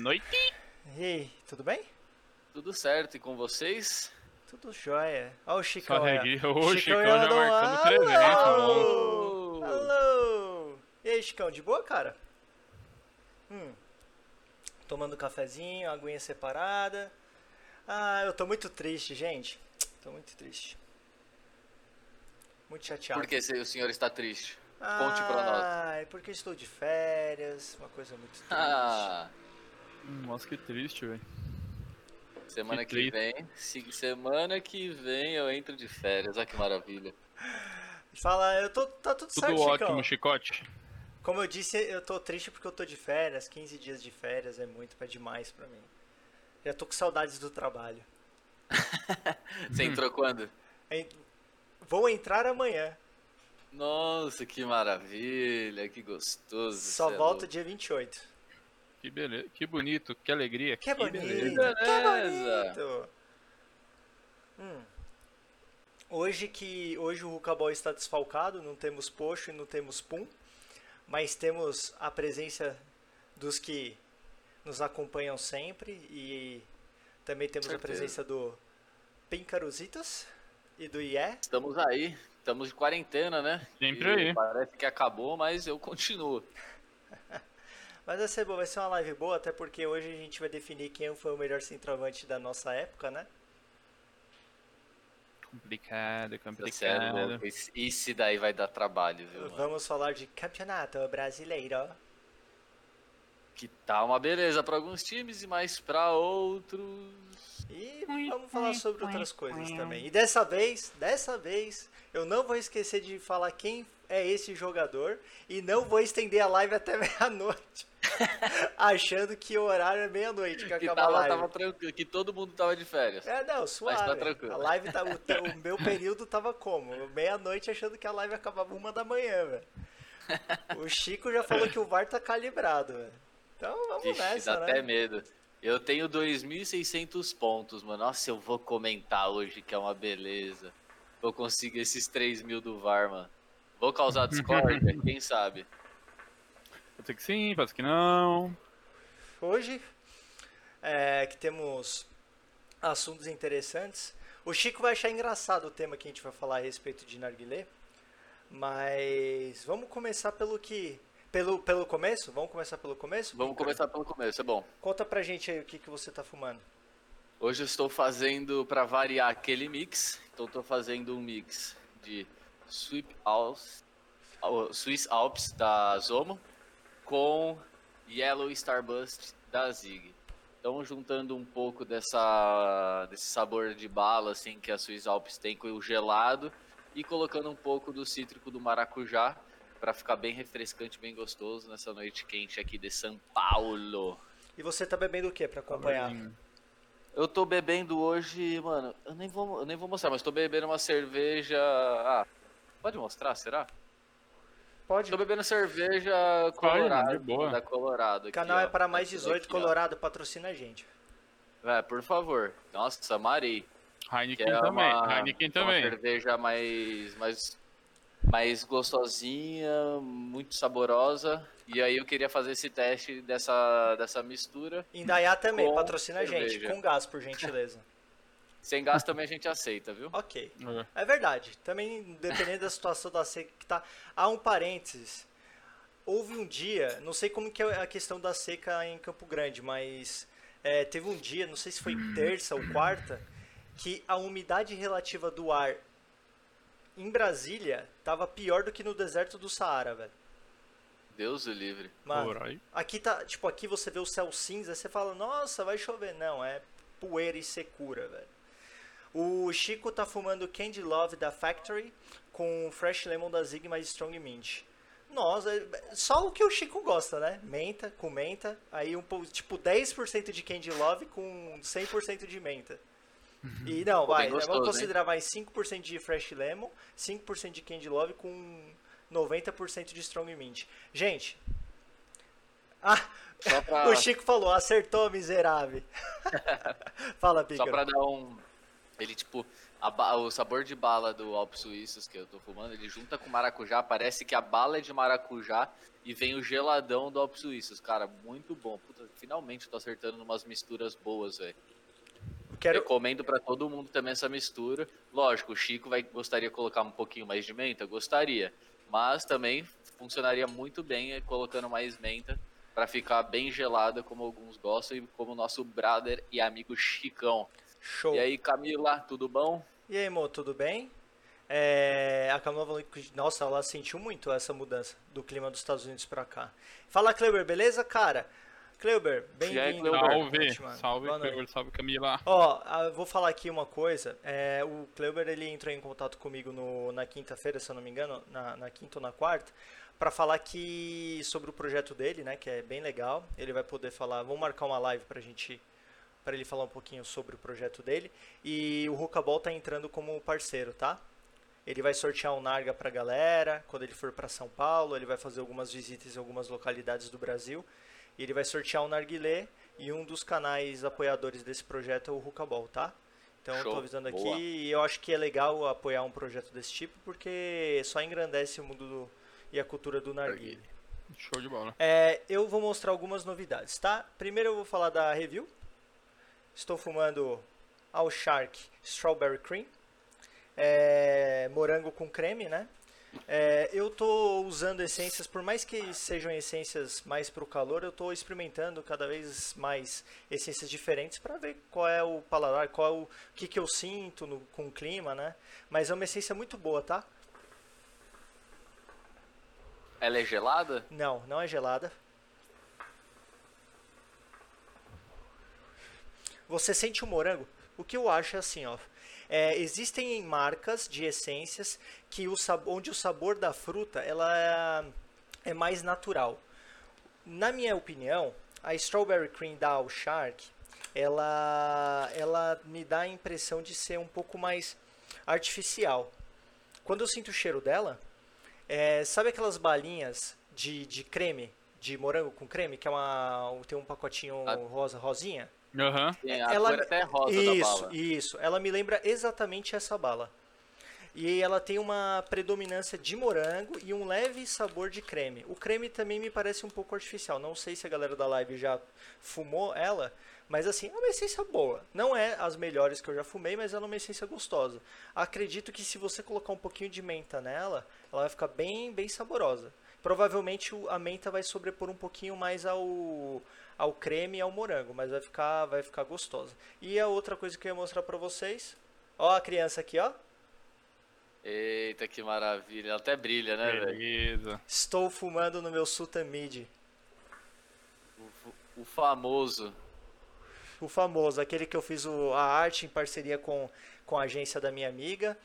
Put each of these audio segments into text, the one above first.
noite. E aí, tudo bem? Tudo certo, e com vocês? Tudo jóia. Ó o Só Chicão. aí, ó. regui. Ô, Chicão Chicão já andou- marcando Alô! presença, bom. Oh! Alô! E aí, Chicão, de boa, cara? Hum. Tomando cafezinho, aguinha separada. Ah, eu tô muito triste, gente. Tô muito triste. Muito chateado. Por que o senhor está triste? Conte pra nós. Ah, é porque estou de férias, uma coisa muito triste. Ah, Nossa, que triste, velho. semana Que que, vem, se- semana que vem eu entro de férias, olha que maravilha. Fala, eu tô, tá tudo, Tudo certo, ótimo, Chicão. chicote. Como eu disse, eu tô triste porque eu tô de férias. 15 dias de férias é muito, é demais pra mim. Já tô com saudades do trabalho. Você entrou quando? En- Vou entrar amanhã. Nossa, que maravilha, que gostoso. Só cê é dia 28. Que beleza, que bonito, que alegria. Que bonito, beleza. que bonito. Hum. Hoje que hoje o Rucabol está desfalcado, não temos Poxo e não temos Pum, mas temos a presença dos que nos acompanham sempre e também temos a Certeza. presença do Pincaruzitos e do Ié. Estamos aí, estamos de quarentena, né? Sempre E aí. Parece que acabou, mas eu continuo. Mas vai ser, boa, vai ser uma live boa, até porque hoje a gente vai definir quem foi o melhor centroavante da nossa época, né? Complicado, é complicado. Esse daí vai dar trabalho, viu? mano? Vamos falar de campeonato brasileiro. Que tá uma beleza pra alguns times e mais pra outros. E vamos falar sobre outras coisas também. E dessa vez, dessa vez, eu não vou esquecer de falar quem é esse jogador e não vou estender a live até meia-noite. achando que o horário é meia-noite que Que acaba a tava, live. tava tranquilo, que todo mundo tava de férias. É, não, suave. tá tranquilo. A live tá, o, o meu período tava como? Meia-noite achando que a live acabava uma da manhã, velho. O Chico já falou que o VAR tá calibrado, velho. Então vamos Vixe, nessa, dá né? até medo. Eu tenho 2.600 pontos, mano. Nossa, eu vou comentar hoje que é uma beleza. Vou conseguir esses 3 mil do VAR, mano. Vou causar discórdia? Quem sabe? Pode ser que sim, pode ser que não. Hoje, é, que temos assuntos interessantes. O Chico vai achar engraçado o tema que a gente vai falar a respeito de narguilé. Mas vamos começar pelo que... Pelo, pelo começo? Vamos começar pelo começo? Vamos começar pelo começo, é bom. Conta pra gente aí o que, que você tá fumando. Hoje eu estou fazendo, pra variar aquele mix, então estou fazendo um mix de Swiss Alps, Swiss Alps da Zomo com Yellow Starburst da Zig. Então juntando um pouco dessa, desse sabor de bala assim que a Swiss Alps tem com o gelado e colocando um pouco do cítrico do maracujá para ficar bem refrescante, bem gostoso nessa noite quente aqui de São Paulo. E você tá bebendo o que pra acompanhar? Eu tô bebendo hoje, mano, eu nem vou, eu nem vou mostrar, mas tô bebendo uma cerveja. Ah, pode mostrar, será? Pode. Tô bebendo cerveja Colorado, de boa. da Colorado. O aqui, canal ó. é para mais Essa 18, daqui, ó. Colorado, patrocina a gente. É, por favor. Nossa, amarei. Que Heineken é também, uma, Heineken uma também. cerveja mais, mais, mais gostosinha, muito saborosa. E aí eu queria fazer esse teste dessa, dessa mistura. Indaiá também, patrocina a gente. cerveja. Com gás, por gentileza. Sem gás também a gente aceita, viu? ok. É. É verdade. Também, dependendo da situação da seca que tá. Há um parênteses. Houve um dia, não sei como que é a questão da seca em Campo Grande, mas é, teve um dia, não sei se foi terça ou quarta, que a umidade relativa do ar em Brasília tava pior do que no deserto do Saara, velho. Deus o livre. Mano, Corai. aqui tá, tipo, aqui você vê o céu cinza, você fala, nossa, vai chover. Não, é poeira e secura, velho. O Chico tá fumando Candy Love da Factory com Fresh Lemon da Zig mais Strong Mint. Nossa, é- só o que o Chico gosta, né? Menta, com menta. Aí um tipo, 10% de Candy Love com 100% de menta. E não, Pô, vai, né, gostoso, vamos hein? considerar mais 5% de Fresh Lemon, 5% de Candy Love com 90% de Strong Mint. Gente, ah, pra, o Chico falou, acertou, miserável. Fala, Pica. só pra dar um Ele, tipo, a o sabor de bala do Alpes Suíços que eu tô fumando, ele junta com maracujá, parece que a bala é de maracujá e vem o geladão do Alpes Suíços. Cara, muito bom. Puta, finalmente tô acertando umas misturas boas, velho. Quero, Recomendo pra todo mundo também essa mistura. Lógico, o Chico vai gostaria de colocar um pouquinho mais de menta, gostaria, mas também funcionaria muito bem eh, colocando mais menta pra ficar bem gelada, como alguns gostam e como o nosso brother e amigo Chicão. Show. E aí, Camila, tudo bom? E aí, Mo, tudo bem? É, a Camila falou que, nossa, ela sentiu muito essa mudança do clima dos Estados Unidos pra cá. Fala, Kleber, beleza, cara? Kleber, bem-vindo. Salve, noite, mano. salve. Kleber, salve Camila. Ó, eu vou falar aqui uma coisa. É, o Kleber ele entrou em contato comigo no- na quinta-feira, se eu não me engano, na, na quinta ou na quarta, para falar que sobre o projeto dele, né, que é bem legal. Ele vai poder falar. Vamos marcar uma live pra gente, para ele falar um pouquinho sobre o projeto dele. E o Rucabol tá entrando como parceiro, tá? Ele vai sortear um Narga pra galera quando ele for para São Paulo. Ele vai fazer algumas visitas em algumas localidades do Brasil. E ele vai sortear um Narguilé e um dos canais apoiadores desse projeto é o Rucabol, tá? Então tô avisando aqui boa. e eu acho que é legal apoiar um projeto desse tipo porque só engrandece o mundo do- e a cultura do narguilé. Show de bola. É, eu vou mostrar algumas novidades, tá? Primeiro eu vou falar da review. Estou fumando All Shark Strawberry Cream. É, morango com creme, né? É, eu tô usando essências, por mais que sejam essências mais pro calor, eu tô experimentando cada vez mais essências diferentes para ver qual é o paladar, qual é o, o que, que eu sinto no- com o clima, né? Mas é uma essência muito boa, tá? Ela é gelada? Não, não é gelada. Você sente o morango? O que eu acho é assim, ó. É, existem marcas de essências que o onde o sabor da fruta ela é, é mais natural. Na minha opinião, a Strawberry Cream da All Shark, ela, ela me dá a impressão de ser um pouco mais artificial. Quando eu sinto o cheiro dela, é, sabe aquelas balinhas de, de creme, de morango com creme, que é uma tem um pacotinho Ah. rosa, rosinha? Aham. Tem a Ela- cor até rosa da Isso, bala. isso. Ela me lembra exatamente essa bala. E ela tem uma predominância de morango e um leve sabor de creme. O creme também me parece um pouco artificial. Não sei se a galera da live já fumou ela, mas assim, é uma essência boa. Não é as melhores que eu já fumei, mas ela é uma essência gostosa. Acredito que se você colocar um pouquinho de menta nela, ela vai ficar bem, bem saborosa. Provavelmente a menta vai sobrepor um pouquinho mais ao, ao creme e ao morango, mas vai ficar, vai ficar gostosa. E a outra coisa que eu ia mostrar pra vocês, ó a criança aqui, ó. Eita, que maravilha. Ela até brilha, né, velho? Estou fumando no meu Sultan Mid. O, o famoso. O famoso, aquele que eu fiz o- a arte em parceria com, com a agência da minha amiga,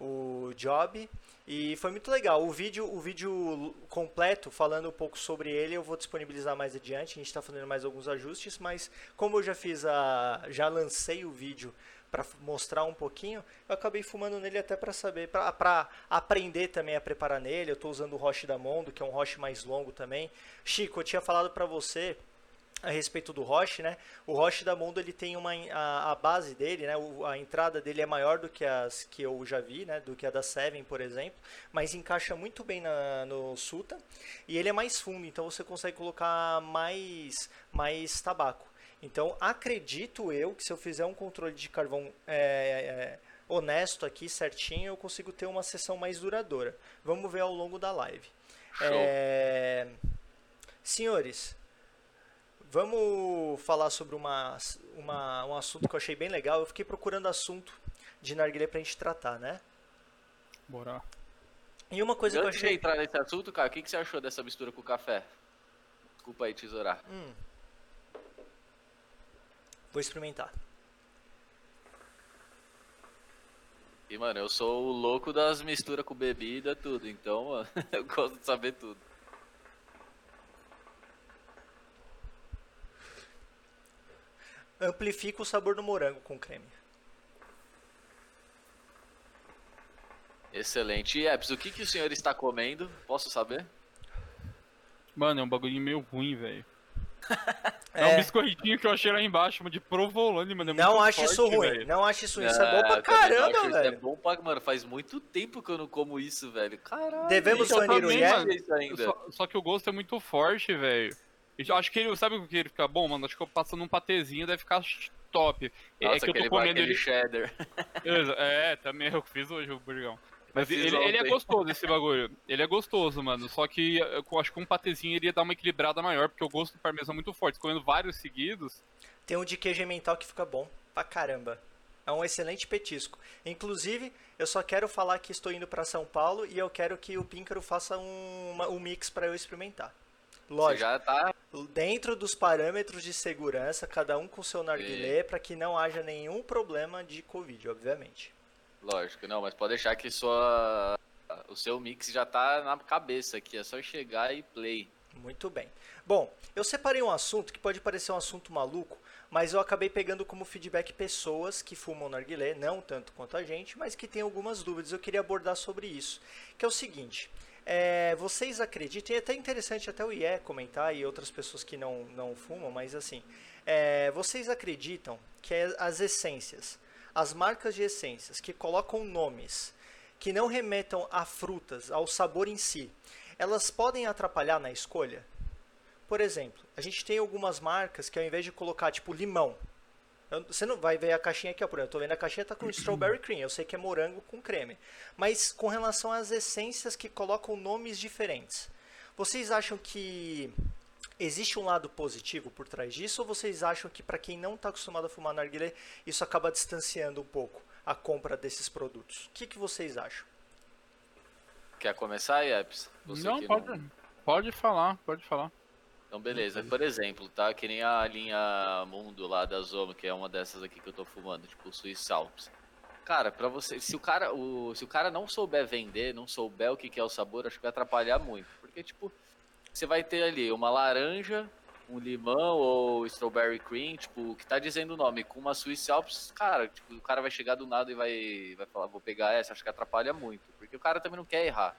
o Job. E foi muito legal. O vídeo, o vídeo completo, falando um pouco sobre ele, eu vou disponibilizar mais adiante. A gente está fazendo mais alguns ajustes, mas como eu já fiz a. já lancei o vídeo para mostrar um pouquinho, eu acabei fumando nele até para saber, para aprender também a preparar nele. Eu estou usando o Roche da Mondo, que é um Roche mais longo também. Chico, eu tinha falado para você a respeito do Roche, né? O Roche da Mondo ele tem uma a, a base dele, né? O- a entrada dele é maior do que as que eu já vi, né? Do que a da Seven, por exemplo, mas encaixa muito bem na, no Sultan e ele é mais fundo, então você consegue colocar mais mais tabaco. Então acredito eu que se eu fizer um controle de carvão é, é, honesto aqui, certinho, eu consigo ter uma sessão mais duradoura. Vamos ver ao longo da live. É, Senhores, vamos falar sobre uma, uma, um assunto que eu achei bem legal. Eu fiquei procurando assunto de narguilé pra gente tratar, né? Bora. E uma coisa que eu Antes de achei. entrar nesse assunto, cara, o que, que você achou dessa mistura com o café? Desculpa aí, tesourar. Hum. Vou experimentar. E, mano, eu sou o louco das misturas com bebida, tudo. Então, mano, eu gosto de saber tudo. Amplifica o sabor do morango com creme. Excelente. E, Eps, o que, que o senhor está comendo? Posso saber? Mano, é um bagulho meio ruim, velho. É um É, biscoitinho que eu achei lá embaixo, mano, de provolone, mano. É não acho isso ruim, velho. não acho isso ruim, isso é bom Ah, pra caramba, É velho. bom pra... Mano, faz muito tempo que eu não como isso, velho. Caralho. Devemos eu banir o. Só, só que o gosto é muito forte, velho. Eu acho que ele, sabe o que ele fica bom, mano? Acho que eu passando um patezinho deve ficar top. É- Nossa, é que eu tô comendo ele. cheddar. É, também eu fiz hoje o burgão. Mas ele, ele é gostoso esse bagulho. Ele é gostoso, mano. Só que eu acho que um patezinho iria dar uma equilibrada maior, porque o gosto do parmesão é muito forte. Comendo vários seguidos. Tem um de queijo mental que fica bom pra caramba. É um excelente petisco. Inclusive, eu só quero falar que estou indo pra São Paulo e eu quero que o Píncaro faça um, uma- um mix pra eu experimentar. Você Lógico, já tá... dentro dos parâmetros de segurança, cada um com seu narguilé, pra que não haja nenhum problema de Covid, obviamente. Lógico, não, mas pode deixar que sua... o seu mix já tá na cabeça aqui. É só chegar e play. Muito bem. Bom, eu separei um assunto que pode parecer um assunto maluco, mas eu acabei pegando como feedback pessoas que fumam narguilé, não tanto quanto a gente, mas que têm algumas dúvidas. Eu queria abordar sobre isso, que é o seguinte. É, vocês acreditam, e é até interessante até o IE comentar e outras pessoas que não, não fumam, mas assim, é, vocês acreditam que as essências, as marcas de essências que colocam nomes que não remetam a frutas, ao sabor em si, elas podem atrapalhar na escolha? Por exemplo, a gente tem algumas marcas que ao invés de colocar tipo limão, eu- você não vai ver a caixinha aqui, ó, por exemplo, eu tô vendo a caixinha tá com strawberry cream, eu sei que é morango com creme. Mas com relação às essências que colocam nomes diferentes, vocês acham que existe um lado positivo por trás disso ou vocês acham que para quem não está acostumado a fumar narguilé, isso acaba distanciando um pouco a compra desses produtos? O que, que vocês acham? Quer começar, Yeps? Você não, que pode, pode falar, pode falar. Então, beleza. Por exemplo, tá? Que nem a linha Mundo lá da Zomo, que é uma dessas aqui que eu tô fumando, tipo o Swiss Alps. Cara, pra você, se o cara, o, se o cara não souber vender, não souber o que, que é o sabor, acho que vai atrapalhar muito. Porque, tipo, você vai ter ali uma laranja, um limão ou strawberry cream, tipo, que tá dizendo o nome, com uma Swiss Alps, cara, tipo, o cara vai chegar do nada e vai, vai falar, vou pegar essa, acho que atrapalha muito. Porque o cara também não quer errar.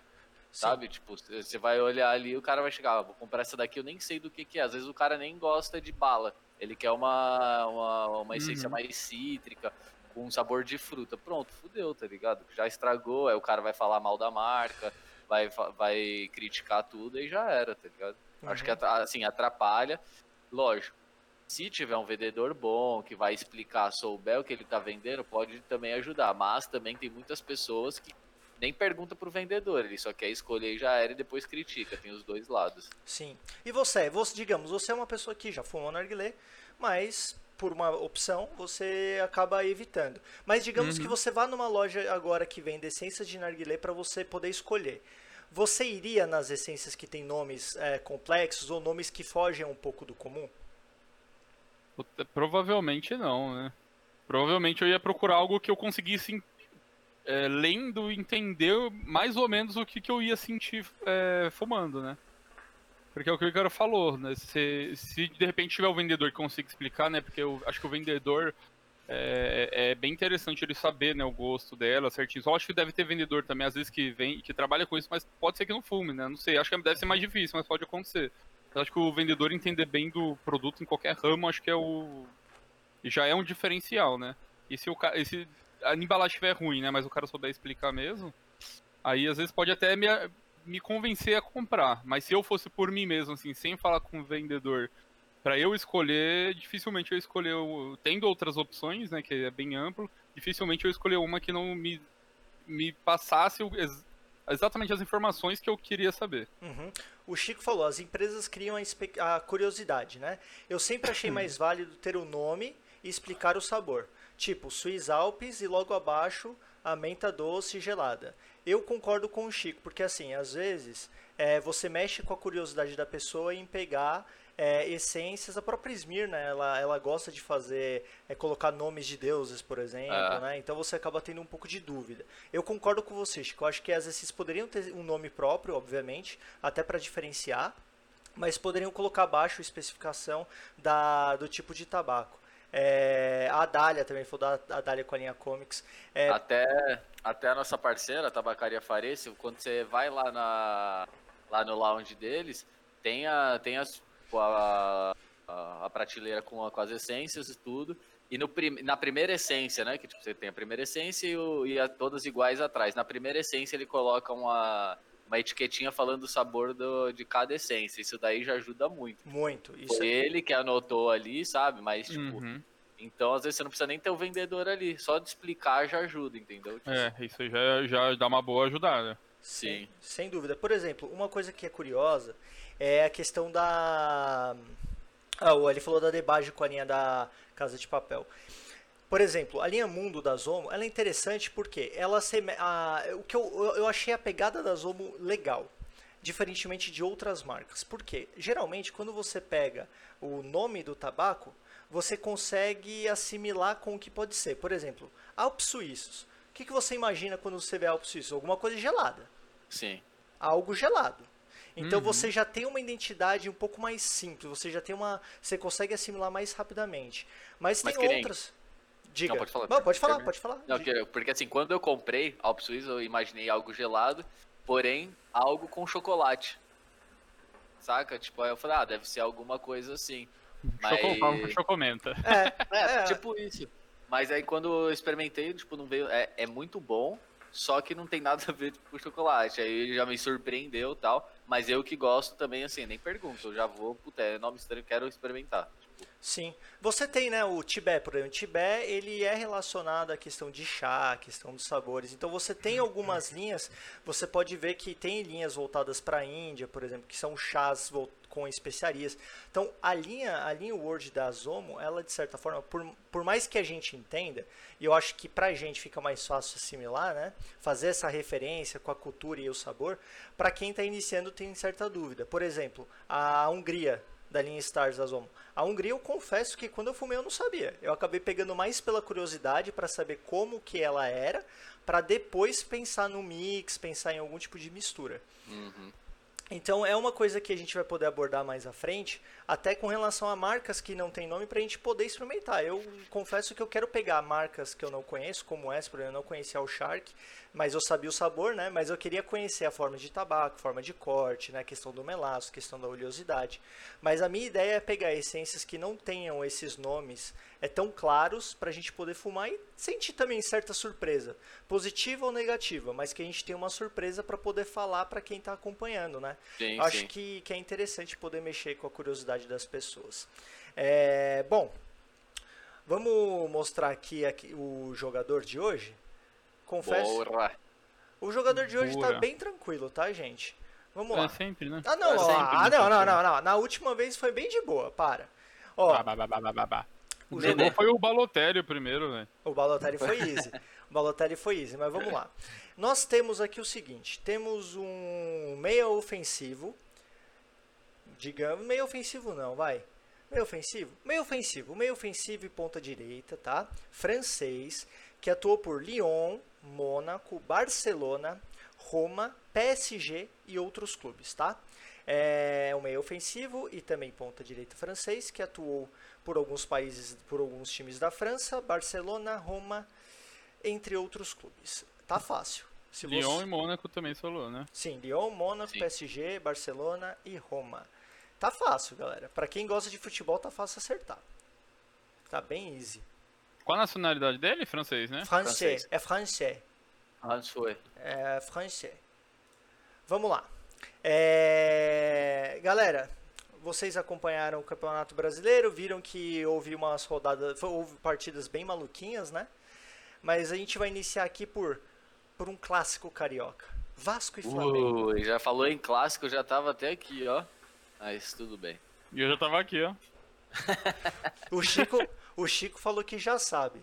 Sabe? Tipo, você vai olhar ali, o cara vai chegar, ah, vou comprar essa daqui, eu nem sei do que que é. Às vezes o cara nem gosta de bala. Ele quer uma, uma, uma essência Uhum. mais cítrica, com sabor de fruta. Pronto, fudeu, tá ligado? Já estragou, aí o cara vai falar mal da marca, vai, vai criticar tudo e já era, tá ligado? Acho que Uhum. assim, atrapalha. Lógico, se tiver um vendedor bom, que vai explicar, souber o que ele tá vendendo, pode também ajudar. Mas também tem muitas pessoas que nem pergunta pro vendedor, ele só quer escolher e já era e depois critica. Tem os dois lados. Sim. E você, você, digamos, você é uma pessoa que já fumou narguilé, mas por uma opção você acaba evitando. Mas digamos que você vá numa loja agora que vende essências de narguilé para você poder escolher. Você iria nas essências que têm nomes é, complexos ou nomes que fogem um pouco do comum? Provavelmente não, né? Provavelmente eu ia procurar algo que eu conseguisse, é, lendo, entender mais ou menos o que, que eu ia sentir é, fumando, né? Porque é o que o Ricardo falou, né? Se, se de repente tiver o vendedor que consiga explicar, né? Porque eu acho que o vendedor é, é bem interessante ele saber, né? O gosto dela certinho. Só acho que deve ter vendedor também, às vezes, que vem que trabalha com isso, mas pode ser que não fume, né? Não sei, acho que deve ser mais difícil, mas pode acontecer. Eu acho que o vendedor entender bem do produto em qualquer ramo, acho que é o. Já é um diferencial, né? E se, o, ca- se a embalagem estiver ruim, né? Mas o cara souber explicar mesmo, aí às vezes pode até me, me convencer a comprar. Mas se eu fosse por mim mesmo, assim, sem falar com o vendedor, pra eu escolher, dificilmente eu escolher. o- Tendo outras opções, né? Que é bem amplo, dificilmente eu escolher uma que não me, me passasse ex- exatamente as informações que eu queria saber. Uhum. O Chico falou, as empresas criam a, a curiosidade, né? Eu sempre achei mais válido ter o nome e explicar o sabor. Tipo, Swiss Alpes e logo abaixo a menta doce e gelada. Eu concordo com o Chico, porque assim, às vezes é, você mexe com a curiosidade da pessoa em pegar é, essências. A própria Esmirna, ela, ela gosta de fazer, é, colocar nomes de deuses, por exemplo, É. né? Então você acaba tendo um pouco de dúvida. Eu concordo com você, Chico. Eu acho que as essências poderiam ter um nome próprio, obviamente, até para diferenciar, mas poderiam colocar abaixo a especificação da, do tipo de tabaco. É, a Dália também, falou da a Dália com a linha Comics. É, Até, até a nossa parceira, a Tabacaria Farece, quando você vai lá, na, lá no lounge deles, tem, a, tem as, a, a, a prateleira com, a- com as essências e tudo. E no, na primeira essência, né? Que tipo, você tem a primeira essência e, o- e a- todas iguais atrás. Na primeira essência ele coloca uma, uma etiquetinha falando do sabor do- de cada essência. Isso daí já ajuda muito. Muito. Isso Foi é- ele que anotou ali, sabe? Mas, tipo, Uhum. então às vezes você não precisa nem ter o vendedor ali. Só de explicar já ajuda, entendeu? Tipo, É, isso já, já dá uma boa ajudada. Sim. Sem dúvida. Por exemplo, uma coisa que é curiosa é a questão da. Ah, o- ele falou da debagem com a linha da Casa de Papel. Por exemplo, a linha Mundo da Zomo, ela é interessante porque ela a, o que eu, eu- achei a pegada da Zomo legal, diferentemente de outras marcas. Por quê? Geralmente, quando você pega o nome do tabaco, você consegue assimilar com o que pode ser. Por exemplo, Alpes Suíços. O que, que você imagina quando você vê Alpes Suíços? Alguma coisa gelada Sim. algo gelado. Então Uhum. você já tem uma identidade um pouco mais simples, você já tem uma, você consegue assimilar mais rapidamente. Mas tem Mas nem- outras. Diga. Não, pode falar. Não, pode falar, pode falar. Não, porque assim, quando eu comprei Alpe Suisse, eu imaginei algo gelado, porém algo com chocolate. Saca? Tipo, aí eu falei, ah, deve ser alguma coisa assim. Mas... Choco, fala- chocomenta. É, É, É. tipo isso. Mas aí quando eu experimentei, tipo, não veio. É, é muito bom, só que não tem nada a ver tipo, com chocolate. Aí já me surpreendeu e tal. Mas eu que gosto também, assim, nem pergunto. Eu já vou, puta, é nome estranho, quero experimentar. Sim. Você tem, né, o Tibet, por exemplo. O Tibet, ele é relacionado à questão de chá, à questão dos sabores. Então você tem algumas linhas, você pode ver que tem linhas voltadas para a Índia, por exemplo, que são chás com especiarias. Então, a linha, a linha Word da Zomo, ela de certa forma, por, por mais que a gente entenda, e eu acho que pra gente fica mais fácil assimilar, né? Fazer essa referência com a cultura e o sabor, para quem está iniciando tem certa dúvida. Por exemplo, a Hungria da linha Stars da Zomo. A Hungria eu confesso que quando eu fumei eu não sabia. Eu acabei pegando mais pela curiosidade para saber como que ela era, para depois pensar no mix, pensar em algum tipo de mistura. Uhum. Então é uma coisa que a gente vai poder abordar mais à frente, até com relação a marcas que não tem nome para a gente poder experimentar. Eu confesso que eu quero pegar marcas que eu não conheço, como essa, por exemplo, eu não conhecia o Shark, mas eu sabia o sabor, né? Mas eu queria conhecer a forma de tabaco, forma de corte, né? A questão do melaço, questão da oleosidade. Mas a minha ideia é pegar essências que não tenham esses nomes é tão claros para a gente poder fumar e sentir também certa surpresa, positiva ou negativa, mas que a gente tenha uma surpresa para poder falar para quem está acompanhando, né? Sim, Acho sim. que, que é interessante poder mexer com a curiosidade das pessoas. É, bom, vamos mostrar aqui, aqui o jogador de hoje. Confesso, Porra. o jogador de hoje está bem tranquilo, tá, gente? Vamos É lá. sempre, né? Ah, não, É ó, sempre ah, muito não, não, não, não. Na última vez foi bem de boa, para. Ó, Bah, bah, bah, bah, bah, bah, bah. O jogo- foi o Balotelli primeiro, velho. O Balotelli foi easy. O Balotelli foi easy, mas vamos lá. Nós temos aqui o seguinte: temos um meia ofensivo. Digamos, meio ofensivo não, vai. Meio ofensivo? Meio ofensivo. Meio ofensivo e ponta direita, tá? Francês, que atuou por Lyon, Mônaco, Barcelona, Roma, PSG e outros clubes, tá? É um meio ofensivo e também ponta direita francês, que atuou por alguns países, por alguns times da França, Barcelona, Roma, entre outros clubes. Tá fácil. Se você- Lyon e Mônaco também falou, né? Sim, Lyon, Mônaco, Sim. PSG, Barcelona e Roma. Tá fácil, galera. Pra quem gosta de futebol, tá fácil acertar. Tá bem easy. Qual a nacionalidade dele? Francês, né? Francês, é francês. Foi. É francês. Vamos lá. É, Galera, vocês acompanharam o Campeonato Brasileiro, viram que houve umas rodadas, houve partidas bem maluquinhas, né? Mas a gente vai iniciar aqui por, por um clássico carioca. Vasco e Flamengo. Ui, já falou em clássico, já tava até aqui, ó. Mas tudo bem. E eu já tava aqui, ó. O Chico, o Chico falou que já sabe.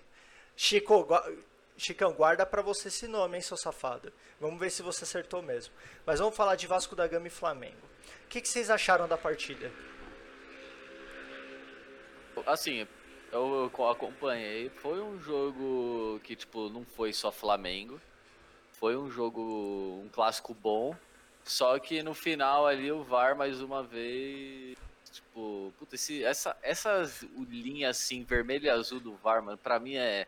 Chico, gua- Chicão, guarda pra você esse nome, hein, seu safado. Vamos ver se você acertou mesmo. Mas vamos falar de Vasco da Gama e Flamengo. O que, que vocês acharam da partida? Assim, eu co- acompanhei. Foi um jogo que, tipo, não foi só Flamengo. Foi um jogo, um clássico bom. Só que no final ali o VAR mais uma vez. Tipo, puta, esse, essa, essa linha assim, vermelho e azul do VAR, mano, pra mim é,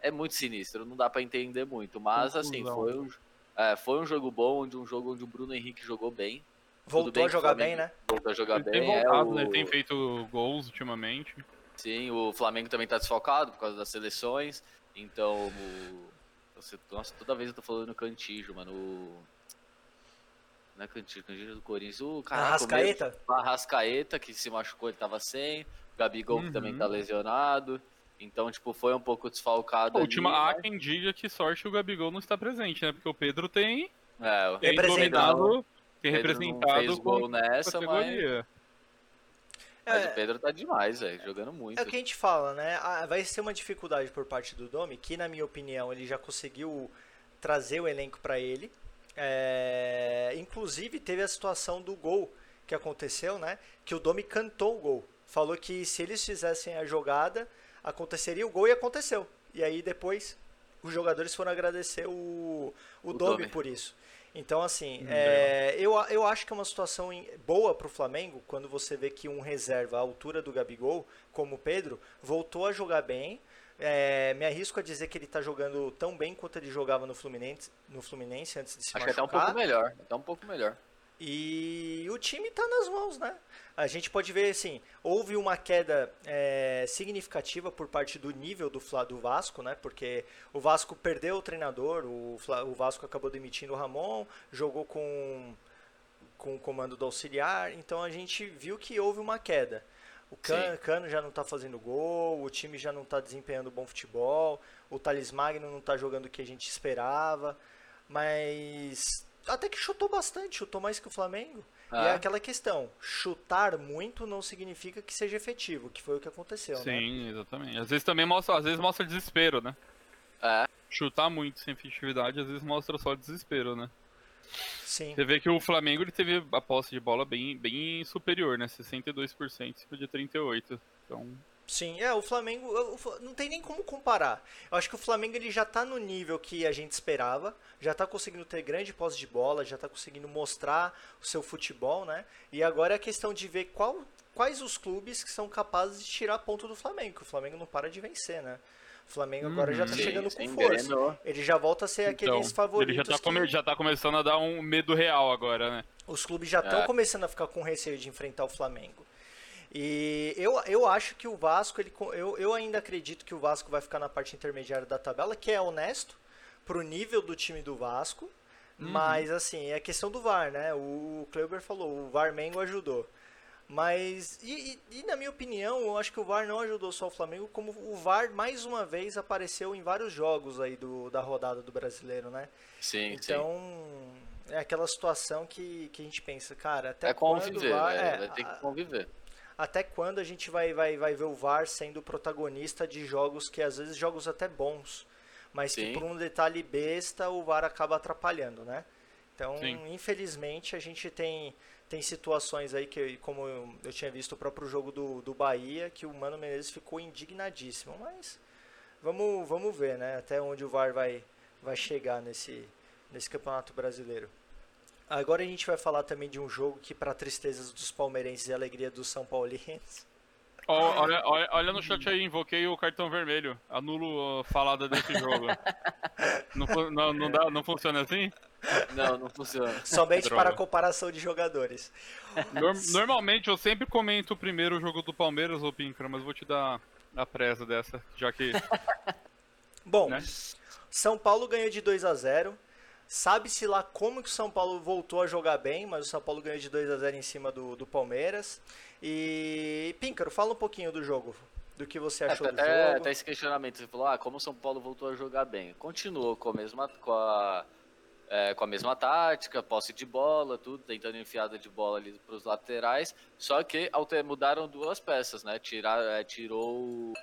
é muito sinistro. Não dá pra entender muito. Mas assim, foi um, é, foi um jogo bom, onde um jogo onde o Bruno Henrique jogou bem. Voltou bem a jogar Flamengo bem, né? Voltou a jogar Ele bem. tem é, voltado, o- né? Tem feito gols ultimamente. Sim, o Flamengo também tá desfalcado por causa das seleções. Então, o... Nossa, toda vez eu tô falando Cantijo, mano. O... Não é Cantijo é do Corinthians. O caraca, o Arrascaeta? o Arrascaeta, que se machucou, ele tava sem. O Gabigol, que também Uhum. tá lesionado. Então, tipo, foi um pouco desfalcado Pô, ali, última, há mas- quem diga que sorte o Gabigol não está presente, né? Porque o Pedro tem, É, o tem Representado. tem Pedro não representado fez gol nessa, mas, categoria. mas É, o Pedro tá demais, velho. Jogando muito. É o que a gente fala, né? Ah, Vai ser uma dificuldade por parte do Domi, que na minha opinião ele já conseguiu trazer o elenco para ele. É, Inclusive teve a situação do gol que aconteceu, né? Que o Domi cantou o gol. Falou que se eles fizessem a jogada, aconteceria o gol e aconteceu. E aí depois os jogadores foram agradecer o, o, O Domi Domi. por isso. Então, assim, Hum, é, eu, eu acho que é uma situação boa para o Flamengo quando você vê que um reserva à altura do Gabigol, como o Pedro, voltou a jogar bem. É, me arrisco a dizer que ele está jogando tão bem quanto ele jogava no Fluminense, no Fluminense antes de se Acho que até um machucar. pouco melhor. Até um pouco melhor. E o time está nas mãos, né? A gente pode ver, assim, houve uma queda é, significativa por parte do nível do, do Vasco, né? Porque o Vasco perdeu o treinador, o, o Vasco acabou demitindo o Ramon, jogou com, com o comando do auxiliar, então a gente viu que houve uma queda. O Cano. Cano já não está fazendo gol, o time já não está desempenhando bom futebol, o Thales Magno não está jogando o que a gente esperava, mas até que chutou bastante, chutou mais que o Flamengo. E é Ah. aquela questão, chutar muito não significa que seja efetivo, que foi o que aconteceu, né? Sim, exatamente. Às vezes também mostra, às vezes mostra desespero, né? É. Chutar muito sem efetividade, às vezes mostra só desespero, né? Sim. Você vê que o Flamengo ele teve a posse de bola bem, bem superior, né? 62% de 38%. Então, Sim, é, o Flamengo não tem nem como comparar. Eu acho que o Flamengo ele já tá no nível que a gente esperava, já tá conseguindo ter grande posse de bola, já tá conseguindo mostrar o seu futebol, né? E agora é a questão de ver qual, quais os clubes que são capazes de tirar ponto do Flamengo, que o Flamengo não para de vencer, né? O Flamengo agora já tá Uhum. Sim, chegando sim, com força. engrenou. Ele já volta a ser aqueles então favoritos ele já tá, que come- já tá começando a dar um medo real agora, né? os clubes já estão É. começando a ficar com receio de enfrentar o Flamengo. E eu, eu acho que o Vasco, ele, eu, eu ainda acredito que o Vasco vai ficar na parte intermediária da tabela, que é honesto pro nível do time do Vasco. Mas assim, é questão do VAR, né? O Kleuber falou, o VAR Mengo ajudou. Mas, e, e- e na minha opinião, eu acho que o VAR não ajudou só o Flamengo, como o VAR mais uma vez apareceu em vários jogos aí do, da rodada do brasileiro, né? Sim, sim. Então, é aquela situação que, que a gente pensa, cara, até É quando conviver, vai, né? é, Vai ter que conviver. até quando a gente vai, vai, vai ver o VAR sendo protagonista de jogos que às vezes jogos até bons, mas que Sim. por um detalhe besta o VAR acaba atrapalhando, né? Então, Sim. infelizmente, a gente tem, tem situações aí que, como eu, eu tinha visto o próprio jogo do, do Bahia, que o Mano Menezes ficou indignadíssimo, mas vamos, vamos ver, né? Até onde o VAR vai, vai chegar nesse, nesse Campeonato Brasileiro. Agora a gente vai falar também de um jogo que, para tristezas dos palmeirenses e alegria dos são paulinos, Ó, olha, olha, olha no chat aí, invoquei o cartão vermelho. Anulo a falada desse jogo. não, não, não, dá, não funciona assim? Não, não funciona. somente Droga. para comparação de jogadores. Norm- normalmente eu sempre comento primeiro o jogo do Palmeiras, ô Pincra, mas vou te dar a presa dessa, já que. Bom, Né? São Paulo ganhou de 2 a 0. Sabe-se lá como que o São Paulo voltou a jogar bem, mas o São Paulo ganhou de 2 a 0 em cima do, do Palmeiras. E Píncaro, fala um pouquinho do jogo, do que você achou do até, jogo. até esse questionamento, você falou, ah, como o São Paulo voltou a jogar bem. Continuou com a mesma, com a, é, com a mesma tática, posse de bola, tudo, tentando enfiada de bola ali para os laterais, só que mudaram duas peças, né? Tirar, é, tirou o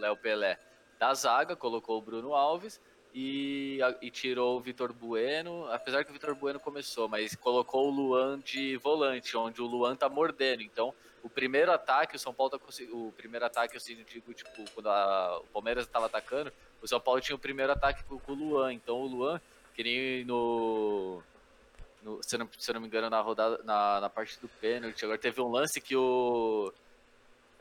Léo Pelé da zaga, colocou o Bruno Alves e, e tirou o Vitor Bueno, apesar que o Vitor Bueno começou, mas colocou o Luan de volante, onde o Luan tá mordendo. Então, o primeiro ataque, o São Paulo tá. O primeiro ataque, eu digo, tipo, quando a- o Palmeiras estava atacando, o São Paulo tinha o primeiro ataque com, com o Luan. Então o Luan, que nem no. no- se, eu não, se eu não me engano, na rodada, na, na parte do pênalti, agora teve um lance que o.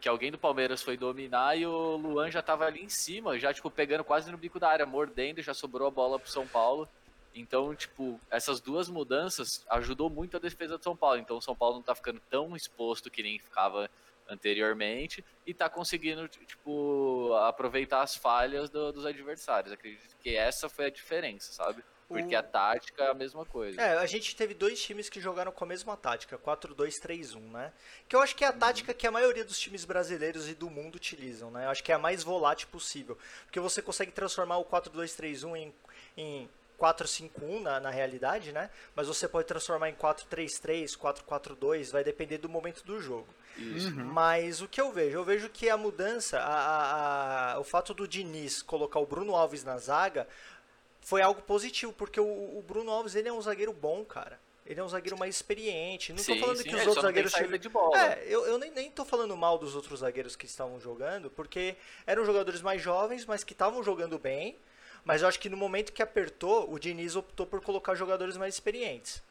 Que alguém do Palmeiras foi dominar e o Luan já tava ali em cima, já tipo pegando quase no bico da área, mordendo, já sobrou a bola pro São Paulo. Então, tipo, essas duas mudanças ajudou muito a defesa de São Paulo. Então, o São Paulo não tá ficando tão exposto que nem ficava anteriormente e tá conseguindo, tipo, aproveitar as falhas do, dos adversários. Acredito que essa foi a diferença, sabe? Porque O- a tática é a mesma coisa. É, a gente teve dois times que jogaram com a mesma tática, 4-2-3-1, né? Que eu acho que é a tática que a maioria dos times brasileiros e do mundo utilizam, né? Eu acho que é a mais volátil possível. Porque você consegue transformar o 4-2-3-1 em, em 4-5-1 na, na realidade, né? Mas você pode transformar em 4-3-3, 4-4-2, vai depender do momento do jogo. Isso. Mas o que eu vejo? Eu vejo que a mudança, a, a- a- o fato do Diniz colocar o Bruno Alves na zaga foi algo positivo, porque o, o Bruno Alves ele é um zagueiro bom, cara. Ele é um zagueiro mais experiente. Não Sim, tô falando sim, que os outros zagueiros. saída de bola. É, eu, eu nem, nem tô falando mal dos outros zagueiros que estavam jogando, porque eram jogadores mais jovens, mas que estavam jogando bem. Mas eu acho que no momento que apertou, o Diniz optou por colocar jogadores mais experientes.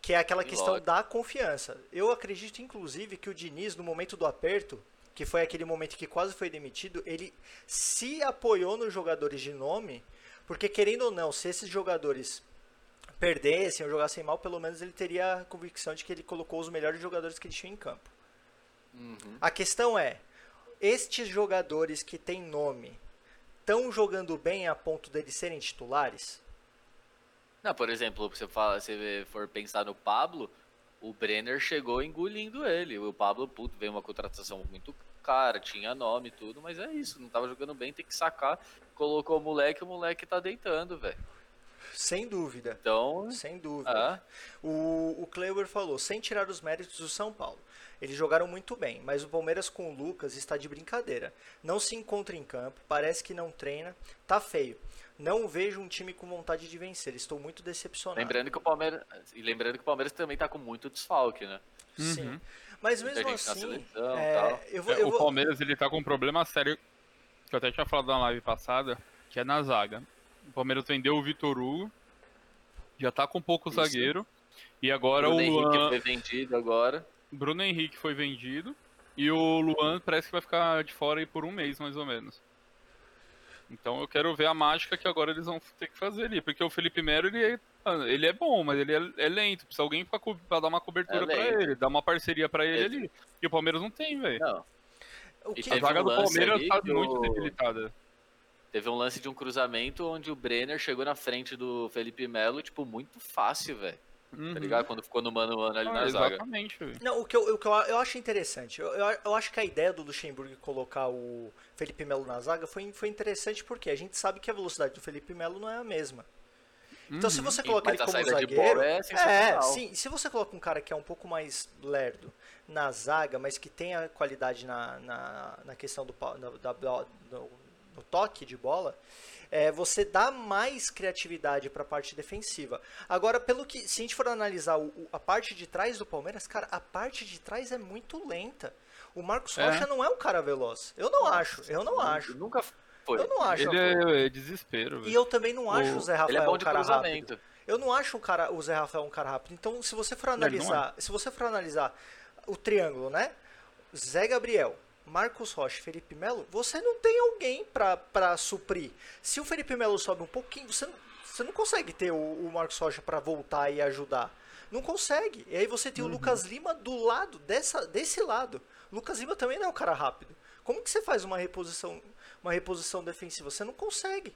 Que é aquela questão Lógico. da confiança. Eu acredito, inclusive, que o Diniz, no momento do aperto, que foi aquele momento que quase foi demitido, ele se apoiou nos jogadores de nome, porque querendo ou não, se esses jogadores perdessem ou jogassem mal, pelo menos ele teria a convicção de que ele colocou os melhores jogadores que ele tinha em campo. Uhum. A questão é, estes jogadores que têm nome estão jogando bem a ponto deles serem titulares? Não, por exemplo, você fala, se for pensar no Pablo, o Brenner chegou engolindo ele. O Pablo, puto, veio uma contratação muito cara, tinha nome e tudo, mas é isso, não tava jogando bem, tem que sacar. Colocou o moleque, o moleque tá deitando, velho. Sem dúvida. Então, Sem dúvida. ah, O, o Kleuber falou, sem tirar os méritos do São Paulo. Eles jogaram muito bem, mas o Palmeiras com o Lucas está de brincadeira. Não se encontra em campo, parece que não treina, tá feio. Não vejo um time com vontade de vencer, estou muito decepcionado. lembrando que o Palmeiras. E lembrando que o Palmeiras também tá com muito desfalque, né? Sim. Uhum. Mas mesmo assim, seleção é, tal. eu vou, É, eu o vou- Palmeiras ele tá com um problema sério, que eu até tinha falado na live passada, que é na zaga. O Palmeiras vendeu o Vitor Hugo, já tá com pouco Isso. zagueiro, e agora Bruno o Henrique Luan, foi vendido agora. Bruno Henrique foi vendido, e o Luan parece que vai ficar de fora aí por um mês, mais ou menos. Então eu quero ver a mágica que agora eles vão ter que fazer ali, porque o Felipe Melo, ele é, mano, ele é bom, mas ele é, é lento, precisa alguém pra, pra dar uma cobertura É pra ele, dar uma parceria pra ele Ele- ali. E o Palmeiras não tem, velho. Não, o e que- A teve zaga um do Palmeiras tá que muito debilitada. Teve um lance de um cruzamento onde o Brenner chegou na frente do Felipe Melo, tipo, muito fácil, velho. Uhum. Tá ligado? Quando ficou no mano mano ali Ah, na zaga. exatamente, velho. Não, o que eu, o que eu, eu acho interessante, eu, eu, eu acho que a ideia do Luxemburgo colocar o Felipe Melo na zaga foi, foi interessante porque a gente sabe que a velocidade do Felipe Melo não é a mesma. Então se Uhum. você E coloca ele como zagueiro, é é, sim, se você coloca um cara que é um pouco mais lerdo na zaga, mas que tem a qualidade na, na, na questão do, da, no, no toque de bola, é, você dá mais criatividade para a parte defensiva. Agora, pelo que, se a gente for analisar o- o- a parte de trás do Palmeiras, cara, a parte de trás é muito lenta. O Marcos É. Rocha não é um cara veloz. Eu não acho, eu não acho. Nunca foi. Eu não acho. Ele é, é desespero, E velho. eu também não acho o Zé Rafael Ele é bom um de cara rápido. cruzamento. Eu não acho o, cara, o Zé Rafael um cara rápido. Então, se você for não é. analisar, se você for analisar o triângulo, né? Zé Gabriel, Marcos Rocha, e Felipe Melo, você não tem alguém pra, pra suprir. Se o Felipe Melo sobe um pouquinho, você não, você não consegue ter o, o Marcos Rocha pra voltar e ajudar. Não consegue. E aí você tem o Lucas Lima do lado, dessa, desse lado. Lucas Lima também não é um cara rápido. Como que você faz uma reposição, uma reposição defensiva? Você não consegue.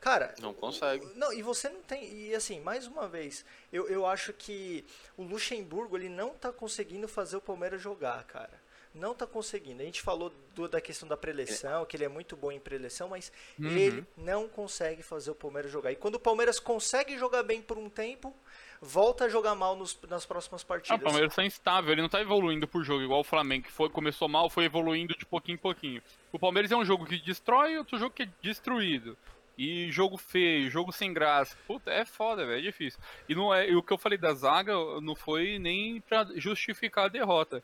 Cara, Não consegue. não, e você não tem. E assim, mais uma vez, eu, eu acho que o Luxemburgo ele não tá conseguindo fazer o Palmeiras jogar, cara. Não tá conseguindo. A gente falou do- da questão da preleção, que ele é muito bom em preleção, mas Uhum. ele não consegue fazer o Palmeiras jogar. E quando o Palmeiras consegue jogar bem por um tempo, volta a jogar mal nos- nas próximas Ah, partidas. o Palmeiras tá instável, ele não tá evoluindo por jogo, igual o Flamengo, que foi, começou mal, foi evoluindo de pouquinho em pouquinho. O Palmeiras é um jogo que destrói, outro jogo que é destruído. E jogo feio, jogo sem graça. Puta, é foda, velho, é difícil. E, não é, e o que eu falei da zaga não foi nem pra justificar a derrota.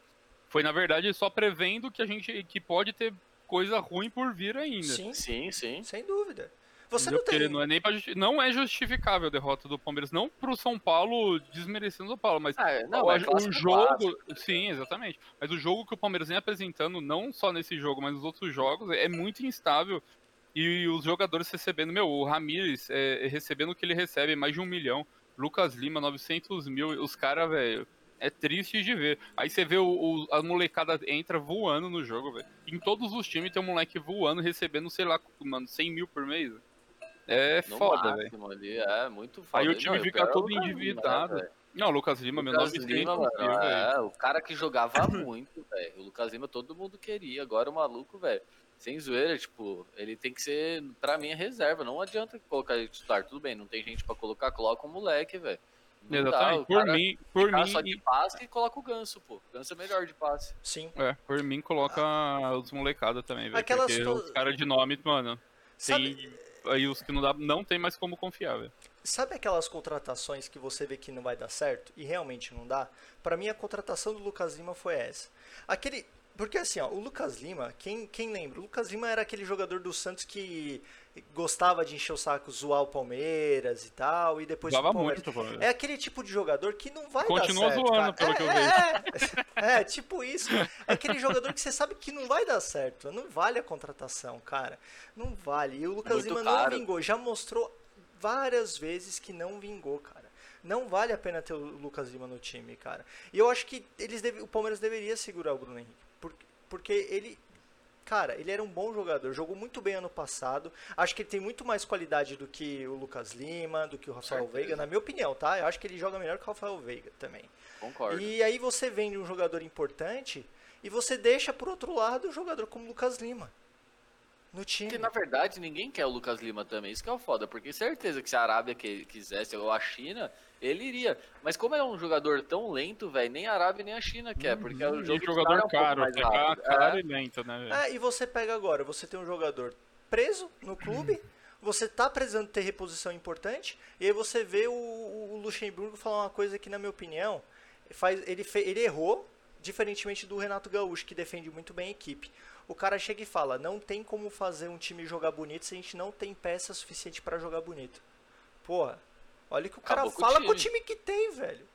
Foi, na verdade, só prevendo que a gente que pode ter coisa ruim por vir ainda. Sim, Sim, sim. sem dúvida. Você não tem. Porque não é nem justi- não é justificável a derrota do Palmeiras, não pro São Paulo desmerecendo o São Paulo, mas Ah, não, o, é o jogo, clássico. sim, exatamente. Mas o jogo que o Palmeiras vem apresentando, não só nesse jogo, mas nos outros jogos, é muito instável. e os jogadores recebendo, meu, o Ramires é, recebendo o que ele recebe, mais de um milhão. Lucas Lima, 900 mil. Os caras, velho, é triste de ver. Aí você vê o, o, a molecada entra voando no jogo, velho. Em todos os times tem um moleque voando, recebendo, sei lá, mano, 100 mil por mês. É no foda, velho. É, muito foda. Aí o time Não, fica todo endividado. Lima, né, não, o Lucas Lima, meu 900 Lima, mano, é, o cara que jogava muito, velho. O Lucas Lima todo mundo queria. Agora o maluco, velho sem zoeira, tipo, ele tem que ser, pra mim, é reserva. Não adianta colocar ele titular. Tudo bem, não tem gente pra colocar, coloca o moleque, velho. Exatamente. por mim, por mim. só de passe e coloca o ganso, pô. O ganso é melhor de passe. Sim. É, por mim coloca ah. os molecada também, velho. Aquelas to... os caras de nome, mano. Sabe... Tem... Aí os que não dá, não tem mais como confiar, velho. Sabe aquelas contratações que você vê que não vai dar certo e realmente não dá? Para mim a contratação do Lucas Lima foi essa. Aquele porque assim, ó, o Lucas Lima, quem, quem lembra? O Lucas Lima era aquele jogador do Santos que gostava de encher o saco, zoar o Palmeiras e tal, e depois Zoava muito, Palmeiras. É aquele tipo de jogador que não vai Continua dar certo. Continua zoando, pelo é, que eu vejo. É, é, tipo isso. É aquele jogador que você sabe que não vai dar certo. Não vale a contratação, cara. Não vale. E o Lucas muito Lima caro. não vingou. Já mostrou várias vezes que não vingou, cara. Não vale a pena ter o Lucas Lima no time, cara. E eu acho que eles deve, o Palmeiras deveria segurar o Bruno Henrique porque ele cara, ele era um bom jogador, jogou muito bem ano passado. Acho que ele tem muito mais qualidade do que o Lucas Lima, do que o Rafael. Veiga, na minha opinião, tá? Eu acho que ele joga melhor que o Rafael Veiga também. Concordo. E aí você vende um jogador importante e você deixa por outro lado um jogador como o Lucas Lima. No time. Porque na verdade ninguém quer o Lucas Lima também, isso que é o foda, porque certeza que se a Arábia quisesse ou a China, ele iria. Mas como é um jogador tão lento, velho, nem a Arábia nem a China quer, porque é um jogo jogador é um caro, mais rápido. caro é. e lento, né? É, e você pega agora, você tem um jogador preso no clube, você tá precisando ter reposição importante, e aí você vê o, o Luxemburgo falar uma coisa que, na minha opinião, faz, ele, fe, ele errou, diferentemente do Renato Gaúcho, que defende muito bem a equipe. O cara chega e fala: não tem como fazer um time jogar bonito se a gente não tem peça suficiente para jogar bonito. Porra, Olha que o cara Acabou fala com o, time que tem, velho.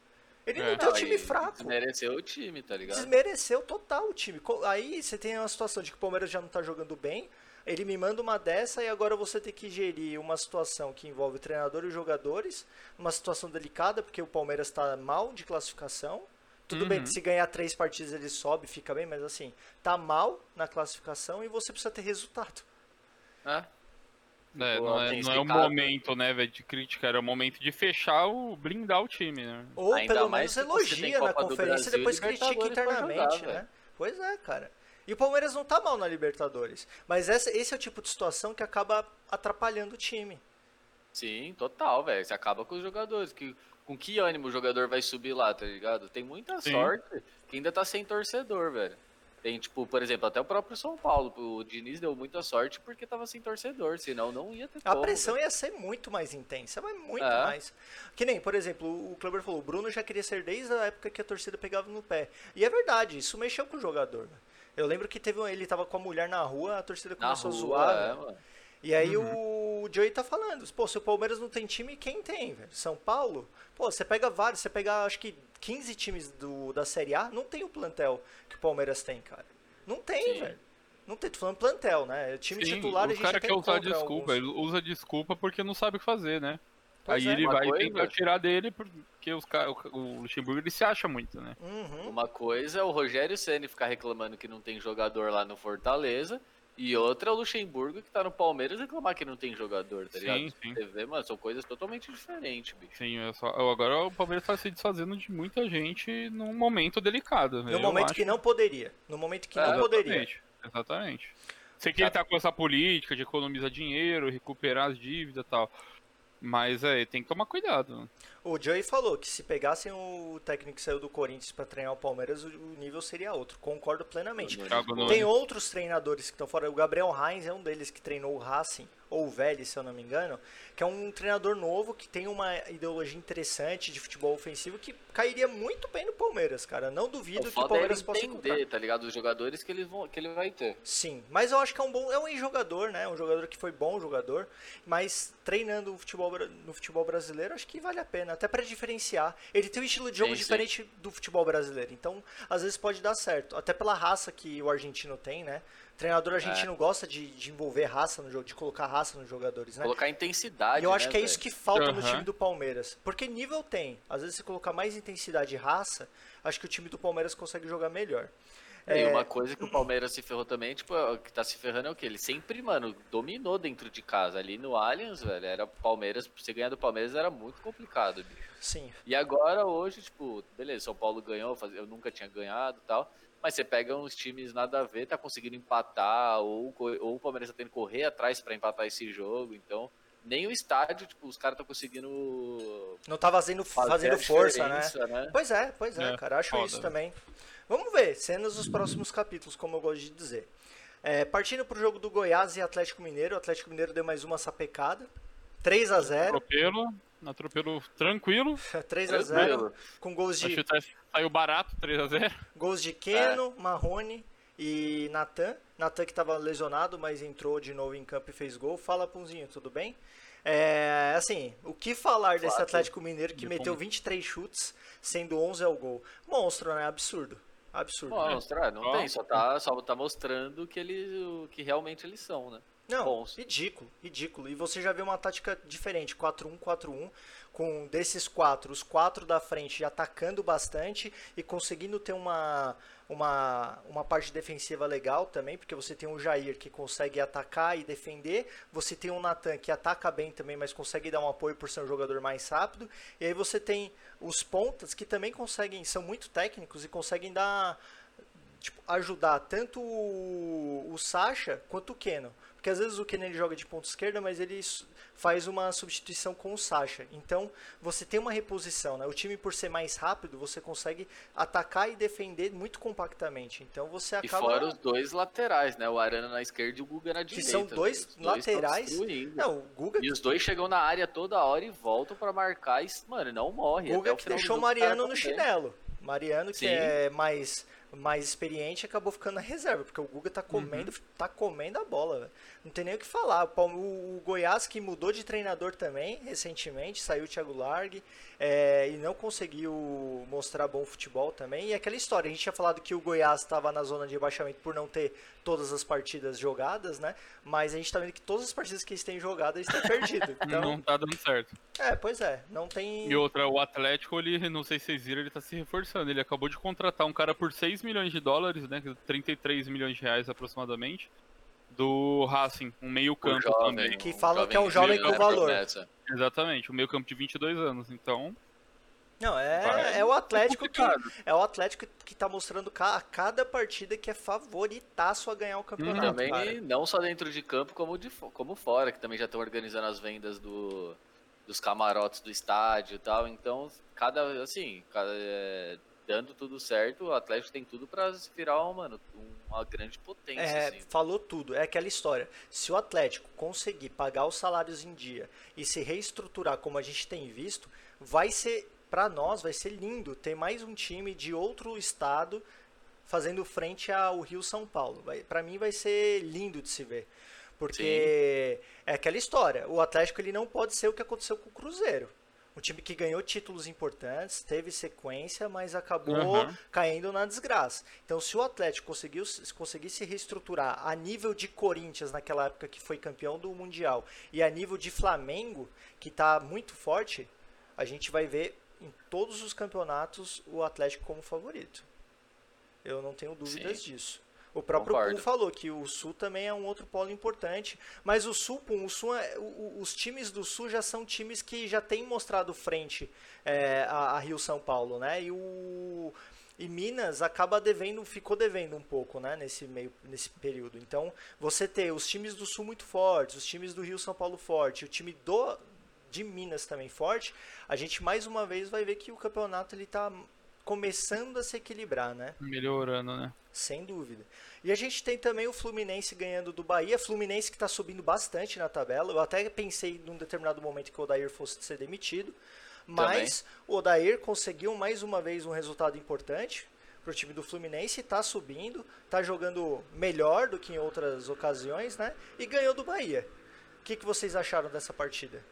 Ele é, não tem um time fraco. Desmereceu o time, tá ligado? Desmereceu total o time. Aí você tem uma situação de que o Palmeiras já não tá jogando bem. Ele me manda uma dessa e agora você tem que gerir uma situação que envolve o treinador e jogadores. Uma situação delicada, porque o Palmeiras tá mal de classificação. Tudo uhum. bem que se ganhar três partidas ele sobe, fica bem, mas assim, tá mal na classificação e você precisa ter resultado. É. É, não, é, não é o momento, né, velho, de criticar, é o momento de fechar o. blindar o time, né? Ou Ainda pelo menos elogia na conferência e depois critica internamente, jogar, né? Pois é, cara. E o Palmeiras não tá mal na Libertadores. Mas essa, esse é o tipo de situação que acaba atrapalhando o time. Sim, total, velho. Você acaba com os jogadores. Que, com que ânimo o jogador vai subir lá, tá ligado? Tem muita Sim. sorte que ainda tá sem torcedor, velho. Tem, tipo, por exemplo, até o próprio São Paulo. O Diniz deu muita sorte porque tava sem torcedor, senão não ia ter A como, pressão ia ser muito mais intensa, mas muito é. mais. Que nem, por exemplo, o Kleber falou, o Bruno já queria ser desde a época que a torcida pegava no pé. E é verdade, isso mexeu com o jogador. Né? Eu lembro que teve ele tava com a mulher na rua, a torcida começou a zoar. É, né? E aí uhum. o Joey tá falando, pô, se o Palmeiras não tem time, quem tem, velho? São Paulo? Pô, você pega vários, você pega acho que 15 times do, da Série A, não tem o plantel que o Palmeiras tem, cara. Não tem, Sim. velho. Não tem, tô falando plantel, né? Time Sim, titular a gente cara quer usar desculpa, alguns. ele usa desculpa porque não sabe o que fazer, né? Pois Aí é. ele vai coisa... tentar tirar dele porque os cara, o Luxemburgo ele se acha muito, né? Uhum. Uma coisa é o Rogério Ceni ficar reclamando que não tem jogador lá no Fortaleza e outra é o Luxemburgo que tá no Palmeiras reclamar que não tem jogador, tá ligado? Sim, sim. Você vê, mano, são coisas totalmente diferentes, bicho. Sim, é só, agora o Palmeiras tá se desfazendo de muita gente num momento delicado. No momento acho. que não poderia. No momento que é, não poderia. Exatamente. exatamente. Sei que ele tá com essa política de economizar dinheiro, recuperar as dívidas e tal. Mas é, tem que tomar cuidado. O Joey falou que se pegassem o técnico que saiu do Corinthians para treinar o Palmeiras, o nível seria outro. Concordo plenamente. Tem outros treinadores que estão fora. O Gabriel Heinz é um deles que treinou o Racing ou o Vélez, se eu não me engano, que é um treinador novo que tem uma ideologia interessante de futebol ofensivo que cairia muito bem no Palmeiras, cara. Não duvido o que o Palmeiras é possa entender, tá ligado? Os jogadores que ele, vão, que ele vai ter. Sim, mas eu acho que é um bom, é um jogador, né? Um jogador que foi bom jogador, mas treinando o futebol, no futebol brasileiro, acho que vale a pena, até para diferenciar. Ele tem um estilo de jogo sim, diferente sim. do futebol brasileiro, então às vezes pode dar certo, até pela raça que o argentino tem, né? treinador argentino gosta de, de envolver raça no jogo, de colocar raça nos jogadores, né? Colocar intensidade. E eu acho né, que é isso que falta no Aham. time do Palmeiras. Porque nível tem. Às vezes, se colocar mais intensidade e raça, acho que o time do Palmeiras consegue jogar melhor. E É, uma coisa que o Palmeiras se ferrou também, tipo, o que tá se ferrando é o que? Ele sempre, mano, dominou dentro de casa. Ali no Allianz, velho, era Palmeiras, você ganhar do Palmeiras era muito complicado, bicho. Sim. E agora, hoje, tipo, beleza, São Paulo ganhou, eu nunca tinha ganhado e tal. Mas você pega uns times nada a ver, tá conseguindo empatar, ou, ou o Palmeiras tá tendo que correr atrás pra empatar esse jogo. Então, nem o estádio, tipo, os caras estão conseguindo Não tá fazendo, fazer fazendo a força, né? né? Pois é, pois é, É, cara. Acho foda, isso né? também. Vamos ver, cenas dos próximos capítulos, como eu gosto de dizer. É, partindo pro jogo do Goiás e Atlético Mineiro, o Atlético Mineiro deu mais uma sapecada. 3 a 0 Atropelo, atropelo tranquilo. 3 a 0 Tranquilo. com gols Acho de, que tá- saiu barato, 3x0. gols de Keno, Marrone e Natan. Natan que estava lesionado, mas entrou de novo em campo e fez gol. Fala, Punzinho, tudo bem? É, assim, o que falar desse. Atlético Mineiro que meteu como- 23 chutes, sendo 11 ao gol? Monstro, né? Absurdo. Absurdo. Mostra, não Ó. tem, só tá, só tá mostrando que, eles, o que realmente eles são, né? Não, bons. ridículo, ridículo. E você já vê uma tática diferente, 4-1, 4-1, com desses quatro, os quatro da frente atacando bastante e conseguindo ter uma, uma, uma parte defensiva legal também, porque você tem o Jair que consegue atacar e defender, você tem o Natan que ataca bem também, mas consegue dar um apoio por ser um jogador mais rápido, e aí você tem os pontas que também conseguem, são muito técnicos e conseguem dar tipo, ajudar tanto o, o Sacha quanto o Keno. Porque às vezes o Keno ele joga de ponta esquerda, mas ele faz uma substituição com o Sacha. Então você tem uma reposição, né? O time por ser mais rápido, você consegue atacar e defender muito compactamente. Então você E acaba fora os dois laterais, né? O Arana na esquerda e o Guga na que direita. são dois laterais. destruindo. Não, o Guga, E os dois chegam na área toda hora e voltam pra marcar e, mano, não morre. Guga o que final do deixou o Mariano no chinelo. Mariano que Sim. é mais mais experiente acabou ficando na reserva, porque o Guga tá comendo, tá comendo a bola, velho. Não tem nem o que falar. O- o Goiás que mudou de treinador também recentemente, saiu o Thiago Largue é, e não conseguiu mostrar bom futebol também. E aquela história, a gente tinha falado que o Goiás estava na zona de rebaixamento por não ter todas as partidas jogadas, né? Mas a gente tá vendo que todas as partidas que eles têm jogadas eles têm perdido. Então, Não tá dando certo. é, pois é, não tem E outra, o Atlético, ele, não sei se vocês viram, ele tá se reforçando. Ele acabou de contratar um cara por 6 milhões de dólares, né? 33 milhões de reais aproximadamente. Do Racing, um meio O campo jovem, também. Que falam que é um jovem com valor. promessa. Exatamente, um meio campo de 22 anos. Então, Não, é, Vai. é o Atlético que é o Atlético que tá mostrando a cada partida que é favoritaço a ganhar o E campeonato, também cara. não só dentro de campo, como, de, como fora, que também já estão organizando as vendas do, dos camarotes do estádio e tal. Então, cada, assim, cada, é, dando tudo certo, o Atlético tem tudo pra se virar uma, mano, uma grande potência, É, assim. falou tudo. É aquela história. Se o Atlético conseguir pagar os salários em dia e se reestruturar como a gente tem visto, vai ser pra nós vai ser lindo ter mais um time de outro estado fazendo frente ao Rio São Paulo. Para mim vai ser lindo de se ver. Porque é aquela história. O Atlético ele não pode ser o que aconteceu com o Cruzeiro. Um time que ganhou títulos importantes, teve sequência, mas acabou Aham. caindo na desgraça. Então, se o Atlético conseguiu, se conseguir se reestruturar a nível de Corinthians naquela época que foi campeão do Mundial e a nível de Flamengo, que está muito forte, a gente vai ver em todos os campeonatos o Atlético como favorito. Eu não tenho dúvidas Sim. disso. O próprio Concordo. Pum falou que o Sul também é um outro polo importante, mas o Sul, Pum, o Sul é- o- o- os times do Sul já são times que já têm mostrado frente é, a, a Rio São Paulo, né? E o e Minas acaba devendo, ficou devendo um pouco, né, nesse meio nesse período. Então, você ter os times do Sul muito fortes, os times do Rio São Paulo forte, o time do de Minas também forte, a gente mais uma vez vai ver que o campeonato ele tá começando a se equilibrar, né? melhorando, né? Sem dúvida. E a gente tem também o Fluminense ganhando do Bahia. Fluminense que está subindo bastante na tabela. Eu até pensei num determinado momento que o Odair fosse ser demitido. Mas o Odair conseguiu mais uma vez um resultado importante para o time do Fluminense. Está subindo, está jogando melhor do que em outras ocasiões, né? E ganhou do Bahia. O que, que vocês acharam dessa partida?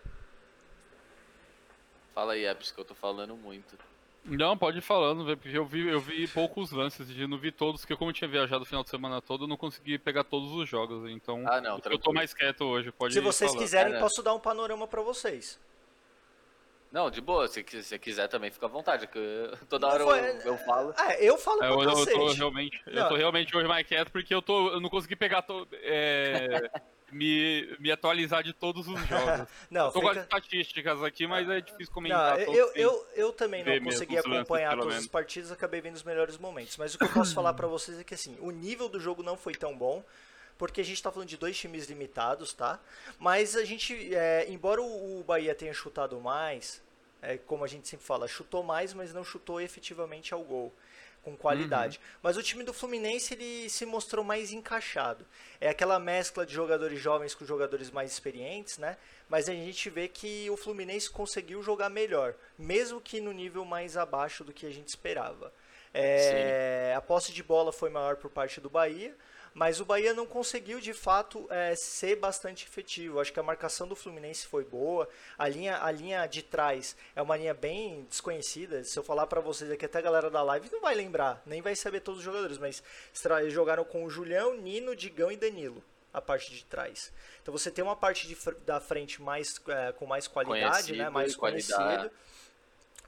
Fala aí, Epis, que eu tô falando muito. Não, pode ir falando, velho, porque eu vi, eu vi poucos lances, e não vi todos, porque como eu tinha viajado o final de semana todo, eu não consegui pegar todos os jogos, então Ah, não, eu tô mais quieto hoje, pode Se vocês falar. quiserem, É, né? posso dar um panorama pra vocês. Não, de boa, se se quiser também fica à vontade, que eu- toda Não hora foi- eu, eu falo. É, eu falo É, pra eu, eu tô realmente, eu tô realmente hoje mais quieto porque eu tô, eu não consegui pegar to, é, me, me atualizar de todos os jogos. Não, eu tô com as fica... estatísticas aqui, mas é difícil Não, comentar. eu, todos eu, eu, eu também não consegui lances, acompanhar pelo todas as partidas, acabei vendo os melhores momentos. Mas o que eu posso falar pra vocês é que assim, o nível do jogo não foi tão bom, porque a gente tá falando de dois times limitados, tá? Mas a gente, é, embora o o Bahia tenha chutado mais, é, como a gente sempre fala, chutou mais, mas não chutou efetivamente ao gol. Com qualidade. Mas o time do Fluminense ele se mostrou mais encaixado. É aquela mescla de jogadores jovens com jogadores mais experientes, né? Mas a gente vê que o Fluminense conseguiu jogar melhor, mesmo que no nível mais abaixo do que a gente esperava. É, a posse de bola foi maior por parte do Bahia, mas o Bahia não conseguiu de fato é, ser bastante efetivo. Acho que a marcação do Fluminense foi boa. A linha, a linha de trás é uma linha bem desconhecida. Se eu falar pra vocês aqui, até a galera da live não vai lembrar, nem vai saber todos os jogadores, mas jogaram com o Julião, Nino, Digão e Danilo. A parte de trás. Então você tem uma parte de da frente mais, é, com mais qualidade, né? Conhecido Mais e qualidade. conhecido.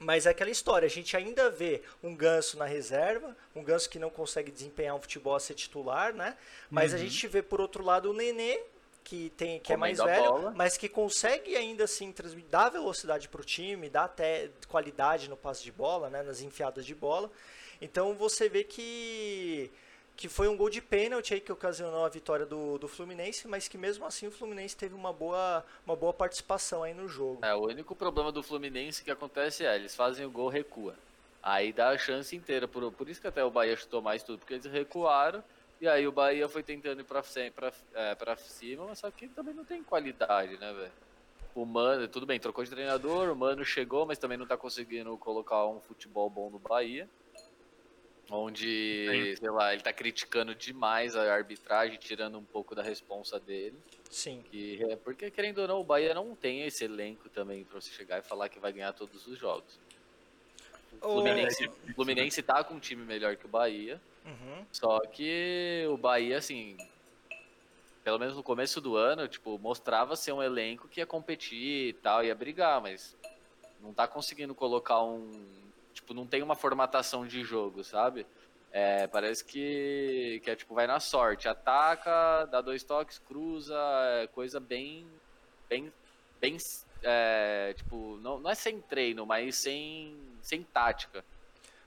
Mas é aquela história, a gente ainda vê um ganso na reserva, um ganso que não consegue desempenhar um futebol a ser titular, né? Mas a gente vê por outro lado o Nenê, que tem que é mais velho, bola. mas que consegue ainda assim transmitir, dar velocidade para o time, dar até qualidade no passe de bola, né? Nas enfiadas de bola. Então você vê que que foi um gol de pênalti aí que ocasionou a vitória do, do Fluminense, mas que mesmo assim o Fluminense teve uma boa, uma boa participação aí no jogo. É, o único problema do Fluminense que acontece é, eles fazem o gol, recua. Aí dá a chance inteira, por, por isso que até o Bahia chutou mais tudo, porque eles recuaram, e aí o Bahia foi tentando ir pra, pra, é, pra cima, mas só que também não tem qualidade, né, velho? O Mano, tudo bem, trocou de treinador, o Mano chegou, mas também não tá conseguindo colocar um futebol bom no Bahia. Onde, sei lá, ele tá criticando demais a arbitragem, tirando um pouco da responsa dele. Sim. Que é porque, querendo ou não, o Bahia não tem esse elenco também pra você chegar e falar que vai ganhar todos os jogos. O Fluminense, o Fluminense tá com um time melhor que o Bahia, Uhum. só que o Bahia, assim, pelo menos no começo do ano, tipo, mostrava ser um elenco que ia competir e tal, ia brigar, mas não tá conseguindo colocar um. Tipo, não tem uma formatação de jogo, sabe? É, parece que, que é tipo, vai na sorte. Ataca, dá dois toques, cruza, é coisa bem. bem. bem. é, tipo, não, não é sem treino, mas sem. sem tática.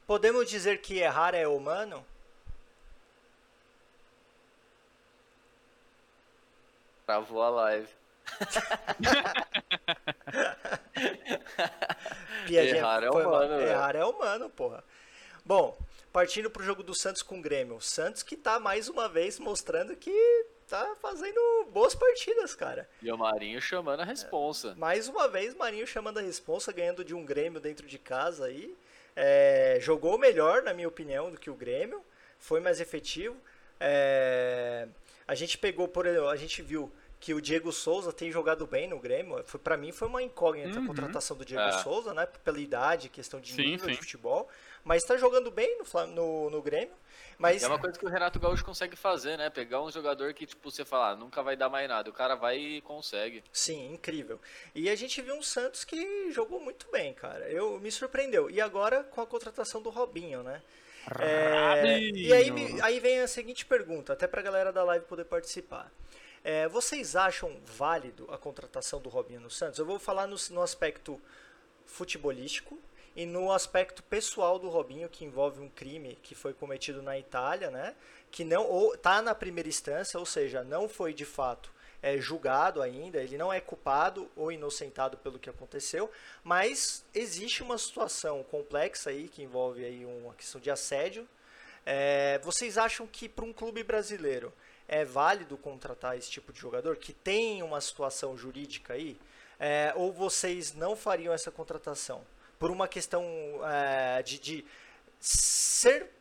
Podemos dizer que errar é humano? Travou a live. Piadinha Errar é humano, mal. velho. Errar é humano, porra. Bom, partindo pro jogo do Santos com o Grêmio. O Santos que tá mais uma vez mostrando que tá fazendo boas partidas, cara. E o Marinho chamando a responsa. Mais uma vez, Marinho chamando a responsa, ganhando de um Grêmio dentro de casa aí. É, jogou melhor, na minha opinião, do que o Grêmio. Foi mais efetivo. É, a gente pegou, por a gente viu que o Diego Souza tem jogado bem no Grêmio. Foi, para mim foi uma incógnita a Uhum. contratação do Diego É. Souza, né? Pela idade, questão de Sim, nível de sim. futebol. Mas tá jogando bem no, no, no Grêmio. Mas É uma coisa que o Renato Gaúcho consegue fazer, né? Pegar um jogador que, tipo, você fala, ah, nunca vai dar mais nada. O cara vai e consegue. Sim, incrível. E a gente viu um Santos que jogou muito bem, cara. Eu me surpreendeu. E agora com a contratação do Robinho, né? É, e aí, aí vem a seguinte pergunta, até pra galera da live poder participar. É, vocês acham válido a contratação do Robinho no Santos? Eu vou falar no, no aspecto futebolístico e no aspecto pessoal do Robinho, que envolve um crime que foi cometido na Itália, né? Que não ou tá na primeira instância, ou seja, não foi de fato é, julgado ainda, ele não é culpado ou inocentado pelo que aconteceu, mas existe uma situação complexa aí que envolve aí uma questão de assédio. É, vocês acham que para um clube brasileiro é válido contratar esse tipo de jogador que tem uma situação jurídica aí? É, ou vocês não fariam essa contratação por uma questão é, de, de ser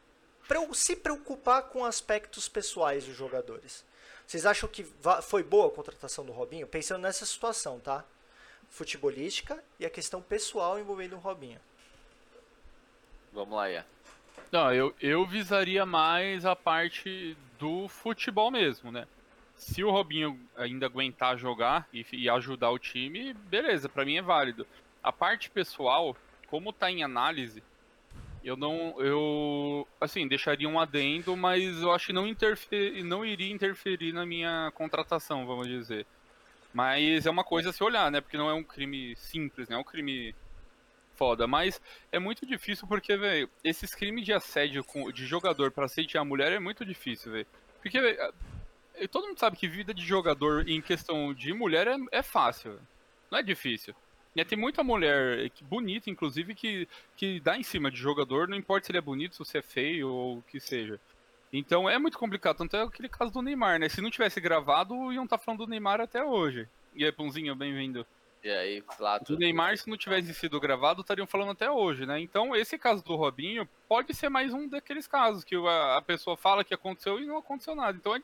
se preocupar com aspectos pessoais dos jogadores? Vocês acham que foi boa a contratação do Robinho? Pensando nessa situação, tá? Futebolística e a questão pessoal envolvendo o Robinho. Vamos lá, Ian. Não, eu, eu visaria mais a parte do futebol mesmo, né? Se o Robinho ainda aguentar jogar e, e ajudar o time, beleza, para mim é válido. A parte pessoal, como tá em análise, eu não. Eu. Assim, deixaria um adendo, mas eu acho que não, interfer, não iria interferir na minha contratação, vamos dizer. Mas é uma coisa a se olhar, né? Porque não é um crime simples, né? É um crime foda. Mas é muito difícil porque, velho, esses crimes de assédio com, de jogador assediar a mulher é muito difícil, velho. Porque, véio, todo mundo sabe que vida de jogador em questão de mulher é, é fácil, véio. não é difícil. E tem muita mulher bonita, inclusive, que, que dá em cima de jogador, não importa se ele é bonito, se é feio ou o que seja. Então é muito complicado, tanto é aquele caso do Neymar, né? Se não tivesse gravado, iam estar tá falando do Neymar até hoje. E aí, Pãozinho, bem-vindo. E aí, Flato? Do Neymar, se não tivesse sido gravado, estariam falando até hoje, né? Então, esse caso do Robinho pode ser mais um daqueles casos que a, pessoa fala que aconteceu e não aconteceu nada. Então, é,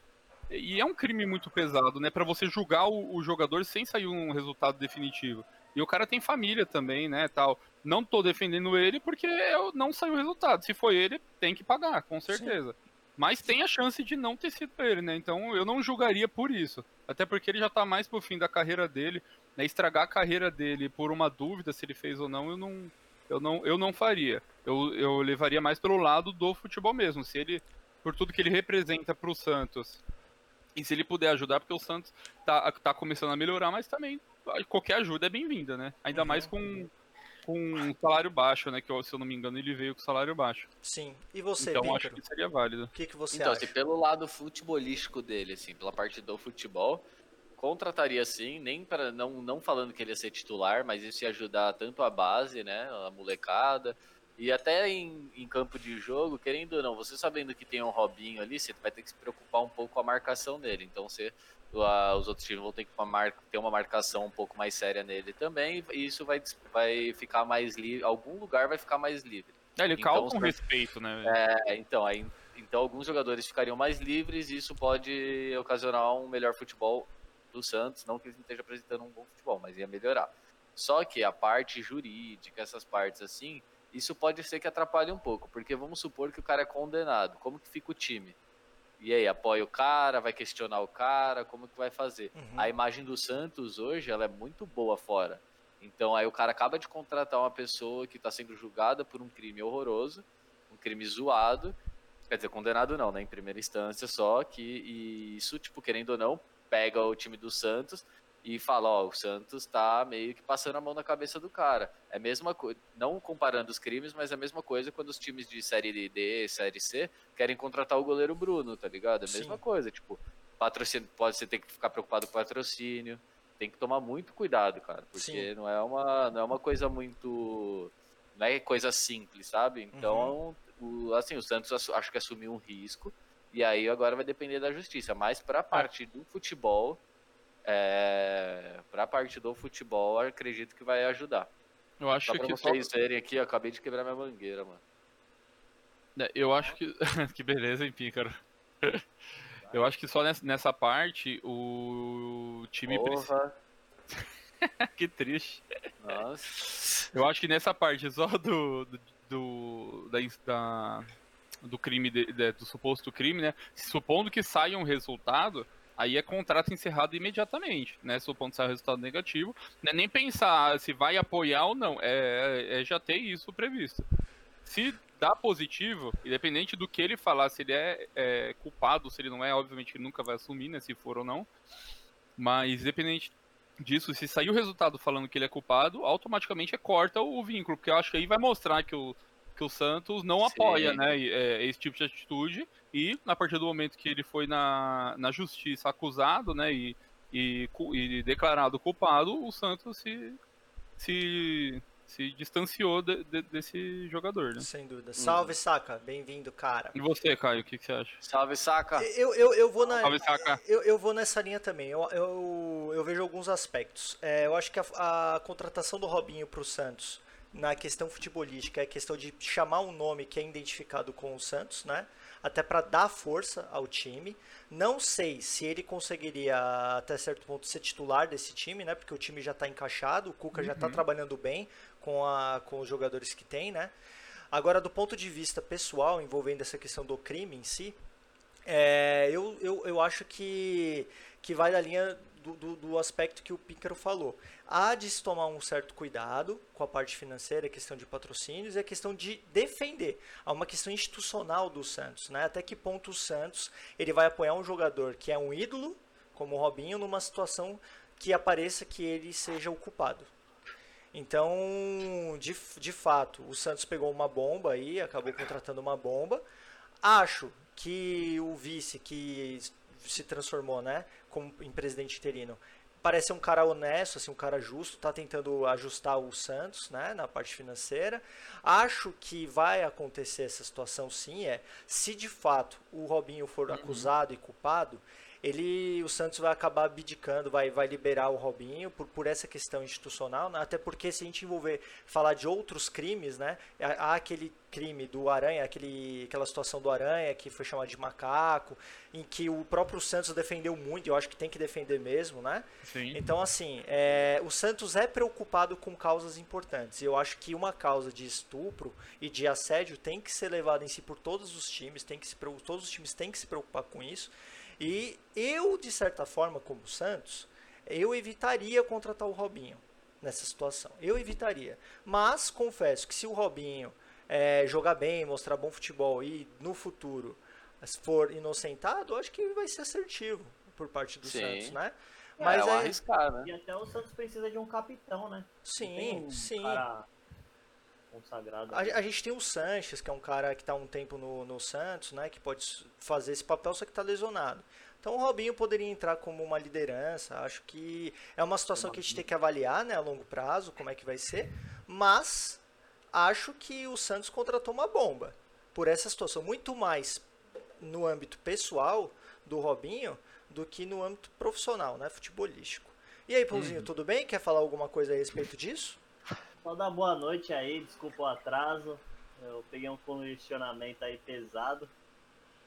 e é um crime muito pesado, né? Para você julgar o, o jogador sem sair um resultado definitivo. E o cara tem família também, né, tal. Não tô defendendo ele porque eu não saiu o resultado. Se foi ele, tem que pagar, com certeza. Sim. Mas tem a chance de não ter sido ele, né? Então eu não julgaria por isso. Até porque ele já tá mais pro fim da carreira dele. Né? Estragar a carreira dele por uma dúvida se ele fez ou não, eu não, eu não, eu não faria. Eu, eu levaria mais pelo lado do futebol mesmo. Se ele, por tudo que ele representa pro Santos, e se ele puder ajudar, porque o Santos tá, tá começando a melhorar, mas também qualquer ajuda é bem-vinda, né? Ainda uhum. mais com, com um salário baixo, né? Que se eu não me engano ele veio com salário baixo. Sim. E você, Então acho que seria válido. O que, que você então, acha? Assim, pelo lado futebolístico dele, assim, pela parte do futebol, contrataria sim, nem para não, não falando que ele ia ser titular, mas isso ia ajudar tanto a base, né? A molecada. E até em, em, campo de jogo, querendo ou não, você sabendo que tem um Robinho ali, você vai ter que se preocupar um pouco com a marcação dele. Então você os outros times vão ter que ter uma marcação um pouco mais séria nele também, e isso vai, vai ficar mais livre, algum lugar vai ficar mais livre. É, ele então, calma com respeito, né? É, então, aí, então alguns jogadores ficariam mais livres e isso pode ocasionar um melhor futebol do Santos, não que ele esteja apresentando um bom futebol, mas ia melhorar. Só que a parte jurídica, essas partes assim, isso pode ser que atrapalhe um pouco, porque vamos supor que o cara é condenado, como que fica o time? E aí, apoia o cara, vai questionar o cara, como que vai fazer? Uhum. A imagem do Santos hoje, ela é muito boa fora. Então aí o cara acaba de contratar uma pessoa que está sendo julgada por um crime horroroso, um crime zoado, quer dizer, condenado não, né, em primeira instância só, que e isso, tipo, querendo ou não, pega o time do Santos e fala, ó, o Santos tá meio que passando a mão na cabeça do cara. É a mesma coisa, não comparando os crimes, mas é a mesma coisa quando os times de série D, série C querem contratar o goleiro Bruno, tá ligado? É a mesma Sim. coisa, tipo, patrocínio, pode você ter que ficar preocupado com patrocínio, tem que tomar muito cuidado, cara, porque não é uma não é uma coisa muito não é coisa simples, sabe? Então, uhum. o, assim, o Santos acho que assumiu um risco e aí agora vai depender da justiça, mas para a parte do futebol é, para a parte do futebol, acredito que vai ajudar. Eu acho só pra que vocês só... verem aqui, eu acabei de quebrar minha mangueira, mano. É, eu acho que. que beleza, hein, Pícaro? Eu acho que só nessa parte o time precisa. que triste. Nossa. Eu acho que nessa parte só do. do, do da, da, do crime, de, de, do suposto crime, né? Supondo que saia um resultado, aí é contrato encerrado imediatamente, né? Supondo sair resultado negativo, não é nem pensar se vai apoiar ou não, é, é, é já ter isso previsto. Se dá positivo, independente do que ele falar, se ele é, é, culpado, se ele não é, obviamente ele nunca vai assumir, né? Se for ou não. Mas independente disso, se sair o resultado falando que ele é culpado, automaticamente é corta o vínculo, porque eu acho que aí vai mostrar que o que o Santos não Sim. apoia, né, é, esse tipo de atitude e a partir do momento que ele foi na, na justiça acusado, né, e, e, e declarado culpado, o Santos se, se, se distanciou de, de, desse jogador, né? Sem dúvida. Salve, Saca. Bem-vindo, cara. E você, Caio, o que, que, você acha? Salve, Saca. Eu, eu, eu vou na, Salve, Saca. Eu, eu vou nessa linha também. Eu, eu, eu vejo alguns aspectos. É, eu acho que a, a contratação do Robinho para o Santos na questão futebolística é a questão de chamar um nome que é identificado com o Santos, né? Até para dar força ao time. Não sei se ele conseguiria até certo ponto ser titular desse time, né? Porque o time já está encaixado, o Cuca tá uhum. já está trabalhando bem com, a, com os jogadores que tem, né? Agora, do ponto de vista pessoal, envolvendo essa questão do crime em si, é, eu, eu, eu acho que, que vai da linha do, do, do, aspecto que o Pícaro falou. Há de se tomar um certo cuidado com a parte financeira, a questão de patrocínios e a questão de defender. Há uma questão institucional do Santos. Né? Até que ponto o Santos ele vai apoiar um jogador que é um ídolo, como o Robinho, numa situação que apareça que ele seja o culpado. Então, de, de fato, o Santos pegou uma bomba aí, acabou contratando uma bomba. Acho que o vice que se transformou, né, como em presidente interino, parece um cara honesto, assim, um cara justo, está tentando ajustar o Santos, né, na parte financeira. Acho que vai acontecer essa situação sim, é, se de fato o Robinho for uhum. acusado e culpado, ele o Santos vai acabar abdicando, vai, vai liberar o Robinho por, por essa questão institucional, né? até porque se a gente envolver falar de outros crimes, né? Há aquele crime do Aranha, aquele, aquela situação do Aranha que foi chamado de macaco, em que o próprio Santos defendeu muito, eu acho que tem que defender mesmo, né? Sim. Então, assim, é, o Santos é preocupado com causas importantes. Eu acho que uma causa de estupro e de assédio tem que ser levada em si por todos os times, tem que se, todos os times têm que se preocupar com isso. E eu, de certa forma, como Santos, eu evitaria contratar o Robinho nessa situação. Eu evitaria. Mas confesso que se o Robinho é, jogar bem, mostrar bom futebol e no futuro for inocentado, acho que vai ser assertivo por parte do Sim. Santos, né? É, Mas é, é arriscar, né? E até o Santos precisa de um capitão, né? Sim, um sim. Cara consagrado. A, a, gente tem o Sanches, que é um cara que está um tempo no, no Santos, né? Que pode fazer esse papel, só que está lesionado. Então o Robinho poderia entrar como uma liderança. Acho que é uma situação que a gente tem que avaliar, né, a longo prazo, como é que vai ser. Mas acho que o Santos contratou uma bomba por essa situação, muito mais no âmbito pessoal do Robinho do que no âmbito profissional, né, futebolístico. E aí, Pãozinho, uhum. tudo bem? Quer falar alguma coisa a respeito disso? Só dar boa noite aí, desculpa o atraso. Eu peguei um congestionamento aí pesado.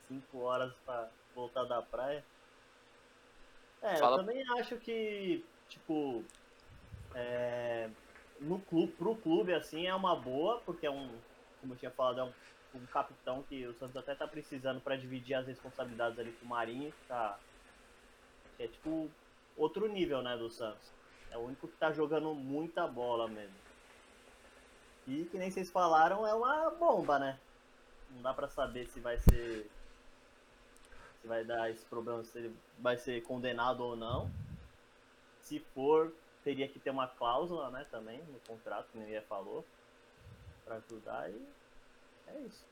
Cinco horas para voltar da praia. É, Fala. eu também acho que, tipo, é, no clube, pro clube, assim, é uma boa, porque é um, como eu tinha falado, é um, um capitão que o Santos até tá precisando para dividir as responsabilidades ali com o Marinho, que tá, que é tipo outro nível, né, do Santos. É o único que tá jogando muita bola mesmo. E que nem vocês falaram, é uma bomba, né? Não dá pra saber se vai ser. Se vai dar esse problema, se ele vai ser condenado ou não. Se for, teria que ter uma cláusula, né, também, no contrato, que ninguém falou. Pra ajudar e. É isso.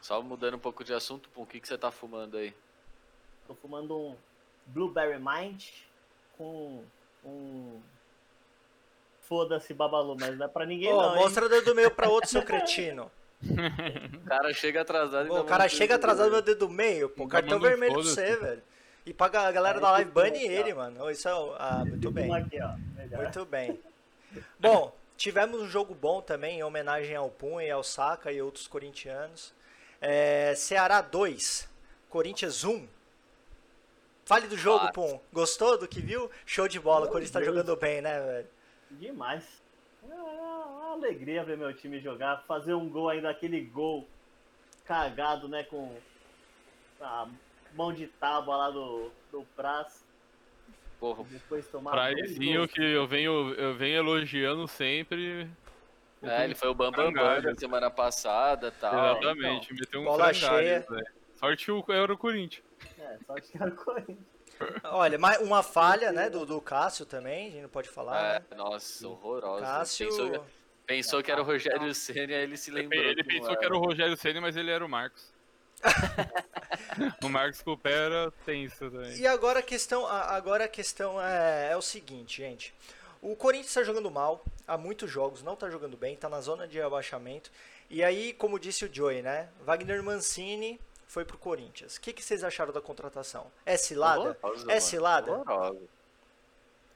Só mudando um pouco de assunto, o que, que você tá fumando aí? Tô fumando um Blueberry Mind com um Foda-se, Babalu, mas não é pra ninguém oh, não. Mostra o dedo meio pra outro, seu cretino. o cara chega atrasado e O cara chega atrasado no dedo meio, pô. Cartão vermelho pra você, velho. E paga a galera da live bane ele, mano. Isso é. Ah, muito bem. Muito bem. Bom, tivemos um jogo bom também, em homenagem ao Pum e ao Saka e outros corintianos. É, Ceará 2, Corinthians 1. Fale do jogo, Pum. Gostou do que viu? Show de bola, o Corinthians tá jogando bem, né, velho? Demais. É uma alegria ver meu time jogar, fazer um gol ainda, aquele gol cagado, né, com a mão de tábua lá do, do Praz. Porra, depois tomar Prazinho que eu venho, eu venho elogiando sempre. É, ele foi o Bambam Bam Bam semana passada tal. Exatamente, então, meteu um bola cheia. Sorte o, era o Corinthians. É, sorte que era o Corinthians. Olha, uma falha, né, do, do Cássio também, a gente não pode falar. É, né? Nossa, horrorosa. Cássio... Pensou, pensou que era o Rogério Senna e ele se lembrou. Ele, pensou que era o Rogério Senna, mas ele era o Marcos. o Marcos com o pé era tenso também. E agora a questão, agora a questão é, é o seguinte, gente. O Corinthians está jogando mal há muitos jogos, não está jogando bem, está na zona de abaixamento. E aí, como disse o Joey, né? Wagner Mancini foi pro Corinthians. O que, que vocês acharam da contratação? É cilada? Horroroso, é cilada?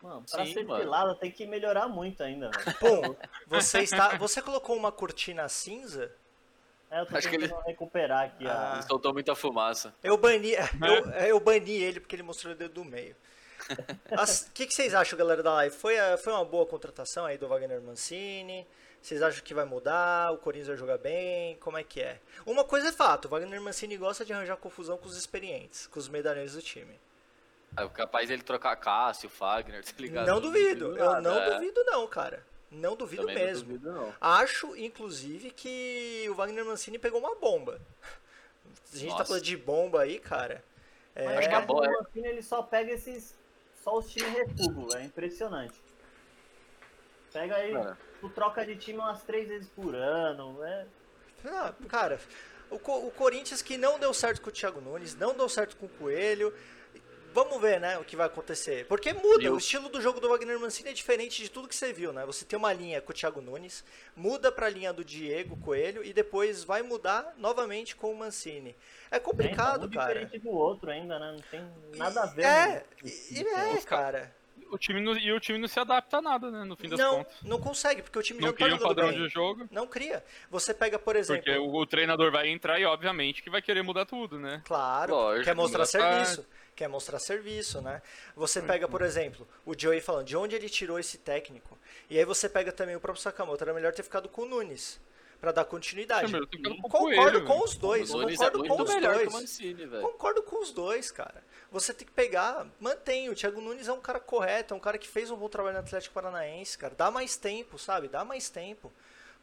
Mano, pra Sim, ser mano. cilada tem que melhorar muito ainda. Pum, você, está, você colocou uma cortina cinza? É, eu tô Acho que ele... recuperar aqui. Ah. Ele soltou muita fumaça. Eu bani, eu, eu bani ele porque ele mostrou o dedo do meio. O que, que, vocês acham, galera da live? Foi, foi uma boa contratação aí do Wagner Mancini? Vocês acham que vai mudar? O Corinthians vai jogar bem? Como é que é? Uma coisa é fato, o Wagner Mancini gosta de arranjar confusão com os experientes, com os medalhões do time. É capaz ele trocar Cássio, Fagner, tá ligado? Não duvido, eu nada, não é. duvido não, cara. Não duvido Também não mesmo. duvido, não. Acho, inclusive, que o Wagner Mancini pegou uma bomba. A gente tá Nossa. falando de bomba aí, cara. É, Acho que a bola- o Mancini, ele só pega esses. Só os times refúgio, é impressionante. Pega aí, Cara. tu troca de time umas três vezes por ano, é. Ah, cara, o, o Corinthians que não deu certo com o Thiago Nunes, não deu certo com o Coelho. Vamos ver, né, o que vai acontecer. Porque muda, Eu- o estilo do jogo do Wagner Mancini é diferente de tudo que você viu, né? Você tem uma linha com o Thiago Nunes, muda pra linha do Diego Coelho e depois vai mudar novamente com o Mancini. É complicado, é, um cara. diferente do outro ainda, né? Não tem nada a ver. É, né? e, e é, cara. O time não, e o time não se adapta a nada, né? No fim das Não, contas. não consegue, porque o time Não não tá cria um jogando padrão bem. de jogo. Não cria. Você pega, por exemplo, Porque o, o treinador vai entrar e, obviamente, que vai querer mudar tudo, né? Claro, Lógico, quer mostrar serviço. Quer mostrar serviço, né? Você pega, por exemplo, o Joey falando de onde ele tirou esse técnico. E aí você pega também o próprio Sakamoto. Era melhor ter ficado com o Nunes. Pra dar continuidade. O Concordo Coelho, com os dois. é Concordo muito com os dois. Mancini. Concordo com os dois, cara. Você tem que pegar, mantém. O Thiago Nunes é um cara correto, é um cara que fez um bom trabalho no Atlético Paranaense, cara. Dá mais tempo, sabe? Dá mais tempo.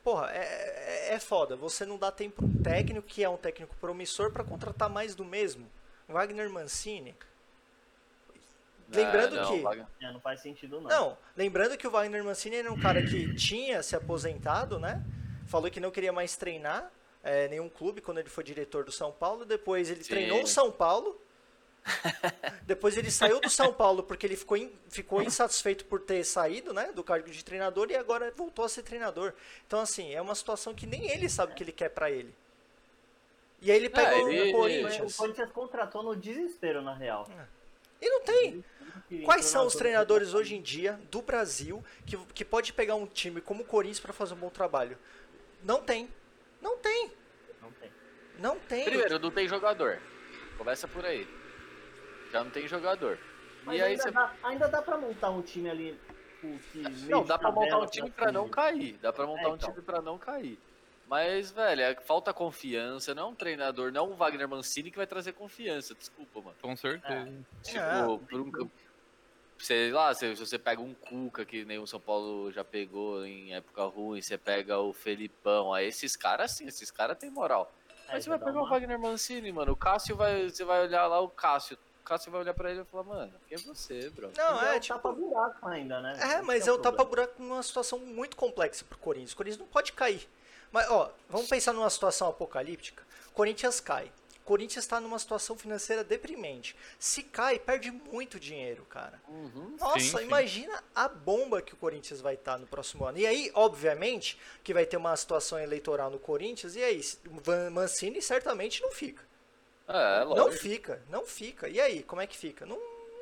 Porra, é, é, é foda. Você não dá tempo pro técnico, que é um técnico promissor, pra contratar mais do mesmo. Wagner Mancini. Lembrando É, não, que. Wagner- É, não faz sentido, não. Não, lembrando que o Wagner Mancini era um cara que tinha se aposentado, né? Falou que não queria mais treinar é, nenhum clube quando ele foi diretor do São Paulo. Depois ele Sim. treinou o São Paulo. Depois ele saiu do São Paulo porque ele ficou, in- ficou insatisfeito por ter saído, né? Do cargo de treinador e agora voltou a ser treinador. Então, assim, é uma situação que nem ele sabe o que ele quer pra ele. E aí ele pegou ele- o O Corinthians. Corinthians contratou no desespero, na real. E não tem. Quais são os treinadores hoje em dia do Brasil que, que pode pegar um time como o Corinthians para fazer um bom trabalho? Não tem. Não tem. Não tem. Não tem. Primeiro, não tem jogador. Começa por aí. Já não tem jogador. Mas e aí ainda, você. dá, ainda dá pra montar um time ali. Não, dá pra montar um time pra não cair. Dá pra montar É, um então. time pra não cair. Mas, velho, é- falta confiança. Não é um treinador, não é um Wagner Mancini que vai trazer confiança. Desculpa, mano. Com certeza. Tipo, É. por um, sei lá, se, você pega um Cuca, que nem o São Paulo já pegou em época ruim, você pega o Felipão, aí esses caras sim, esses caras têm moral. É, Mas você vai pegar o uma- Wagner Mancini, mano, o Cássio vai, você vai olhar lá o Cássio, o Cássio vai olhar pra ele e falar, mano, quem é você, bro? Não, é um tipo. tapa-buraco ainda, né? É, Esse mas que é o tapa-buraco numa situação muito complexa pro Corinthians. O Corinthians não pode cair. Mas, ó, vamos pensar numa situação apocalíptica. Corinthians cai. Corinthians está numa situação financeira deprimente. Se cai, perde muito dinheiro, cara. Uhum. Nossa, Sim, sim. imagina a bomba que o Corinthians vai estar no próximo ano. E aí, obviamente, que vai ter uma situação eleitoral no Corinthians. E aí, Mancini certamente não fica. É, Não lógico. fica, não fica. E aí, como é que fica? Não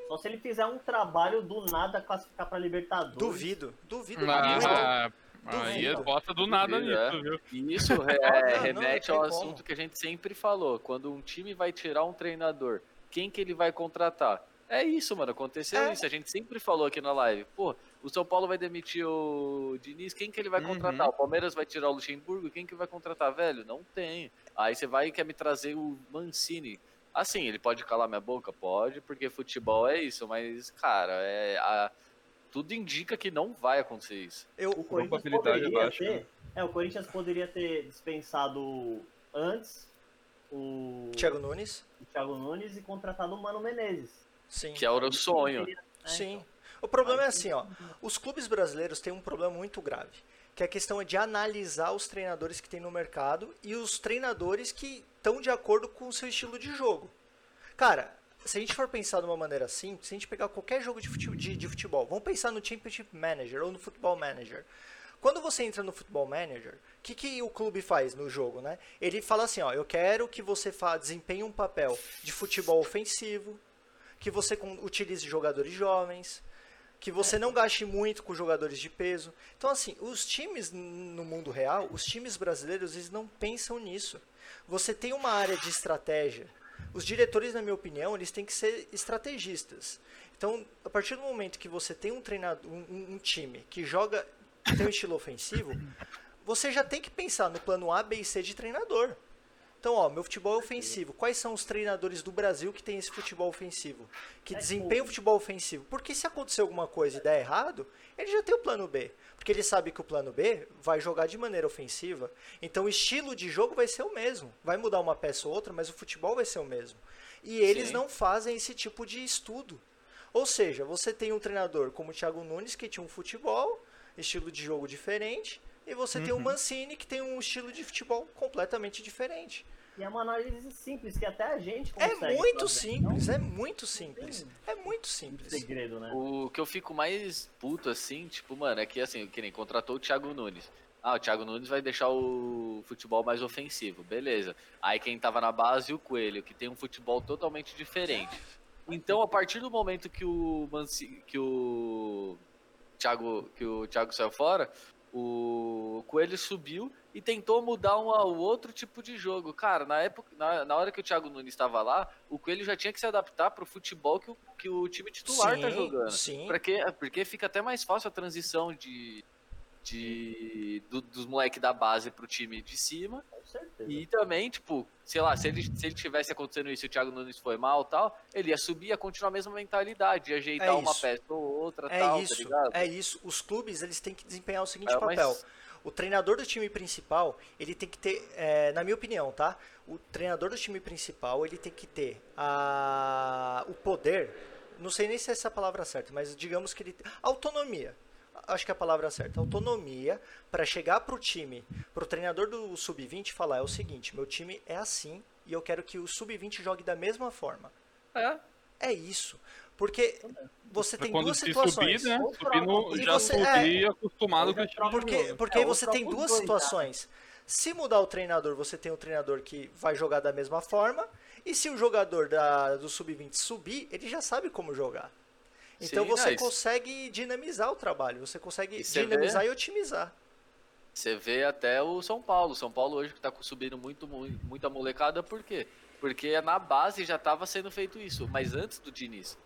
Só se ele fizer um trabalho do nada classificar pra Libertadores. duvido, duvido Ah, ah, aí Duvido. bota do nada Duvido, é. nisso, viu? Isso é, não, remete não ao assunto que a gente sempre falou. Quando um time vai tirar um treinador, quem que ele vai contratar? É isso, mano. Aconteceu É. isso. A gente sempre falou aqui na live. Pô, o São Paulo vai demitir o Diniz, quem que ele vai Uhum. contratar? O Palmeiras vai tirar o Luxemburgo, quem que vai contratar? Velho, não tem. Aí você vai e quer me trazer o Mancini. Assim, ele pode calar minha boca? Pode, porque futebol é isso. Mas, cara, é a- tudo indica que não vai acontecer isso. Eu, O Corinthians Probabilidade poderia baixa, ter. né? É, o Corinthians poderia ter dispensado antes o Thiago Nunes, o Thiago Nunes e contratado o Mano Menezes. sim. Que é o sonho. É, Sim. então. O problema é assim, ó. Os clubes brasileiros têm um problema muito grave, que a questão é de analisar os treinadores que tem no mercado e os treinadores que estão de acordo com o seu estilo de jogo. Cara, se a gente for pensar de uma maneira assim, se a gente pegar qualquer jogo de futebol, de, de futebol vamos pensar no Championship Manager ou no Football Manager. Quando você entra no Football Manager, o que, que o clube faz no jogo, né? Ele fala assim, ó, eu quero que você desempenhe um papel de futebol ofensivo, que você utilize jogadores jovens, que você não gaste muito com jogadores de peso. Então, assim, os times no mundo real, os times brasileiros, eles não pensam nisso. Você tem uma área de estratégia. Os diretores, na minha opinião, eles têm que ser estrategistas. Então, a partir do momento que você tem um treinador, um, um- time que joga, tem um estilo ofensivo, você já tem que pensar no plano A, B e C de treinador. Então, ó, meu futebol é ofensivo. Quais são os treinadores do Brasil que tem esse futebol ofensivo? Que É desempenham o futebol ofensivo? Porque se acontecer alguma coisa e der errado, ele já tem o plano B. Porque ele sabe que o plano B vai jogar de maneira ofensiva. Então o estilo de jogo vai ser o mesmo. Vai mudar uma peça ou outra, mas o futebol vai ser o mesmo. E eles Sim. não fazem esse tipo de estudo. Ou seja, você tem um treinador como o Thiago Nunes que tinha um futebol, estilo de jogo diferente, e você tem o Mancini que tem um estilo de futebol completamente diferente. E é uma análise simples que até a gente É consegue muito fazer. simples, Não é muito simples. É muito simples. segredo, né? O que eu fico mais puto assim, tipo, mano, é que assim, que nem contratou o Thiago Nunes. Ah, o Thiago Nunes vai deixar o futebol mais ofensivo, beleza. Aí quem tava na base, o Coelho, que tem um futebol totalmente diferente. Então, a partir do momento que o Manci, que o Thiago, que o Thiago saiu fora, o Coelho subiu e tentou mudar um ao outro tipo de jogo. Cara, na época, na, na hora que o Thiago Nunes estava lá, o Coelho já tinha que se adaptar pro futebol que o, que o time titular tá Sim, jogando. sim. Porque, porque fica até mais fácil a transição de, de do- dos moleques da base pro time de cima. Com certeza. E também, tipo, sei lá, se ele, se ele tivesse acontecendo isso e o Thiago Nunes foi mal e tal, ele ia subir, ia continuar a mesma mentalidade, ia ajeitar É uma peça ou outra É tal, tá isso, ligado? é isso. Os clubes eles têm que desempenhar o seguinte É, mas- papel. O treinador do time principal, ele tem que ter, é, na minha opinião, tá? O treinador do time principal, ele tem que ter a, o poder, não sei nem se é essa a palavra certa, mas digamos que ele tem autonomia. Acho que é a palavra certa, autonomia para chegar pro time, pro treinador do sub-20 e falar é o seguinte, meu time é assim e eu quero que o sub-20 jogue da mesma forma. É. É isso. Porque você tem quando duas situações. subir, né? Já você- subir acostumado com o Ou já estilo troca de Porque, porque É, você tem duas dois, situações. Se mudar o treinador, você tem um treinador que vai jogar da mesma forma. E se o jogador da, do sub-20 subir, ele já sabe como jogar. Então Sim, você é consegue dinamizar o trabalho, você consegue E você dinamizar vê- e otimizar. Você vê até o São Paulo. São Paulo hoje que tá subindo muito, muito, muita molecada, por quê? Porque na base já tava sendo feito isso, mas antes do Diniz.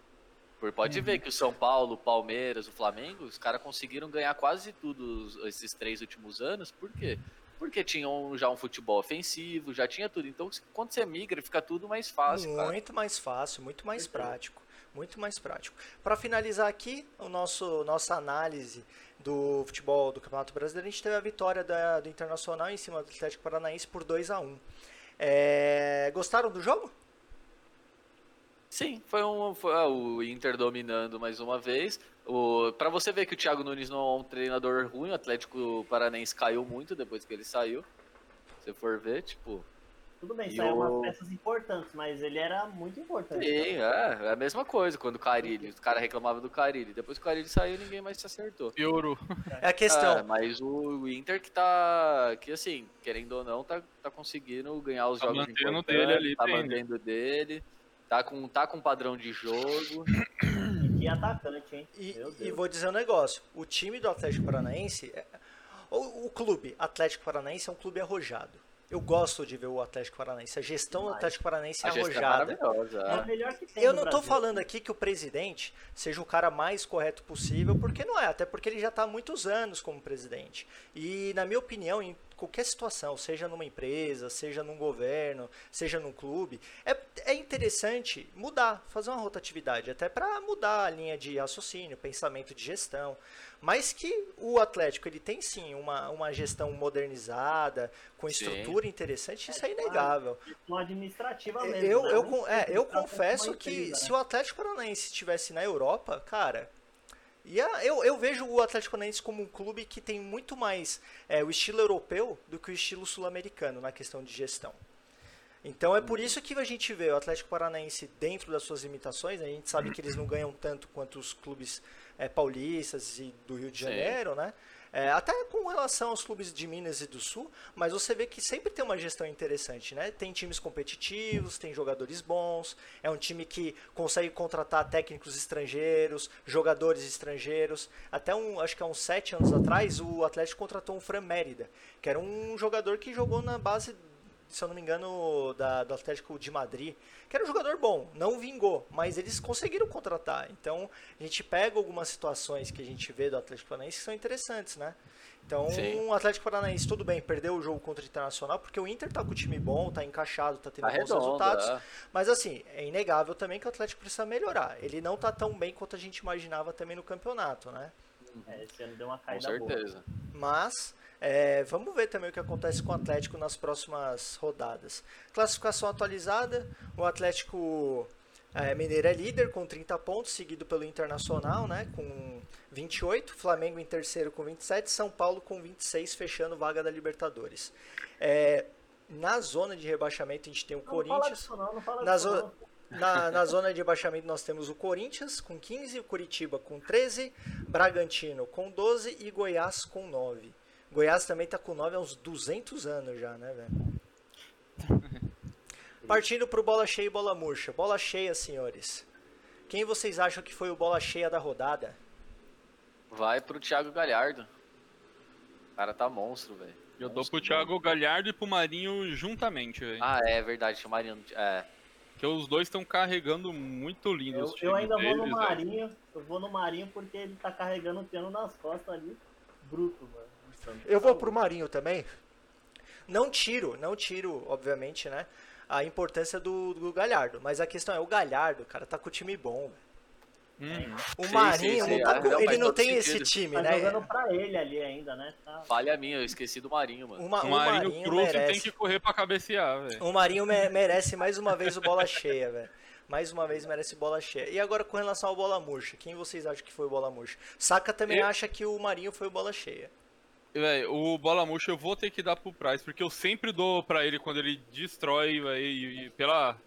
Por, pode ver que o São Paulo, o Palmeiras, o Flamengo, os caras conseguiram ganhar quase tudo esses três últimos anos, por quê? Porque tinham já um futebol ofensivo, já tinha tudo. Então, quando você migra, fica tudo mais fácil, cara. Muito mais fácil, muito mais prático. Muito mais prático. Para finalizar aqui, o nosso nossa análise do futebol do Campeonato Brasileiro, a gente teve a vitória da- do Internacional em cima do Atlético Paranaense por 2 a 1 É, Gostaram do jogo? Sim, foi um foi, ah, o Inter dominando mais uma vez. O para você ver que o Thiago Nunes não é um treinador ruim, o Atlético Paranense caiu muito depois que ele saiu. Se for ver, tipo, Tudo bem, saiu o- umas peças importantes, mas ele era muito importante. sim, é, é a mesma coisa quando o Carilli, os caras reclamavam do Carilli. Depois que o Carilli saiu, ninguém mais se acertou. Piorou. É a questão. É, mas o Inter que tá, que assim, querendo ou não, tá, tá conseguindo ganhar os Tá jogos mantendo importantes, dele ali, tá né? mantendo dele, tá com, tá com padrão de jogo. E que atacante, hein? E, Meu e vou dizer um negócio: o time do Atlético Paranaense, é- o, o clube Atlético Paranaense é um clube arrojado. Eu gosto de ver o Atlético Paranaense. A gestão do Demais. Atlético Paranaense é é arrojada. É é. o melhor que tem Eu não tô Brasil. falando aqui que o presidente seja o cara mais correto possível, porque não é, até porque ele já está há muitos anos como presidente. E, na minha opinião, em qualquer situação, seja numa empresa, seja num governo, seja num clube, é, é interessante mudar, fazer uma rotatividade, até para mudar a linha de raciocínio, pensamento de gestão. Mas que o Atlético ele tem sim uma, uma gestão modernizada, com Sim. estrutura interessante, isso é inegável. Gestão administrativa mesmo. Eu, né? eu, é, eu confesso uma que empresa, se né? o Atlético Paranaense estivesse na Europa, cara, ia, eu, eu vejo o Atlético Paranaense como um clube que tem muito mais é, o estilo europeu do que o estilo sul-americano na questão de gestão. Então é por isso que a gente vê o Atlético Paranaense dentro das suas limitações, a gente sabe que eles não ganham tanto quanto os clubes é, paulistas e do Rio de Sim. Janeiro, né? É, até com relação aos clubes de Minas e do Sul, mas você vê que sempre tem uma gestão interessante, né? Tem times competitivos, tem jogadores bons, é um time que consegue contratar técnicos estrangeiros, jogadores estrangeiros. Até um, acho que há uns sete anos atrás, o Atlético contratou um Fran Mérida, que era um jogador que jogou na base se eu não me engano, da, do Atlético de Madrid, que era um jogador bom, não vingou, mas eles conseguiram contratar. Então, a gente pega algumas situações que a gente vê do Atlético Paranaense que são interessantes, né? Então, Sim. o Atlético Paranaense, tudo bem, perdeu o jogo contra o Internacional, porque o Inter tá com o time bom, tá encaixado, tá tendo Tá bons resultados. é. Mas assim, é inegável também que o Atlético precisa melhorar. Ele não tá tão bem quanto a gente imaginava também no campeonato, né? É, esse ano deu uma Com caída boa. certeza. Mas é, vamos ver também o que acontece com o Atlético nas próximas rodadas. Classificação atualizada: o Atlético é, Mineiro é líder com 30 pontos, seguido pelo Internacional né, com 28, Flamengo em terceiro com 27, São Paulo com 26, fechando vaga da Libertadores. É, na zona de rebaixamento a gente tem o Não, Corinthians. não, não Na zona-. Na, na zona de rebaixamento nós temos o Corinthians com 15, o Curitiba com 13, Bragantino com 12 e Goiás com 9. Goiás também tá com 9 há uns 200 anos já, né, velho? Partindo pro bola cheia e bola murcha. Bola cheia, senhores. Quem vocês acham que foi o bola cheia da rodada? Vai pro Thiago Galhardo. O cara tá monstro, velho. Eu dou pro Thiago Galhardo e pro Marinho juntamente, velho. Ah, é verdade, o Mariano. É. Porque os dois estão carregando muito lindo Eu, eu ainda vou no deles, velho. Marinho, eu vou no Marinho porque ele tá carregando o piano nas costas ali. Bruto, mano. Eu vou pro Marinho também. Não tiro, não tiro, obviamente, né? A importância do, do Galhardo. Mas a questão é, o Galhardo, cara, tá com o time bom. velho. Hum. O Sim, Marinho, sim, sim. não tá Ah, com- não, ele não tem esse sentido. time, Tá né? jogando pra ele ali ainda, né? Tá... Falha minha, eu esqueci do Marinho, mano. Uma- O o Marinho, Marinho Cruz merece. tem que correr pra cabecear, velho. O Marinho me- merece mais uma vez o bola cheia, velho. Mais uma vez merece bola cheia. E agora com relação ao bola murcha, quem vocês acham que foi o bola murcha? Saka também Eu- acha que o Marinho foi o bola cheia. Véi, o Bola Murcha eu vou ter que dar pro Price, porque eu sempre dou pra ele quando ele destrói, véi, e, e pela,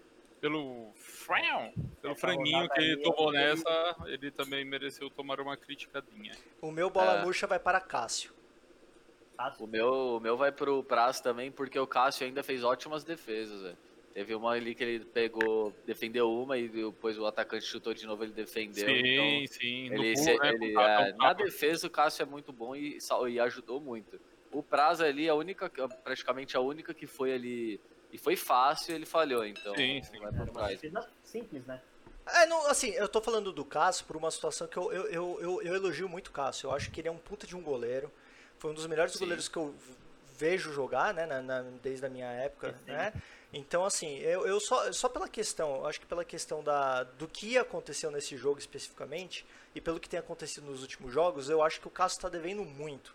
pelo frão, pelo Essa franguinho rodada que ele tomou nessa, ele também mereceu tomar uma criticadinha. O meu bola É. murcha vai para Cássio. O meu, o meu vai pro Prazo também, porque o Cássio ainda fez ótimas defesas, velho. Teve uma ali que ele pegou, defendeu uma e depois o atacante chutou de novo, ele defendeu. sim, então, sim. no ele, pulo, se- né, ele, é, na defesa o Cássio é muito bom e, e ajudou muito. O Prazo ali, a única, praticamente a única que foi ali e foi fácil, ele falhou, então Sim, sim. vai Prazo. defesa simples, né? É, não, assim, eu tô falando do Cássio por uma situação que eu, eu, eu, eu, eu elogio muito o Cássio. Eu acho que ele é um puta de um goleiro. Foi um dos melhores Sim. goleiros que eu vejo jogar, né, na, na- desde a minha época, Sim. né? Então, assim, eu, eu só, só pela questão, acho que pela questão da, do que aconteceu nesse jogo especificamente, e pelo que tem acontecido nos últimos jogos, eu acho que o Cássio tá devendo muito.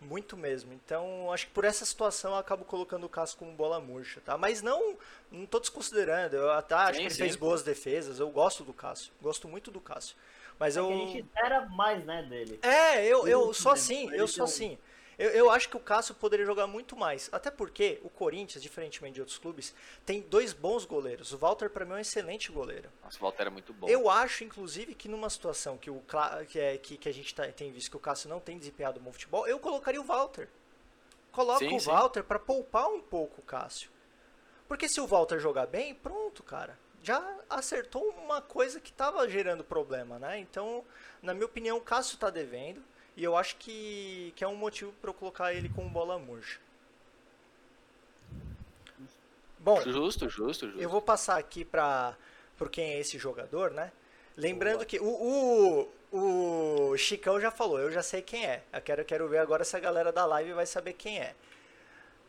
Muito mesmo. Então, acho que por essa situação eu acabo colocando o Cássio como bola murcha, tá? Mas não, não tô desconsiderando. Eu até acho Sim, que ele sim. fez boas defesas. Eu gosto do Cássio. Gosto muito do Cássio. Mas É eu. que a gente espera mais, né, dele. É, eu, eu sou assim, eu sou assim. Eu, eu acho que o Cássio poderia jogar muito mais. Até porque o Corinthians, diferentemente de outros clubes, tem dois bons goleiros. O Walter, pra mim, é um excelente goleiro. Nossa, o Walter é muito bom. Eu acho, inclusive, que numa situação que, o, que, é, que, que a gente tá- tem visto que o Cássio não tem desempenhado bom futebol, eu colocaria o Walter. Coloca Sim, o. Walter pra poupar um pouco o Cássio. Porque se o Walter jogar bem, pronto, cara. Já acertou uma coisa que tava gerando problema, né? Então, na minha opinião, o Cássio tá devendo. E eu acho que, que é um motivo pra eu colocar ele com bola murcha. Bom, Justo, justo, justo. eu vou passar aqui para por quem é esse jogador, né? Lembrando que o, o, o Chicão já falou, eu já sei quem é. Eu quero, quero ver agora se a galera da live vai saber quem é.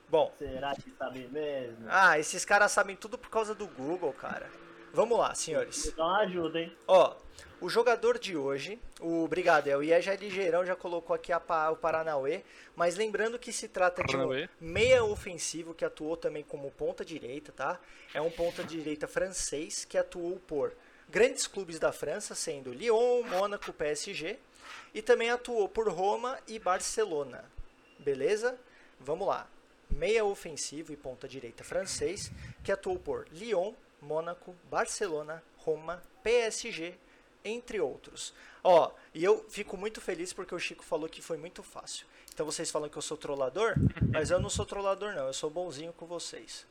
Bom, Será que sabe mesmo? ah, esses caras sabem tudo por causa do Google, cara. Vamos lá, senhores. Então ajuda, hein? Ó, o jogador de hoje, o Brigadel, e é já ligeirão, já colocou aqui a o Paranauê, mas lembrando que se trata de um Paranauê. meia ofensivo que atuou também como ponta direita, tá? É um ponta direita francês que atuou por grandes clubes da França, sendo Lyon, Mônaco, PSG, e também atuou por Roma e Barcelona. Beleza? Vamos lá. Meia ofensivo e ponta direita francês que atuou por Lyon, Mônaco, Barcelona, Roma, PSG, entre outros. Ó, e eu fico muito feliz porque o Chico falou que foi muito fácil. Então vocês falam que eu sou trollador, mas eu não sou trollador não, eu sou bonzinho com vocês.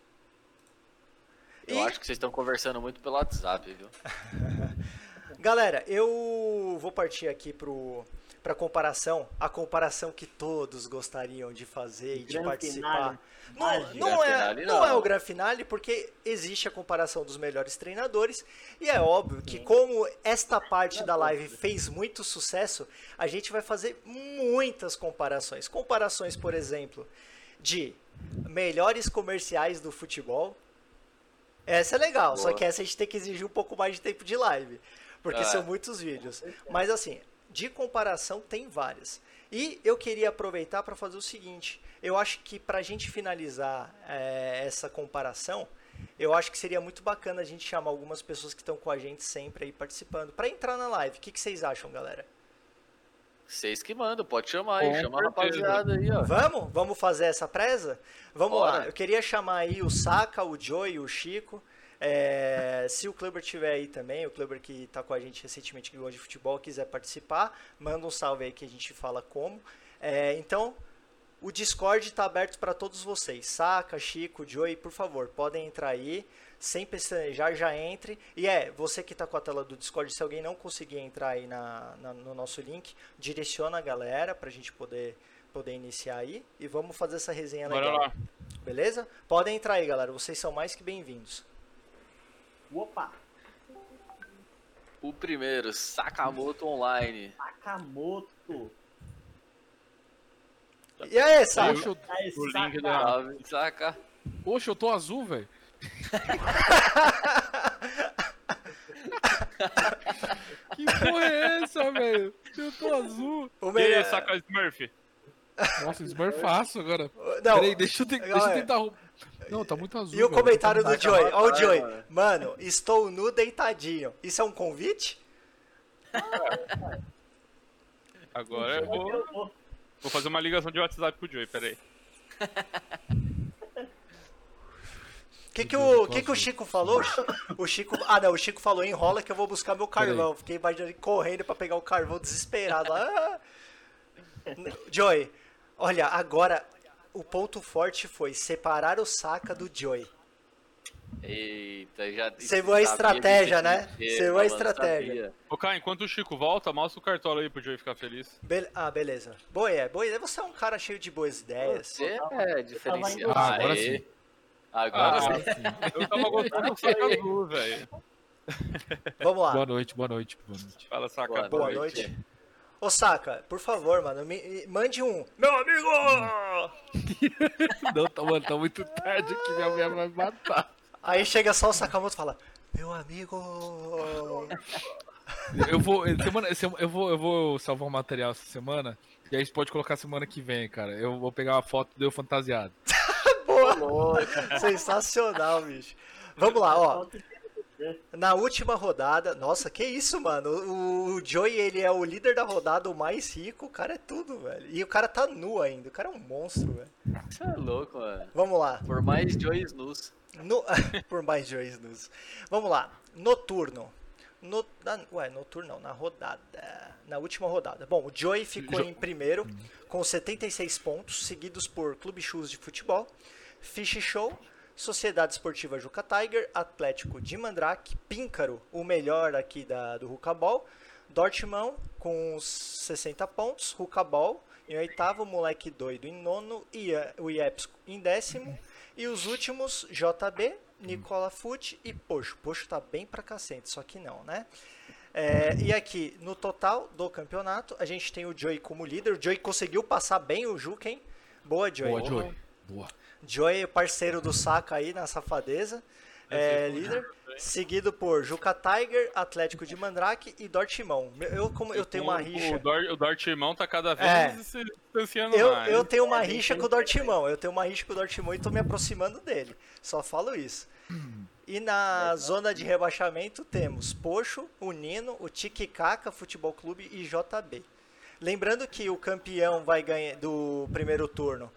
Eu E- acho que vocês estão conversando muito pelo WhatsApp, viu? Galera, eu vou partir aqui pro para comparação, a comparação que todos gostariam de fazer e de participar. finale. Não, Mágico. não, é, finale, não não. é o Gran Finale, porque existe a comparação dos melhores treinadores, e é óbvio que como esta parte da live fez muito sucesso, a gente vai fazer muitas comparações. Comparações, por exemplo, de melhores comerciais do futebol. Essa é legal, só Boa. que essa a gente tem que exigir um pouco mais de tempo de live, porque Ah. são muitos vídeos. Mas assim, de comparação tem várias. E eu queria aproveitar para fazer o seguinte: eu acho que para a gente finalizar é, essa comparação, eu acho que seria muito bacana a gente chamar algumas pessoas que estão com a gente sempre aí participando para entrar na live. O que, que vocês acham, galera? Vocês que mandam, pode chamar aí, Com chama a rapaziada aí, ó. Vamos? Vamos fazer essa presa? Vamos lá. Bora. Eu queria chamar aí o Saka, o Joey, o Chico. É, se o Kleber tiver aí também, o Kleber que tá com a gente recentemente que gosta de futebol, quiser participar, manda um salve aí que a gente fala como. É, então, o Discord está aberto para todos vocês. Saka, Chico, Joey, por favor, podem entrar aí. Sem pestanejar, já entre. E é, você que está com a tela do Discord, se alguém não conseguir entrar aí na, na- no nosso link, direciona a galera para a gente poder, poder iniciar aí. E vamos fazer essa resenha Bora legal. lá. Beleza? Podem entrar aí, galera. Vocês são mais que bem-vindos. Opa! O primeiro, Sakamoto Online. Sakamoto. E aí, Saka? Oxe, eu, Aí, o link Saka. da- Saka. Oxe, eu tô azul, velho. que porra é essa, velho? Eu tô azul. O E aí, saca Smurf? Nossa, smurfaço agora. Não, Peraí, deixa eu, te- deixa eu tentar. Não, tá muito azul. E o comentário do Saca Joey? Ó o Joey. mano. Mano, estou nu deitadinho. Isso é um convite? Agora eu vou, vou. fazer uma ligação de WhatsApp pro Joey, peraí. O que, que, o, que, que o. Chico falou? O Chico. Ah, não, o Chico falou enrola que eu vou buscar meu carvão. Fiquei imaginando correndo pra pegar o carvão desesperado. Ah! Joey, olha, agora o ponto forte foi separar o saca do Joey. Eita, já. Você viu a estratégia, né? ter, Você viu a estratégia. Ô, Kai, enquanto o Chico volta, mostra o cartola aí pro Joey ficar feliz. Bele- Ah, beleza. Boa ideia, boa ideia. Você é um cara cheio de boas ideias. Você é diferenciado. Ah, agora Aê. sim. Agora Ah, sim. Eu tava gostando do saca azul, velho. Vamos lá. Boa noite, boa noite, boa noite. Fala, saca. Boa Boa noite. noite. Ô, Saka, por favor, mano, me- me- mande um. Meu amigo! Não, tá, mano, tá muito tarde aqui, minha mulher vai me matar. Aí chega só o Sakamoto e fala: Meu amigo! Eu vou, semana, sema- eu vou, eu vou salvar um material essa semana. E aí você pode colocar semana que vem, cara. Eu vou pegar uma foto do eu fantasiado. Boa! Sensacional, bicho. Vamos lá, ó. Na última rodada, nossa, que isso, mano? O, Joey, ele é o líder da rodada, o mais rico, o cara é tudo, velho. E o cara tá nu ainda, o cara é um monstro, velho. Você é louco, mano. Vamos lá. Por mais Joyce nus. No... Por mais Joeys nus. Vamos lá. Noturno. No... na- Ué, noturno não, na rodada. Na última rodada. Bom, o Joey ficou Jo- em primeiro com 76 pontos, seguidos por Clube Shoes de Futebol, Fish Show, Sociedade Esportiva Juca Tiger, Atlético de Mandrake, Píncaro, o melhor aqui da, do Rucabol, Dortmund com 60 pontos, Rucabol em oitavo, Moleque Doido em nono, e o IEPS em décimo, e os últimos, JB, Nicola Fute e Poxo. Poxo tá bem pra cacete, só que não, né? É, e aqui, no total do campeonato, a gente tem o Joey como líder. O Joey conseguiu passar bem o Juca, hein? Boa, Joey. Boa, Joey. Boa. Joey, parceiro do Saca aí na safadeza. É, líder. Seguido por Juca Tiger, Atlético de Mandrake e Dortmund. Eu, como eu tenho uma O- rixa. O, Dor, o Dortmund tá cada vez É. se distanciando Eu, mais. eu tenho uma rixa com o Dortmund. Eu tenho uma rixa com o Dortmund e tô me aproximando dele. Só falo isso. E na zona de rebaixamento temos Poxo, o Nino, o Tiquicaca Futebol Clube e JB. Lembrando que o campeão vai ganhar do primeiro turno,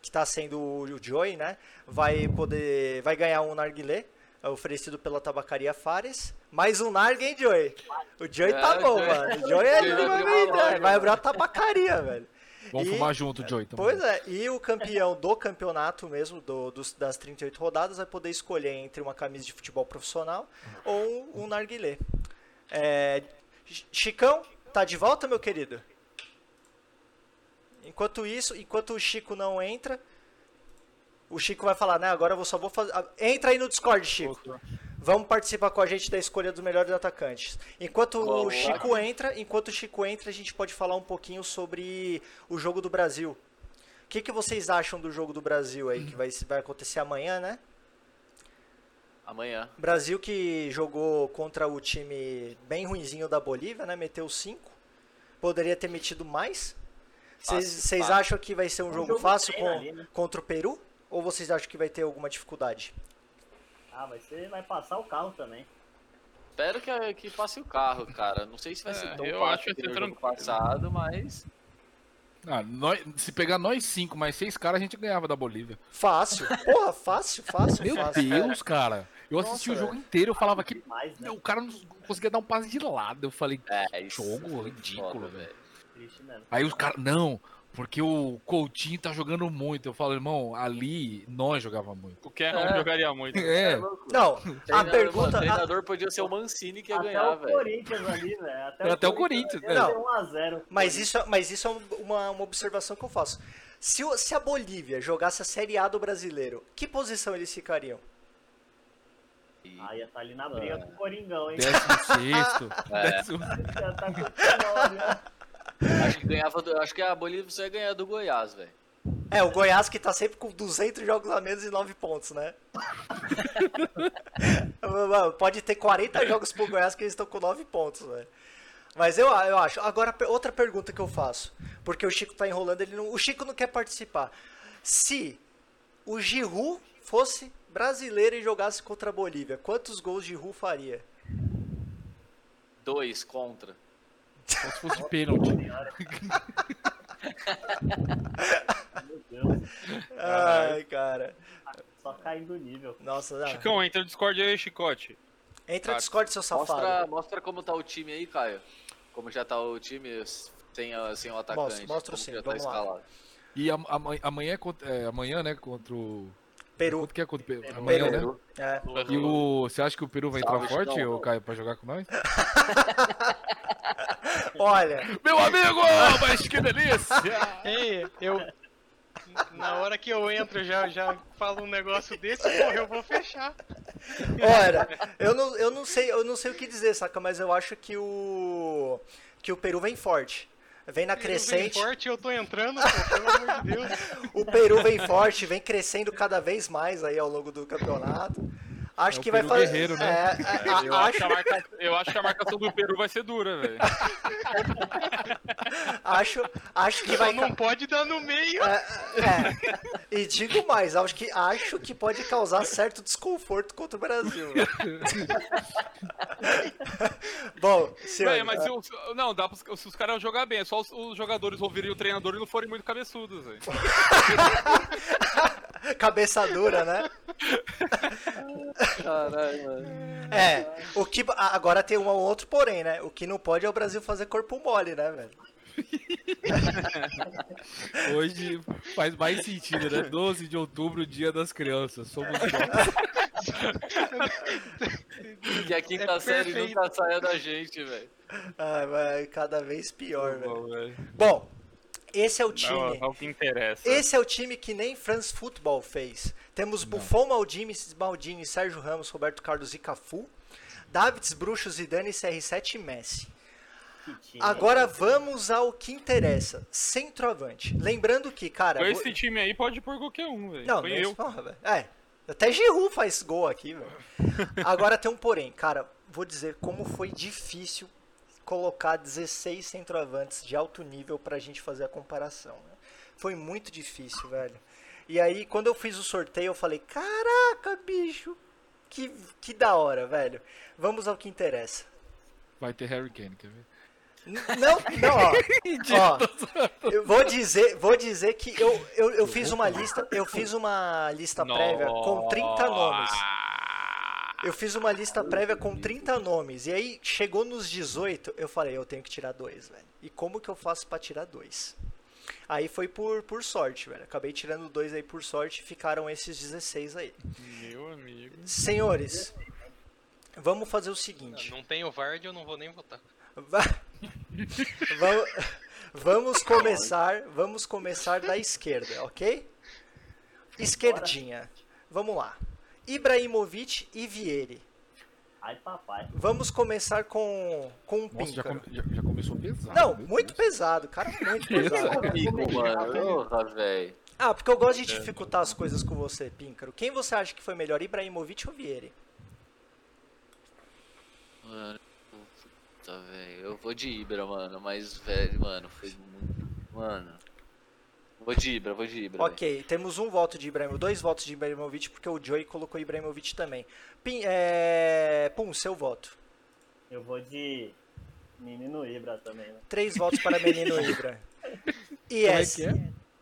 que está sendo o Joey, né? Vai poder, vai ganhar um narguilé oferecido pela tabacaria Fares. Mais um narg, hein, Joey? O Joey tá É, o bom, Joey- mano. O Joey ele Joey vai, abriu uma vai, loja, vai abrir uma mano. tabacaria, velho. Vamos E- fumar junto, Joey. Tamo Pois é, e o campeão do campeonato mesmo, do, dos- das 38 rodadas, vai poder escolher entre uma camisa de futebol profissional ou um narguilé. É, Chicão, tá de volta, meu querido? Enquanto isso, enquanto o Chico não entra, o Chico vai falar, né? Agora eu só vou fazer. Entra aí no Discord, Chico. Vamos participar com a gente da escolha dos melhores atacantes. Enquanto o Chico entra, enquanto o Chico entra, a gente pode falar um pouquinho sobre o jogo do Brasil. O que, que vocês acham do jogo do Brasil aí, que vai, vai acontecer amanhã, né? Amanhã. Brasil que jogou contra o time bem ruinzinho da Bolívia, né? Meteu 5. Poderia ter metido mais. Vocês acham que vai ser um, um jogo, jogo, fácil com, ali, né? contra o Peru? Ou vocês acham que vai ter alguma dificuldade? Ah, vai ser, vai passar o carro também. Espero que, que passe o carro, cara. Não sei se vai é, ser tão eu acho que vai ser tranquilo. passado, mas ah, nós, se pegar nós cinco, mais seis caras, a gente ganhava da Bolívia. Fácil. Porra, fácil, fácil. Meu fácil, Deus, cara. Eu assisti Nossa, o jogo é. inteiro, eu falava que demais, né? o cara não conseguia dar um passe de lado. Eu falei, é, jogo ridículo, velho. Aí os caras, não, porque o Coutinho tá jogando muito. Eu falo, irmão, ali nós jogava muito. O que é, jogaria muito. É. Não, a pergunta. O treinador podia ser o Mancini que ia Até ganhar, velho. Até o Corinthians ali, velho. Até, Até, o Corinthians. Né? Não, 1 a 0. Mas isso, mas isso é uma, uma observação que eu faço. Se, se a Bolívia jogasse a Série A do brasileiro, que posição eles ficariam? Ah, ia estar tá ali na briga é. com o Coringão, hein? Décimo sexto. É. Décimo... Já tá com Acho que ganhava do, acho que a Bolívia só ia ganhar do Goiás, velho. É, o Goiás que tá sempre com 200 jogos a menos e 9 pontos, né? Pode ter 40 jogos pro Goiás que eles estão com 9 pontos, velho. Mas eu, eu acho. Agora, outra pergunta que eu faço. Porque o Chico tá enrolando, ele não, o Chico não quer participar. Se o Giru fosse brasileiro e jogasse contra a Bolívia, quantos gols Giru faria? Dois contra. Só se fosse pênalti. Meu Deus. Ai, cara. Só caindo o nível. Nossa, não. Chicão, entra no Discord aí, Chicote. Entra no Discord, seu safado. Mostra, mostra como tá o time aí, Caio. Como já tá o time sem, sem o atacante. Mostra, mostra sim, já tá tá escalado. E amanhã, é, amanhã, né, contra o... Peru. Quanto que é contra o Peru? Peru. Amanhã, Peru. né? É. E o... Você acha que o Peru vai entrar forte, ou Caio, pra jogar com nós? Olha. Meu amigo! Mas que delícia! Ei, eu. Na hora que eu entro, já, já falo um negócio desse, porra, eu vou fechar. Olha, eu não, eu não sei, eu não sei o que dizer, saca? Mas eu acho que o. que o Peru vem forte. Vem na crescente. Vem forte, eu tô entrando, pô, pelo amor de Deus. O Peru vem forte, vem crescendo cada vez mais aí ao longo do campeonato. Acho é que vai fazer. Guerreiro, né? É, é, eu, acho... Acho marca... eu, acho... que a marcação do Peru vai ser dura, velho. acho, acho que vai. não pode dar no meio. É, é, E digo mais, acho que, acho que pode causar certo desconforto contra o Brasil. Bom, senhor. Mas se, não, dá pra, se os caras jogar bem, é só os, os, jogadores ouvirem o treinador e não forem muito cabeçudos, velho. Cabeça dura, né? Caralho, mano. É, o que. Agora tem um outro porém, né? O que não pode é o Brasil fazer corpo mole, né, velho? Hoje faz mais sentido, né? 12 de outubro, dia das crianças. Somos nós. e a quinta é série nunca saia da gente, velho. Ah, vai cada vez pior, velho. Bom, esse é o time. Não, é o que interessa. Esse é o time que nem France Football fez. Temos Não. Buffon, Maldini, Maldini, Sérgio Ramos, Roberto Carlos e Cafu. Davids, Bruxo, Zidane, CR7 e Messi. Agora vamos ao que interessa. Centroavante. Lembrando que, cara. Com esse vou... time aí pode pôr qualquer um, velho. Não, eu. Porra, é. Até Giroud faz gol aqui, velho. Agora tem um porém, cara. Vou dizer como foi difícil colocar 16 centroavantes de alto nível pra gente fazer a comparação. Né? Foi muito difícil, velho. E aí, quando eu fiz o sorteio, eu falei: Caraca, bicho, que, que da hora, velho. Vamos ao que interessa. Vai ter Harry Kane, quer ver? Não, não, ó. ó eu vou dizer, vou dizer que eu, eu, eu fiz uma lista, eu fiz uma lista prévia com 30 nomes. Eu fiz uma lista prévia com 30 nomes. E aí chegou nos 18, eu falei, eu tenho que tirar dois, velho. E como que eu faço para tirar dois? Aí foi por, por sorte, velho. Acabei tirando dois aí por sorte e ficaram esses 16 aí. Meu amigo. Senhores, Vamos fazer o seguinte. Não, não tenho Vard, eu não vou nem votar. vamos, vamos começar, vamos começar da esquerda, ok? Esquerdinha. Vamos lá. Ibrahimovic e Vieri. Ai, papai. Vamos começar com, com um Nossa, já, come, já, já, começou pesado. Não, muito Deus. pesado, cara, muito pesado. Amigo, mano. Ah, porque eu gosto de dificultar as coisas com você, Píncaro. Quem você acha que foi melhor, Ibrahimovic ou Vieri? Mano, puta, velho. Eu vou de Ibra, mano. Mas, velho, mano, foi muito. Mano. Vou de Ibra, vou de Ibra. Ok, véio. temos um voto de Ibrahimovic, dois votos de Ibrahimovic, porque o Joey colocou Ibrahimovic também. Pim, é... Pum, seu voto. Eu vou de Menino Ibra também. Né? Três votos para Menino Ibra. E é esse, é?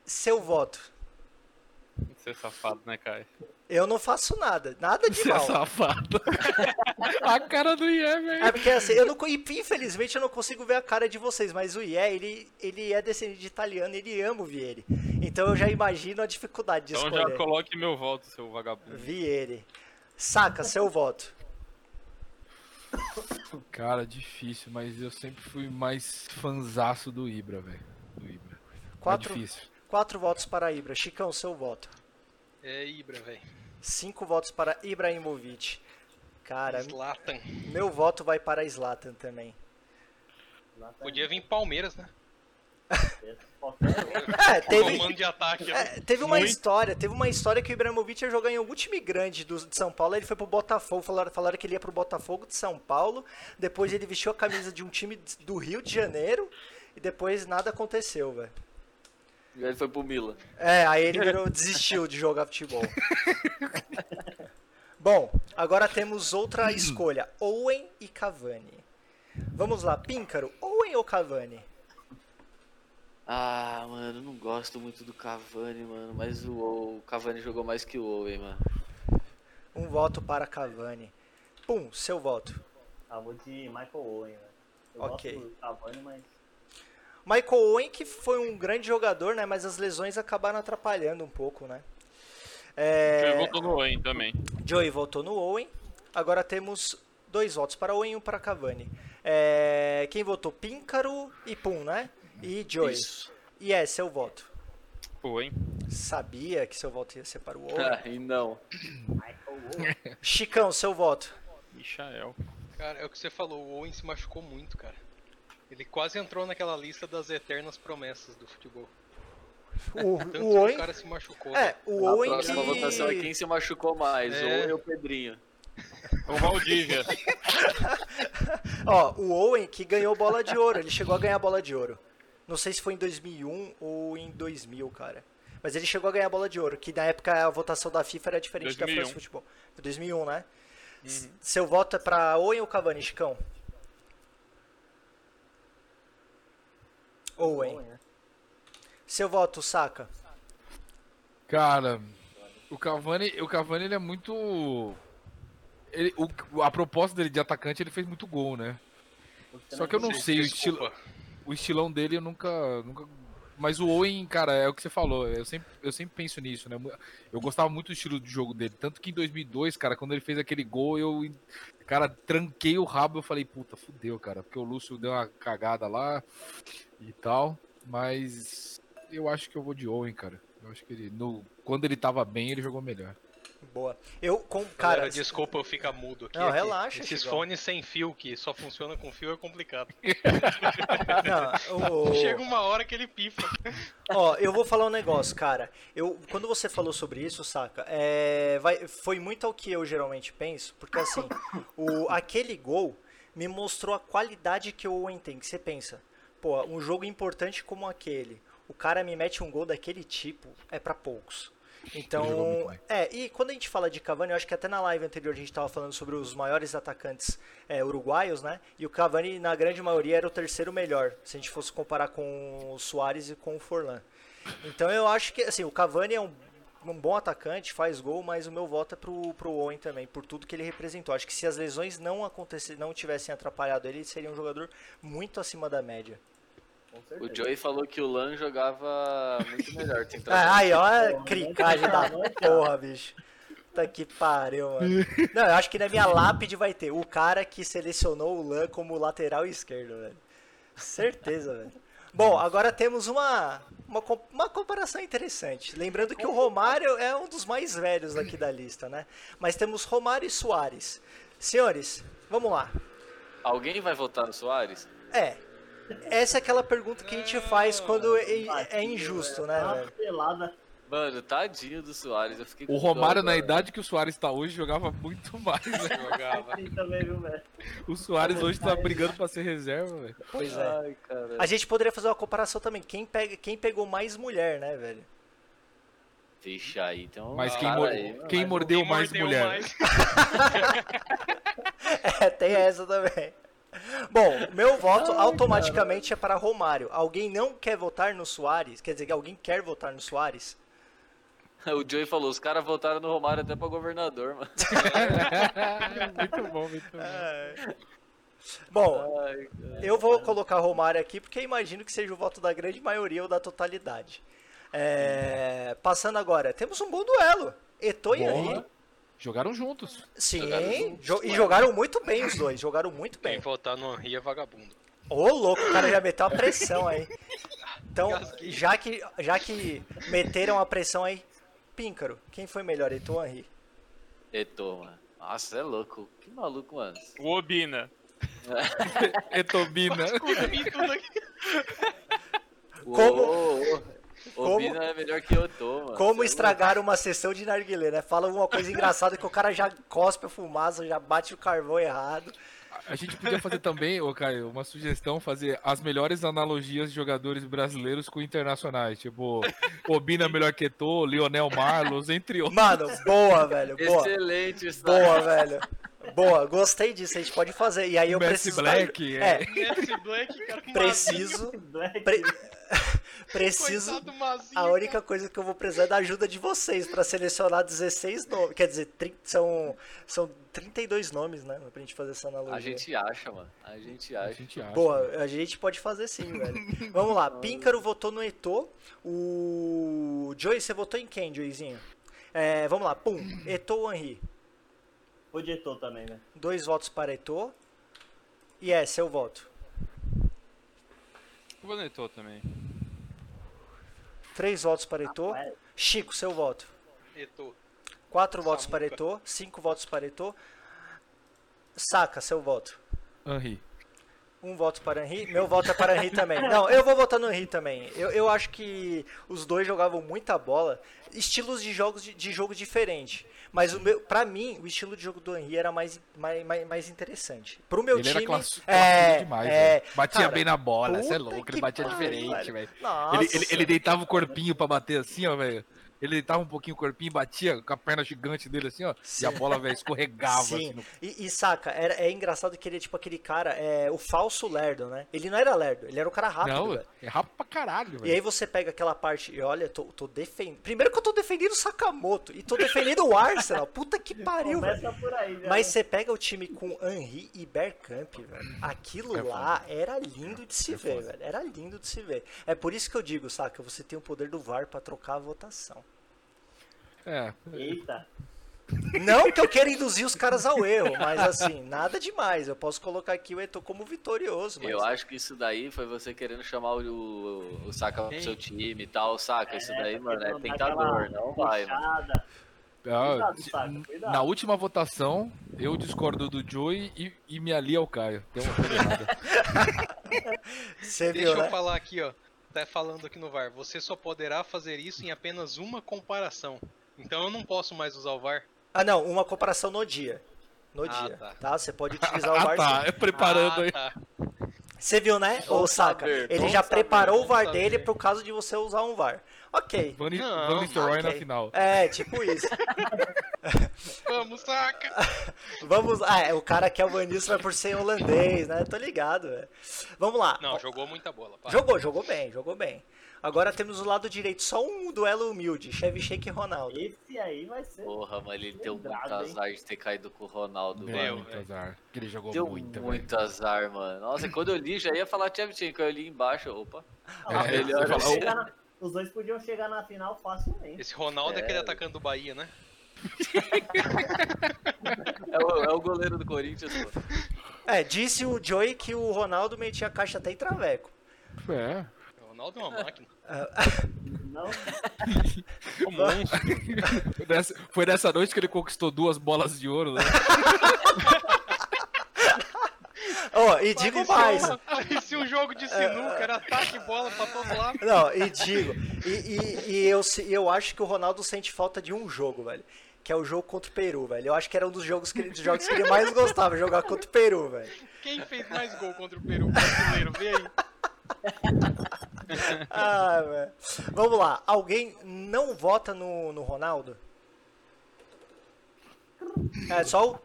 seu voto. Você é safado, né, Caio? Eu não faço nada, nada de Você é mal. é safado. a cara do Ié, velho. É porque assim, eu não, infelizmente eu não consigo ver a cara de vocês, mas o Ié, ele, ele é descendente de italiano e ele ama o Vieri. Então eu já imagino a dificuldade de então escolher. Então já coloque meu voto, seu vagabundo. Vieri. Saca, seu voto. Cara, difícil, mas eu sempre fui mais fanzaço do Ibra, velho. Do Ibra. Quatro, é difícil. Quatro votos para Ibra. Chicão, seu voto. É Ibra, velho. Cinco votos para Ibrahimovic. Cara, Zlatan. meu voto vai para Zlatan também. Podia vir Palmeiras, né? é, teve, de ataque, é, teve uma Muito. história, teve uma história que o Ibrahimovic ia jogar em algum time grande do, de São Paulo, ele foi pro Botafogo, falaram, falaram que ele ia pro Botafogo de São Paulo, depois ele vestiu a camisa de um time do Rio de Janeiro, e depois nada aconteceu, velho. E aí ele foi pro Milan. É, aí ele virou, desistiu de jogar futebol. Bom, agora temos outra escolha: Owen e Cavani. Vamos lá, Píncaro, Owen ou Cavani? Ah, mano, não gosto muito do Cavani, mano. Mas o, o Cavani jogou mais que o Owen, mano. Um voto para Cavani. Pum, seu voto. Ah, vou de Michael Owen, velho. Eu ok. gosto do Cavani, mas Michael Owen, que foi um grande jogador, né? Mas as lesões acabaram atrapalhando um pouco, né? É... Joey votou no Owen também. Joey votou no Owen. Agora temos dois votos para Owen e um para Cavani. É... Quem votou? Píncaro e Pum, né? E Joey. Isso. E é seu voto. Owen. Sabia que seu voto ia ser para o Owen. Ah, e não. Chicão, seu voto. Michael. Cara, é o que você falou, o Owen se machucou muito, cara. Ele quase entrou naquela lista das eternas promessas do futebol. O, Tanto o Owen... o cara se machucou. É, né? o Owen A próxima que... votação é quem se machucou mais, é... Owen ou Pedrinho. O Valdívia. Ó, o Owen que ganhou bola de ouro, ele chegou a ganhar bola de ouro. Não sei se foi em 2001 ou em 2000, cara. Mas ele chegou a ganhar bola de ouro, que na época a votação da FIFA era diferente 2001. da France Futebol. 2001, né? Uhum. Seu voto é pra Owen ou Cavani, Chicão? Owen. Seu voto, saca? Cara, o Cavani, o Cavani ele é muito. Ele, o, a proposta dele de atacante ele fez muito gol, né? Só que eu não sei, o, estilo, o estilão dele eu nunca, nunca. Mas o Owen, cara, é o que você falou. Eu sempre, eu sempre penso nisso, né? Eu gostava muito do estilo de jogo dele. Tanto que em 2002, cara, quando ele fez aquele gol, eu. Cara, tranquei o rabo. Eu falei, puta, fudeu, cara. Porque o Lúcio deu uma cagada lá e tal. Mas eu acho que eu vou de Owen, cara. Eu acho que ele, no, quando ele tava bem, ele jogou melhor. Boa. Eu, com, cara. Galera, desculpa eu ficar mudo aqui. Não, aqui. relaxa. Esses Chigão. fones sem fio que só funciona com fio é complicado. Não, o... Chega uma hora que ele pifa. Ó, eu vou falar um negócio, cara. Eu, quando você falou sobre isso, saca, é, vai, foi muito ao que eu geralmente penso, porque assim, o, aquele gol me mostrou a qualidade que o Owen tem. Que você pensa, pô, um jogo importante como aquele, o cara me mete um gol daquele tipo, é para poucos. Então, é, e quando a gente fala de Cavani, eu acho que até na live anterior a gente estava falando sobre os maiores atacantes é, uruguaios, né? E o Cavani, na grande maioria, era o terceiro melhor, se a gente fosse comparar com o Soares e com o Forlan. Então eu acho que, assim, o Cavani é um, um bom atacante, faz gol, mas o meu voto é pro, pro Owen também, por tudo que ele representou. Acho que se as lesões não acontecessem, não tivessem atrapalhado ele, ele seria um jogador muito acima da média. O Joey falou que o Lan jogava muito melhor. Ah, aí, ó, a cricagem da porra, bicho. Puta que pariu, mano. Não, eu acho que na minha lápide vai ter o cara que selecionou o Lan como lateral esquerdo, velho. Certeza, velho. Bom, agora temos uma, uma, uma comparação interessante. Lembrando que o Romário é um dos mais velhos aqui da lista, né? Mas temos Romário e Soares. Senhores, vamos lá. Alguém vai votar no Soares? É. Essa é aquela pergunta que a gente faz quando é, é injusto, né, velho? Mano, tadinho do Soares. Eu fiquei o Romário, na idade que o Soares tá hoje, jogava muito mais, né? Jogava. também, viu, velho? O Soares hoje tá brigando pra ser reserva, velho. Pois é. Ai, a gente poderia fazer uma comparação também. Quem, pega, quem pegou mais mulher, né, velho? Vixe, aí então. Mas quem, mor aí, quem mordeu quem mais mordeu mulher? Mais. é, tem essa também. Bom, meu voto Ai, automaticamente cara. é para Romário. Alguém não quer votar no Soares? Quer dizer, alguém quer votar no Soares? O Joey falou, os caras votaram no Romário até pra governador, mano. muito bom, muito bom. É. Bom, Ai, eu vou colocar Romário aqui porque imagino que seja o voto da grande maioria ou da totalidade. É, passando agora, temos um bom duelo. Eto e Henry. Jogaram juntos. Sim, jogaram juntos, jo e jogaram muito bem os dois, jogaram muito bem. Quem votar no Henry é vagabundo. Ô, louco, o cara já meteu a pressão aí. Então, já que, já que meteram a pressão aí, Píncaro, quem foi melhor, Eto ou Henry? Eto, mano. Nossa, é louco. Que maluco, mano. O Obina. Etobina. Como... Como... É melhor que eu tô, mano. Como é estragar uma sessão de narguilé, né? Fala alguma coisa engraçada que o cara já cospe a fumaça, já bate o carvão errado. A gente podia fazer também, ô Caio, uma sugestão, fazer as melhores analogias de jogadores brasileiros com internacionais. Tipo, Obina melhor que Tô, Lionel Marlos, entre outros. Mano, boa, velho. Boa. Excelente, Boa, velho. Boa, gostei disso, a gente pode fazer. E aí eu Messi preciso. Black, é. é. Messi Black, cara, preciso. Pre... preciso. a única coisa que eu vou precisar é da ajuda de vocês para selecionar 16 nomes. Quer dizer, 30, são, são 32 nomes, né? Pra gente fazer essa analogia. A gente acha, mano. A gente acha. A gente acha Boa, a gente pode fazer sim, velho. Vamos lá. Píncaro votou no Eto. O. Joey, você votou em quem, Joeyzinho? É, vamos lá. Pum. Eto ou Henri? Vou de também, né? Dois votos para Eto. E é, seu voto. Eu vou no Eto também. Três votos para Eto. Chico, seu voto. Eto. Quatro Samuca. votos para Eto. Cinco votos para Eto. Saca, seu voto. Henri. Um voto para Henri. Meu voto é para Henri também. Não, eu vou votar no Henri também. Eu, eu acho que os dois jogavam muita bola. Estilos de jogos de, de jogo diferente. Mas o meu, pra mim, o estilo de jogo do Henry era mais, mais, mais, mais interessante. Pro meu ele time. Era class, é, demais, é, batia cara, bem na bola, você é louco, ele batia pariu, diferente, velho. Ele, ele, ele, deitava o corpinho pra bater assim, ó, velho. Ele deitava um pouquinho o corpinho, batia com a perna gigante dele assim, ó. Sim. E a bola, velho, escorregava. Sim. Assim, no... e, e, saca, era, é engraçado que ele é tipo aquele cara, é, o falso lerdo, né? Ele não era lerdo, ele era o cara rápido. Não, véio. é rápido pra caralho, velho. E aí você pega aquela parte, e olha, tô, tô defendendo. Primeiro que eu tô defendendo o Sakamoto e tô defendendo o Arsenal. Puta que pariu, velho. Mas você pega o time com Henry e Bergkamp, velho. Aquilo é lá foda. era lindo de se é ver, foda. velho. Era lindo de se ver. É por isso que eu digo, saca? Você tem o poder do VAR pra trocar a votação. É. Eita. Não que eu queira induzir os caras ao erro, mas assim, nada demais. Eu posso colocar aqui o Eto como vitorioso. Mas... Eu acho que isso daí foi você querendo chamar o, o, o Saka pro seu time e tal, saca? É, isso daí, mano, é tentador, não vai, mano. Ah, na última votação, eu discordo do Joey e, e me ali ao Caio. Tem uma coisa errada. Deixa viu, eu né? falar aqui, ó. Tá falando aqui no VAR. Você só poderá fazer isso em apenas uma comparação. Então eu não posso mais usar o VAR? Ah, não, uma comparação no dia. No ah, dia, tá. tá. Você pode utilizar o VAR. ah, tá, é preparando ah, aí. Tá. Você viu, né, ô Saka? Ele já saber, preparou o VAR saber. dele pro caso de você usar um VAR. Ok. Van Nistelrooy okay. na final. É, tipo isso. Vamos, Saka! Vamos. Ah, é, o cara que é o Van Nistelrooy por ser holandês, né? Tô ligado, velho. Vamos lá. Não, jogou muita bola. Para. Jogou, jogou bem, jogou bem. Agora temos o lado direito, só um duelo humilde, Chevy Shake e Ronaldo. Esse aí vai ser. Porra, mas ele deu muito azar de ter caído com o Ronaldo, Deu muito azar. Que ele jogou deu muito, muito azar, mano. Nossa, quando eu li, já ia falar Chevy Shake, eu li embaixo, opa. Ah, é, melhor. Na... Os dois podiam chegar na final facilmente. Esse Ronaldo é, é aquele atacante do Bahia, né? é, o, é o goleiro do Corinthians, pô. É, disse o Joey que o Ronaldo metia a caixa até em traveco. É. O Ronaldo é uma máquina. Não. foi, nessa, foi nessa noite que ele conquistou duas bolas de ouro, né? Oh, e digo mais. Parecia um jogo de sinuca, era ataque bola pra todo lado. Não, e digo, e, e, e eu, eu acho que o Ronaldo sente falta de um jogo, velho. Que é o jogo contra o Peru, velho. Eu acho que era um dos jogos que, dos jogos que ele mais gostava, jogar contra o Peru, velho. Quem fez mais gol contra o Peru brasileiro? Vê aí. ah, velho. Vamos lá. Alguém não vota no, no Ronaldo? É só o.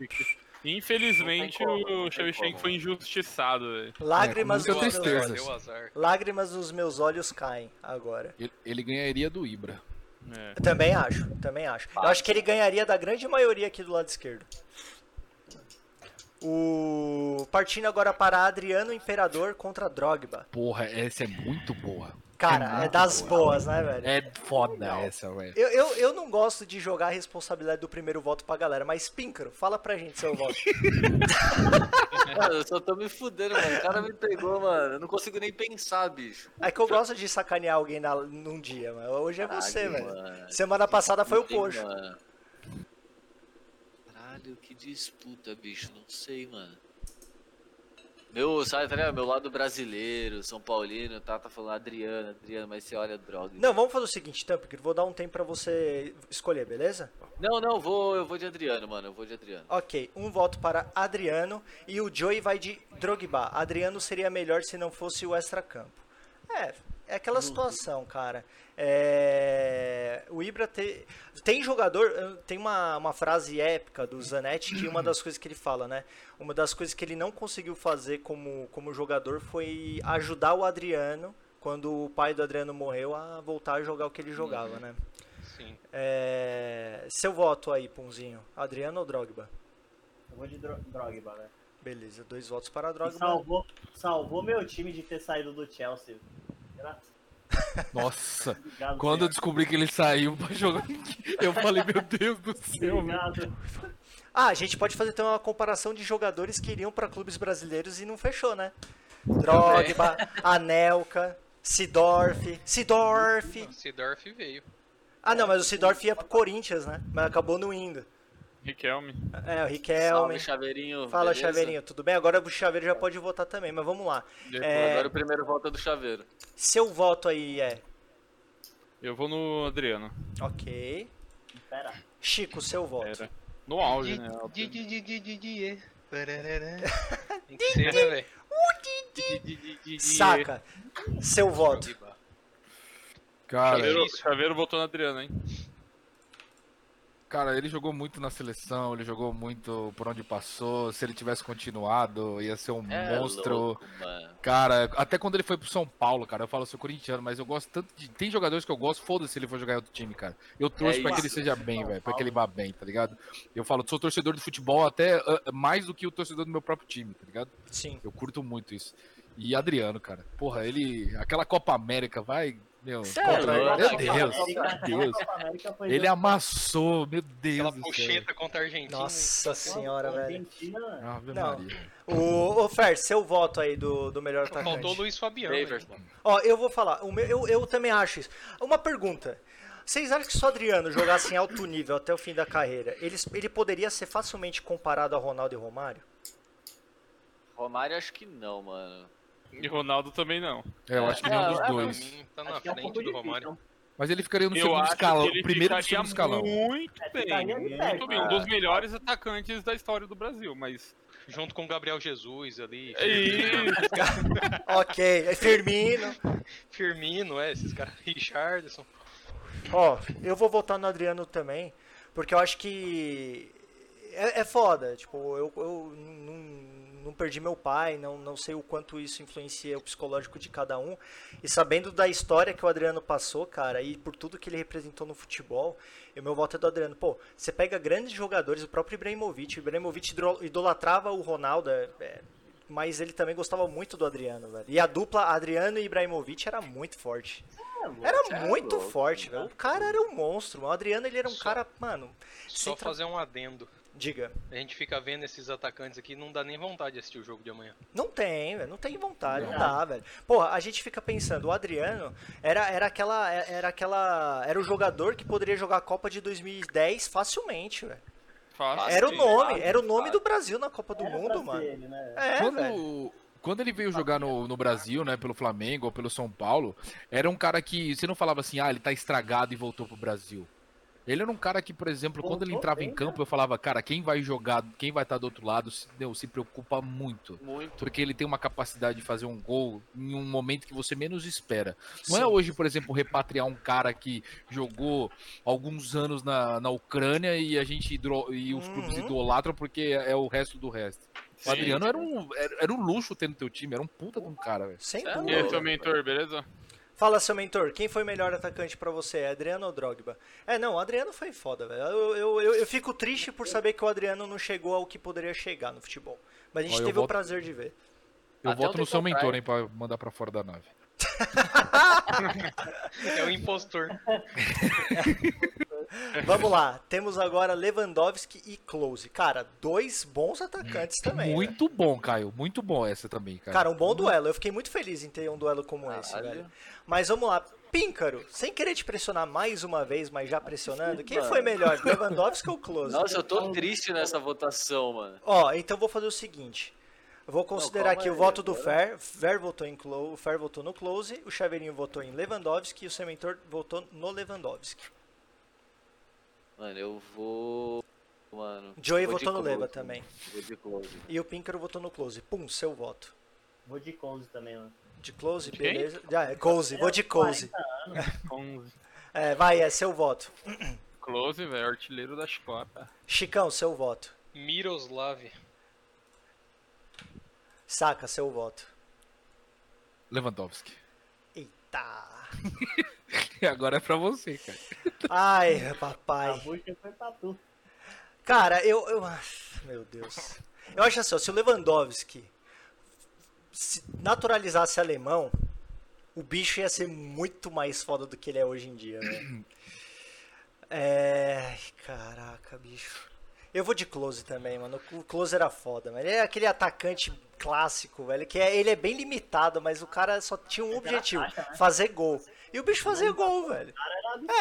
Infelizmente o Shevchenko foi injustiçado. Véio. Lágrimas é, nos meus olhos. Lágrimas nos meus olhos caem agora. Ele, ele ganharia do Ibra. É. Também acho, também acho. Eu acho que ele ganharia da grande maioria aqui do lado esquerdo. O partindo agora para Adriano Imperador contra Drogba. Porra, essa é muito boa. Cara, é, é das boa. boas, né, velho? É foda essa, velho. Eu, eu, eu não gosto de jogar a responsabilidade do primeiro voto pra galera, mas Píncaro, fala pra gente seu voto. mano, eu só tô me fudendo, mano. O cara me pegou, mano. Eu não consigo nem pensar, bicho. É que eu gosto de sacanear alguém na, num dia, mano. Hoje é você, velho. Semana passada foi o Poxo. Caralho, que disputa, bicho. Não sei, mano. Meu, sabe, tá Meu lado brasileiro, São Paulino, tá, tá falando Adriano, Adriano, mas você olha droga. Não, vamos fazer o seguinte, então, porque vou dar um tempo pra você escolher, beleza? Não, não, vou, eu vou de Adriano, mano, eu vou de Adriano. Ok, um voto para Adriano e o Joey vai de Drogba. Adriano seria melhor se não fosse o extra-campo. É, é aquela situação, cara. É... O Ibra te... tem jogador, tem uma, uma frase épica do Zanetti que uma das coisas que ele fala, né? Uma das coisas que ele não conseguiu fazer como, como jogador foi ajudar o Adriano quando o pai do Adriano morreu a voltar a jogar o que ele jogava, né? Sim. É... Seu voto aí, Punzinho, Adriano ou Drogba? Eu vou de dro Drogba, né? Beleza, dois votos para Drogba. salvou, salvou meu time de ter saído do Chelsea. Nossa, Obrigado, quando senhor. eu descobri que ele saiu pra jogar, eu falei, meu Deus do céu. Obrigado. Ah, a gente pode fazer então uma comparação de jogadores que iriam para clubes brasileiros e não fechou, né? Drogba, Anelka, Sidorf, Sidorf. Sidorf veio. Ah, não, mas o Sidorf ia pro Corinthians, né? Mas acabou não indo. Riquelme. É, o Riquelme. Salve, Chaveirinho. Fala, beleza? Chaveirinho, tudo bem? Agora o Chaveiro já pode votar também, mas vamos lá. É... Agora o primeiro voto é do Chaveiro. Seu voto aí é? Eu vou no Adriano. Ok. Espera. Chico, seu voto. Era. No auge, né? Tem que ser, né, velho? Saca. Seu voto. Cara, Chaveiro, Chaveiro votou no Adriano, hein? Cara, ele jogou muito na seleção, ele jogou muito por onde passou. Se ele tivesse continuado, ia ser um é monstro. Louco, cara, até quando ele foi pro São Paulo, cara, eu falo, sou corintiano, mas eu gosto tanto de. Tem jogadores que eu gosto, foda-se se ele for jogar em outro time, cara. Eu torço é pra que ele seja bem, velho, pra que ele vá bem, tá ligado? Eu falo, sou torcedor de futebol até uh, mais do que o torcedor do meu próprio time, tá ligado? Sim. Eu curto muito isso. E Adriano, cara. Porra, ele. Aquela Copa América vai meu, contra... meu Deus, meu Deus. Ele amassou, meu Deus. Aquela puxeta contra a Argentina. Nossa senhora, velho. Ave Não. O, o Fer, seu voto aí do, do melhor atacante. Faltou o Luiz Fabiano. Ó, eu vou falar. O meu, eu, eu também acho isso. Uma pergunta. Vocês acham que se o Adriano jogasse em alto nível até o fim da carreira, ele, ele poderia ser facilmente comparado a Ronaldo e Romário? Romário acho que não, mano. E Ronaldo também não. É, eu acho que nenhum dos é, dois. Tá na frente é um do Romário. Mas ele ficaria no eu segundo escalão, primeiro e segundo escalão. Muito bem, muito bem. Um dos melhores atacantes da história do Brasil, mas junto com o Gabriel Jesus ali. É isso. ok, é Firmino. Firmino, é, esses caras. Richardson. Ó, eu vou votar no Adriano também, porque eu acho que é, é foda. Tipo, eu, eu não não perdi meu pai, não, não sei o quanto isso influencia o psicológico de cada um. E sabendo da história que o Adriano passou, cara, e por tudo que ele representou no futebol, o meu voto é do Adriano. Pô, você pega grandes jogadores, o próprio Ibrahimovic, o Ibrahimovic idolatrava o Ronaldo, é, é mas ele também gostava muito do Adriano, velho. E a dupla Adriano e Ibrahimovic era muito forte. É, era é muito forte, velho. O cara era um monstro. O Adriano, ele era um só, cara, mano. Só fazer um adendo. Diga. A gente fica vendo esses atacantes aqui, não dá nem vontade de assistir o jogo de amanhã. Não tem, velho. Não tem vontade, não, não dá, velho. Porra, a gente fica pensando, o Adriano era, era aquela. Era aquela. Era o jogador que poderia jogar a Copa de 2010 facilmente, velho. Era o nome, era o nome do Brasil na Copa do era Mundo, mano. Ele, né? É, quando, velho. quando ele veio jogar no, no Brasil, né, pelo Flamengo ou pelo São Paulo, era um cara que você não falava assim, ah, ele tá estragado e voltou pro Brasil. Ele era um cara que, por exemplo, quando ele entrava em campo, eu falava, cara, quem vai jogar, quem vai estar do outro lado, meu, se preocupa muito. Muito. Porque ele tem uma capacidade de fazer um gol em um momento que você menos espera. Não é Sim. é hoje, por exemplo, repatriar um cara que jogou alguns anos na, na Ucrânia e a gente e os uhum. clubes idolatram porque é o resto do resto. O Adriano era um, era, era, um luxo ter no teu time, era um puta de um cara, velho. Sem dúvida. E aí, seu mentor, beleza? Fala, seu mentor, quem foi o melhor atacante para você, Adriano ou Drogba? É, não, o Adriano foi foda, velho. Eu, eu, eu, eu, fico triste por saber que o Adriano não chegou ao que poderia chegar no futebol. Mas a gente Ó, teve voto... o prazer de ver. Eu Até voto no seu mentor, hein, pra mandar pra fora da nave. é o impostor. Vamos lá, temos agora Lewandowski e Close. Cara, dois bons atacantes também. Né? Muito né? bom, Caio. Muito bom essa também, cara. Cara, um bom duelo. Eu fiquei muito feliz em ter um duelo como ah, esse, velho. Mas vamos lá. Píncaro, sem querer te pressionar mais uma vez, mas já pressionando, quem foi melhor, Lewandowski ou Close? Nossa, eu tô triste nessa votação, mano. Ó, então vou fazer o seguinte. vou considerar aqui o voto do Fer. Fer votou em Close, o Fer votou no Close, o Chaveirinho votou em Lewandowski e o Sementor votou no Lewandowski. Mano, eu vou. Mano. Joey votou no Leva também. Vou de close. E o Pinkaro votou no close. Pum, seu voto. Vou de close também, mano. De close, de beleza. Já, é close, vou de close. é, vai, é seu voto. Close, velho, artilheiro das Copas. Chicão, seu voto. Miroslav. Saca, seu voto. Lewandowski. Eita. Agora é pra você, cara. Ai, papai. Cara, eu, eu. Meu Deus. Eu acho assim, ó, se o Lewandowski se naturalizasse alemão, o bicho ia ser muito mais foda do que ele é hoje em dia, né? É. Caraca, bicho. Eu vou de close também, mano. O close era foda, mano. Ele é aquele atacante clássico, velho, que é, ele é bem limitado, mas o cara só tinha um objetivo, né? fazer gol. E o bicho fazia gol, velho.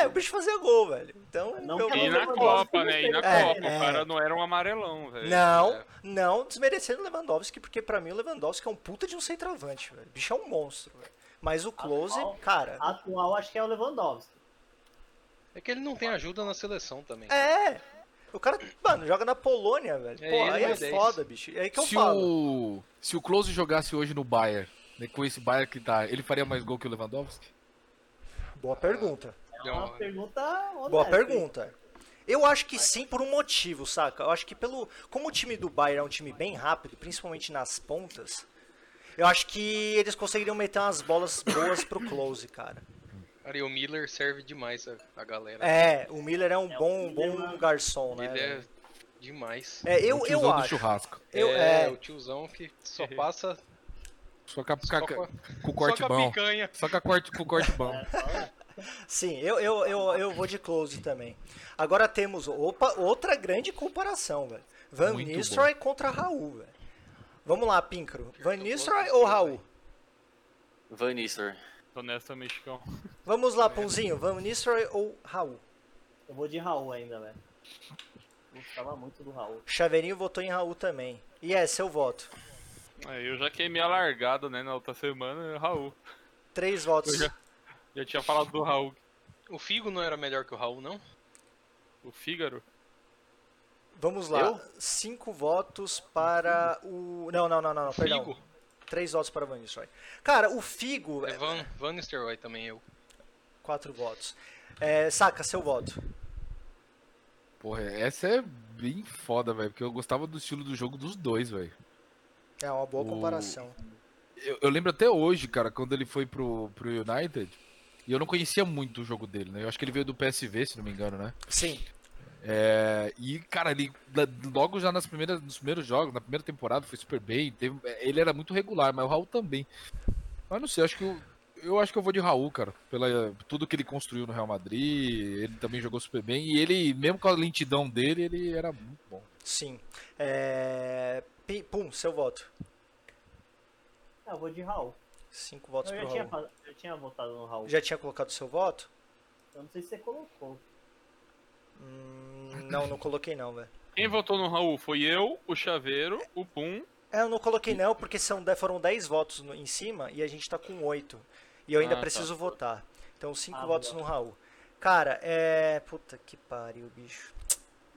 É, o bicho fazia gol, velho. Então, não e na Copa, né? E na é, Copa, é. o cara não era um amarelão, velho. Não, é. não desmerecendo o Lewandowski, porque pra mim o Lewandowski é um puta de um centroavante, velho. O bicho é um monstro, velho. Mas o Close, atual, cara. Atual acho que é o Lewandowski. É que ele não tem ajuda na seleção também. É. O cara, mano, joga na Polônia, velho. É, Pô, aí é 10. foda, bicho. É aí que eu se falo. O... Se o Close jogasse hoje no Bayern, né, com esse Bayern que tá, ele faria mais gol que o Lewandowski? Boa pergunta. É uma pergunta honesta. Boa pergunta. Eu acho que sim por um motivo, saca? Eu acho que pelo. Como o time do Bayern é um time bem rápido, principalmente nas pontas, eu acho que eles conseguiriam meter umas bolas boas pro close, cara. Cara, e o Miller serve demais a, a galera. É, o Miller é um é bom, bom garçom, né? Ele é demais. É, eu, é eu acho. churrasco. Eu, é, é, o tiozão que só passa só com, a, só com, com o corte só bom. Só com, a corte, com o corte bom. Sim, eu, eu, eu, eu vou de close também. Agora temos opa, outra grande comparação, velho. Van Muito Nistelrooy bom. contra Raul, velho. Vamos lá, Píncaro. Van Nistelrooy ou Raul? Van Nistelrooy. Tô nessa, mexicão. Vamos lá, Pãozinho. Van Nistelrooy ou Raul? Eu vou de Raul ainda, velho. Gostava muito do Raul. Chaveirinho votou em Raul também. E é, seu voto? É, eu já queimei a largada, né, na outra semana, Raul. Três votos. Já, já, tinha falado do Raul. O Figo não era melhor que o Raul, não? O Fígaro? Vamos lá. Eu? Cinco votos para o. Não, não, não, não, não perdão. Figo? Três votos para Van Nistelrooy. Cara, o Figo. É Van, Van Nistelrooy também, eu. Quatro votos. É, saca, seu voto. Porra, essa é bem foda, velho. Porque eu gostava do estilo do jogo dos dois, velho. É uma boa o... comparação. Eu, eu, lembro até hoje, cara, quando ele foi pro, pro United. E eu não conhecia muito o jogo dele, né? Eu acho que ele veio do PSV, se não me engano, né? Sim. É, e, cara, ele logo já nas primeiras, nos primeiros jogos, na primeira temporada, foi super bem. Teve, ele era muito regular, mas o Raul também. Mas não sei, acho que eu, eu acho que eu vou de Raul, cara. Pela tudo que ele construiu no Real Madrid, ele também jogou super bem. E ele, mesmo com a lentidão dele, ele era muito bom. Sim. É... Pum, seu voto. Ah, eu vou de Raul. Cinco votos pro Raul. Tinha, eu tinha votado no Raul. Já tinha colocado seu voto? Eu não sei se você colocou. Hum, não, não coloquei não, velho. Quem votou no Raul foi eu, o Chaveiro, o Pum. É, eu não coloquei não, porque são, foram 10 votos no, em cima e a gente tá com 8. E eu ainda ah, tá. preciso tá. votar. Então 5 ah, votos no Raul. Cara, é. Puta que pariu, bicho.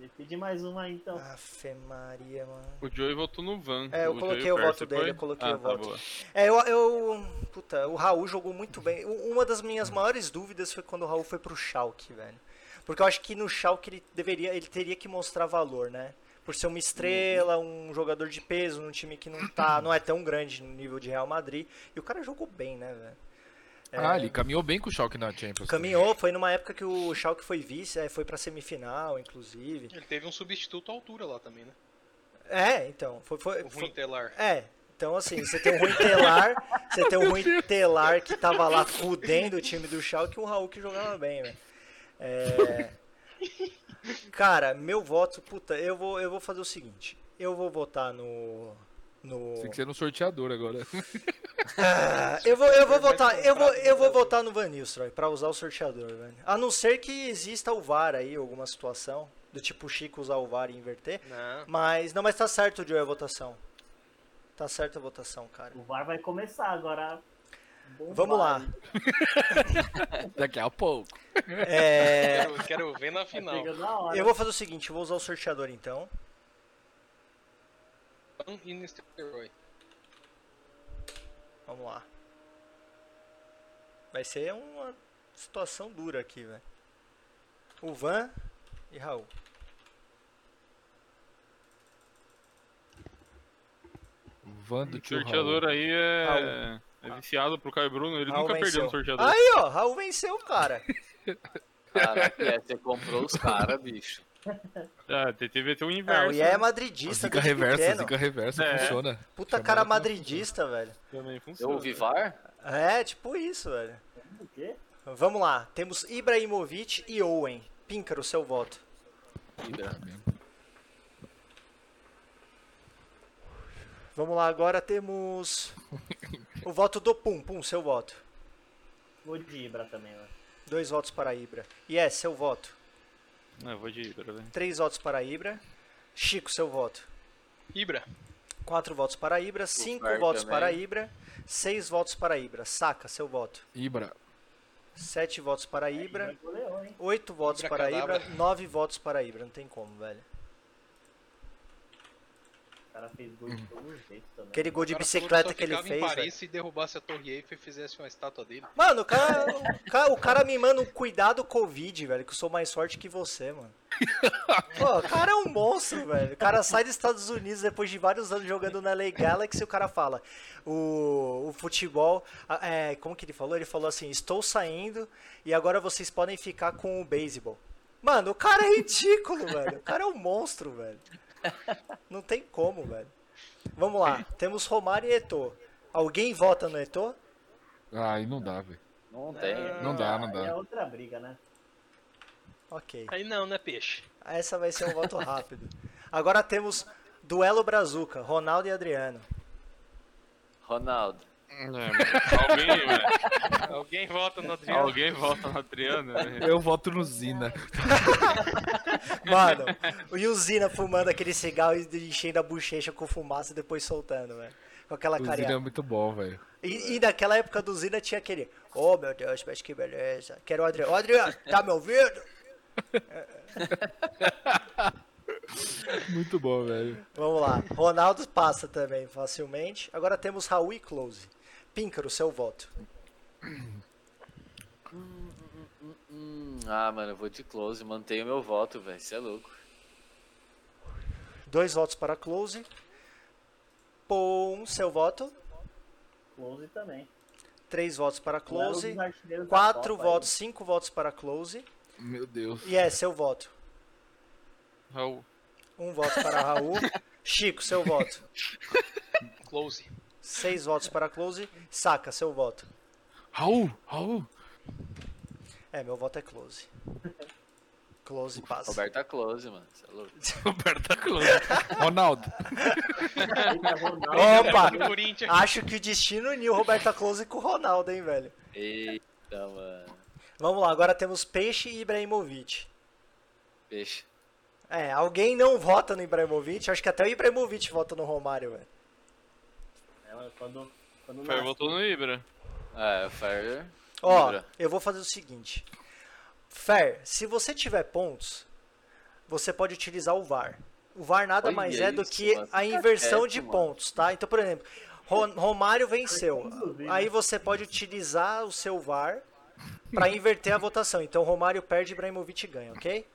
Pedi mais uma aí, então. Afe Maria, mano. O Joey votou no Van. É, eu o coloquei o, o voto dele, foi? eu coloquei ah, o tá voto. Boa. É, eu, eu. Puta, o Raul jogou muito bem. Uma das minhas maiores dúvidas foi quando o Raul foi pro Schalke, velho. Porque eu acho que no Schalke ele deveria, ele teria que mostrar valor, né? Por ser uma estrela, um jogador de peso num time que não tá, não é tão grande no nível de Real Madrid. E o cara jogou bem, né, velho? É, ah, ele caminhou bem com o Schalke na Champions. Caminhou, foi numa época que o Schalke foi vice, foi pra semifinal, inclusive. Ele teve um substituto à altura lá também, né? É, então. Foi, foi, o Rui Telar. É, então assim, você tem um Rui Telar, você tem um Rui Telar que tava lá fudendo o time do Schalke e um Raul que jogava bem, velho. É... Cara, meu voto, puta, eu vou, eu vou fazer o seguinte. Eu vou votar no no... Tem que ser no sorteador agora. Ah, eu vou, eu vou votar, eu vou, eu vou votar no Van Nistelrooy para usar o sorteador, velho. A não ser que exista o VAR aí, alguma situação do tipo Chico usar o VAR e inverter. Não. Mas não, mas tá certo, Joe, a votação. Tá certa a votação, cara. O VAR vai começar agora. Bom Vamos VAR. lá. Daqui a pouco. É... Quero, quero ver na final. Eu vou fazer o seguinte, eu vou usar o sorteador então e. Vamos lá. Vai ser uma situação dura aqui, velho. O Van e Raul. Van do O sorteador aí é... é viciado pro Caio Bruno, ele Raul nunca venceu. perdeu no sorteador. Aí, ó, Raul venceu, cara. Caraca, é, você comprou os caras, bicho. Ah, teve ter um inverso. Não, e é madridista. Zica reversa, zica reversa, é. funciona. Puta Chamada cara madridista, velho. Também funciona. Eu ouvi VAR? É, tipo isso, velho. O quê? Vamos lá, temos Ibrahimovic e Owen. Píncaro, seu voto. Ibra. Vamos lá, agora temos o voto do Pum. Pum, seu voto. Vou de Ibra também, né? Dois votos para Ibra. E é, seu voto. Não, eu vou de Ibra, velho. Três votos para Ibra. Chico, seu voto. Ibra. Quatro votos para Ibra. Cinco votos também. para Ibra. Seis votos para Ibra. Saca, seu voto. Ibra. Sete votos para Ibra. Oito votos para Ibra. Nove votos para Ibra. Não tem como, velho cara fez gol de uhum. todo jeito também. Aquele gol de bicicleta que ele fez. em Paris e derrubasse a Torre Eiffel e fizesse uma estátua dele. Mano, o cara, o cara, o cara me manda um cuidado Covid, velho, que eu sou mais forte que você, mano. Pô, o cara é um monstro, velho. O cara sai dos Estados Unidos depois de vários anos jogando na LA Galaxy e o cara fala: o, o futebol. É, como que ele falou? Ele falou assim: estou saindo e agora vocês podem ficar com o beisebol. Mano, o cara é ridículo, velho. O cara é um monstro, velho. Não tem como, velho. Vamos lá. Temos Romário e Eto'o. Alguém vota no Eto'o? Ah, aí não dá, velho. Não tem. Não dá, não dá. É outra briga, né? Ok. Aí não, né, peixe? Essa vai ser um voto rápido. Agora temos duelo Brazuca, Ronaldo e Adriano. Ronaldo. É, alguém, alguém vota no Adriano. Alguém vota no Adriano. Né? Eu voto no Zina. Mano, o Zina fumando aquele cigarro e enchendo a bochecha com fumaça e depois soltando, velho. Com aquela carinha. O Zina é muito bom, velho. E, e naquela época do Zina tinha aquele. Oh meu Deus, mas que beleza. Quero o Adriano. Ô Adriano, tá me ouvindo? Muito bom, velho. Vamos lá. Ronaldo passa também facilmente. Agora temos Raul e Close. Píncaro, seu voto. Ah, mano, eu vou de close. Mantenho meu voto, velho. Você é louco. Dois votos para close. Pom, seu voto. Close também. Três votos para close. Quatro votos, aí. cinco votos para close. Meu Deus. E é seu voto. Raul. Um voto para Raul. Chico, seu voto. Close. Seis votos para Close. Saca, seu voto. Raul, Raul. É, meu voto é Close. Close passa. Roberta é Close, mano. Você é louco. Roberta Close. Ronaldo. Opa! Acho que o destino uniu Roberta Close com o Ronaldo, hein, velho. Eita, mano. Vamos lá, agora temos Peixe e Ibrahimovic. Peixe. É, alguém não vota no Ibrahimovic, acho que até o Ibrahimovic vota no Romário, velho. É, quando, quando Fer votou no Ibra. É, Fer. Ó, Ibra. eu vou fazer o seguinte. Fer, se você tiver pontos, você pode utilizar o VAR. O VAR nada Olha mais é do que a inversão quieto, de mano. pontos, tá? Então, por exemplo, Romário venceu. Aí você pode utilizar o seu VAR para inverter a votação. Então, Romário perde e Ibrahimovic ganha, ok?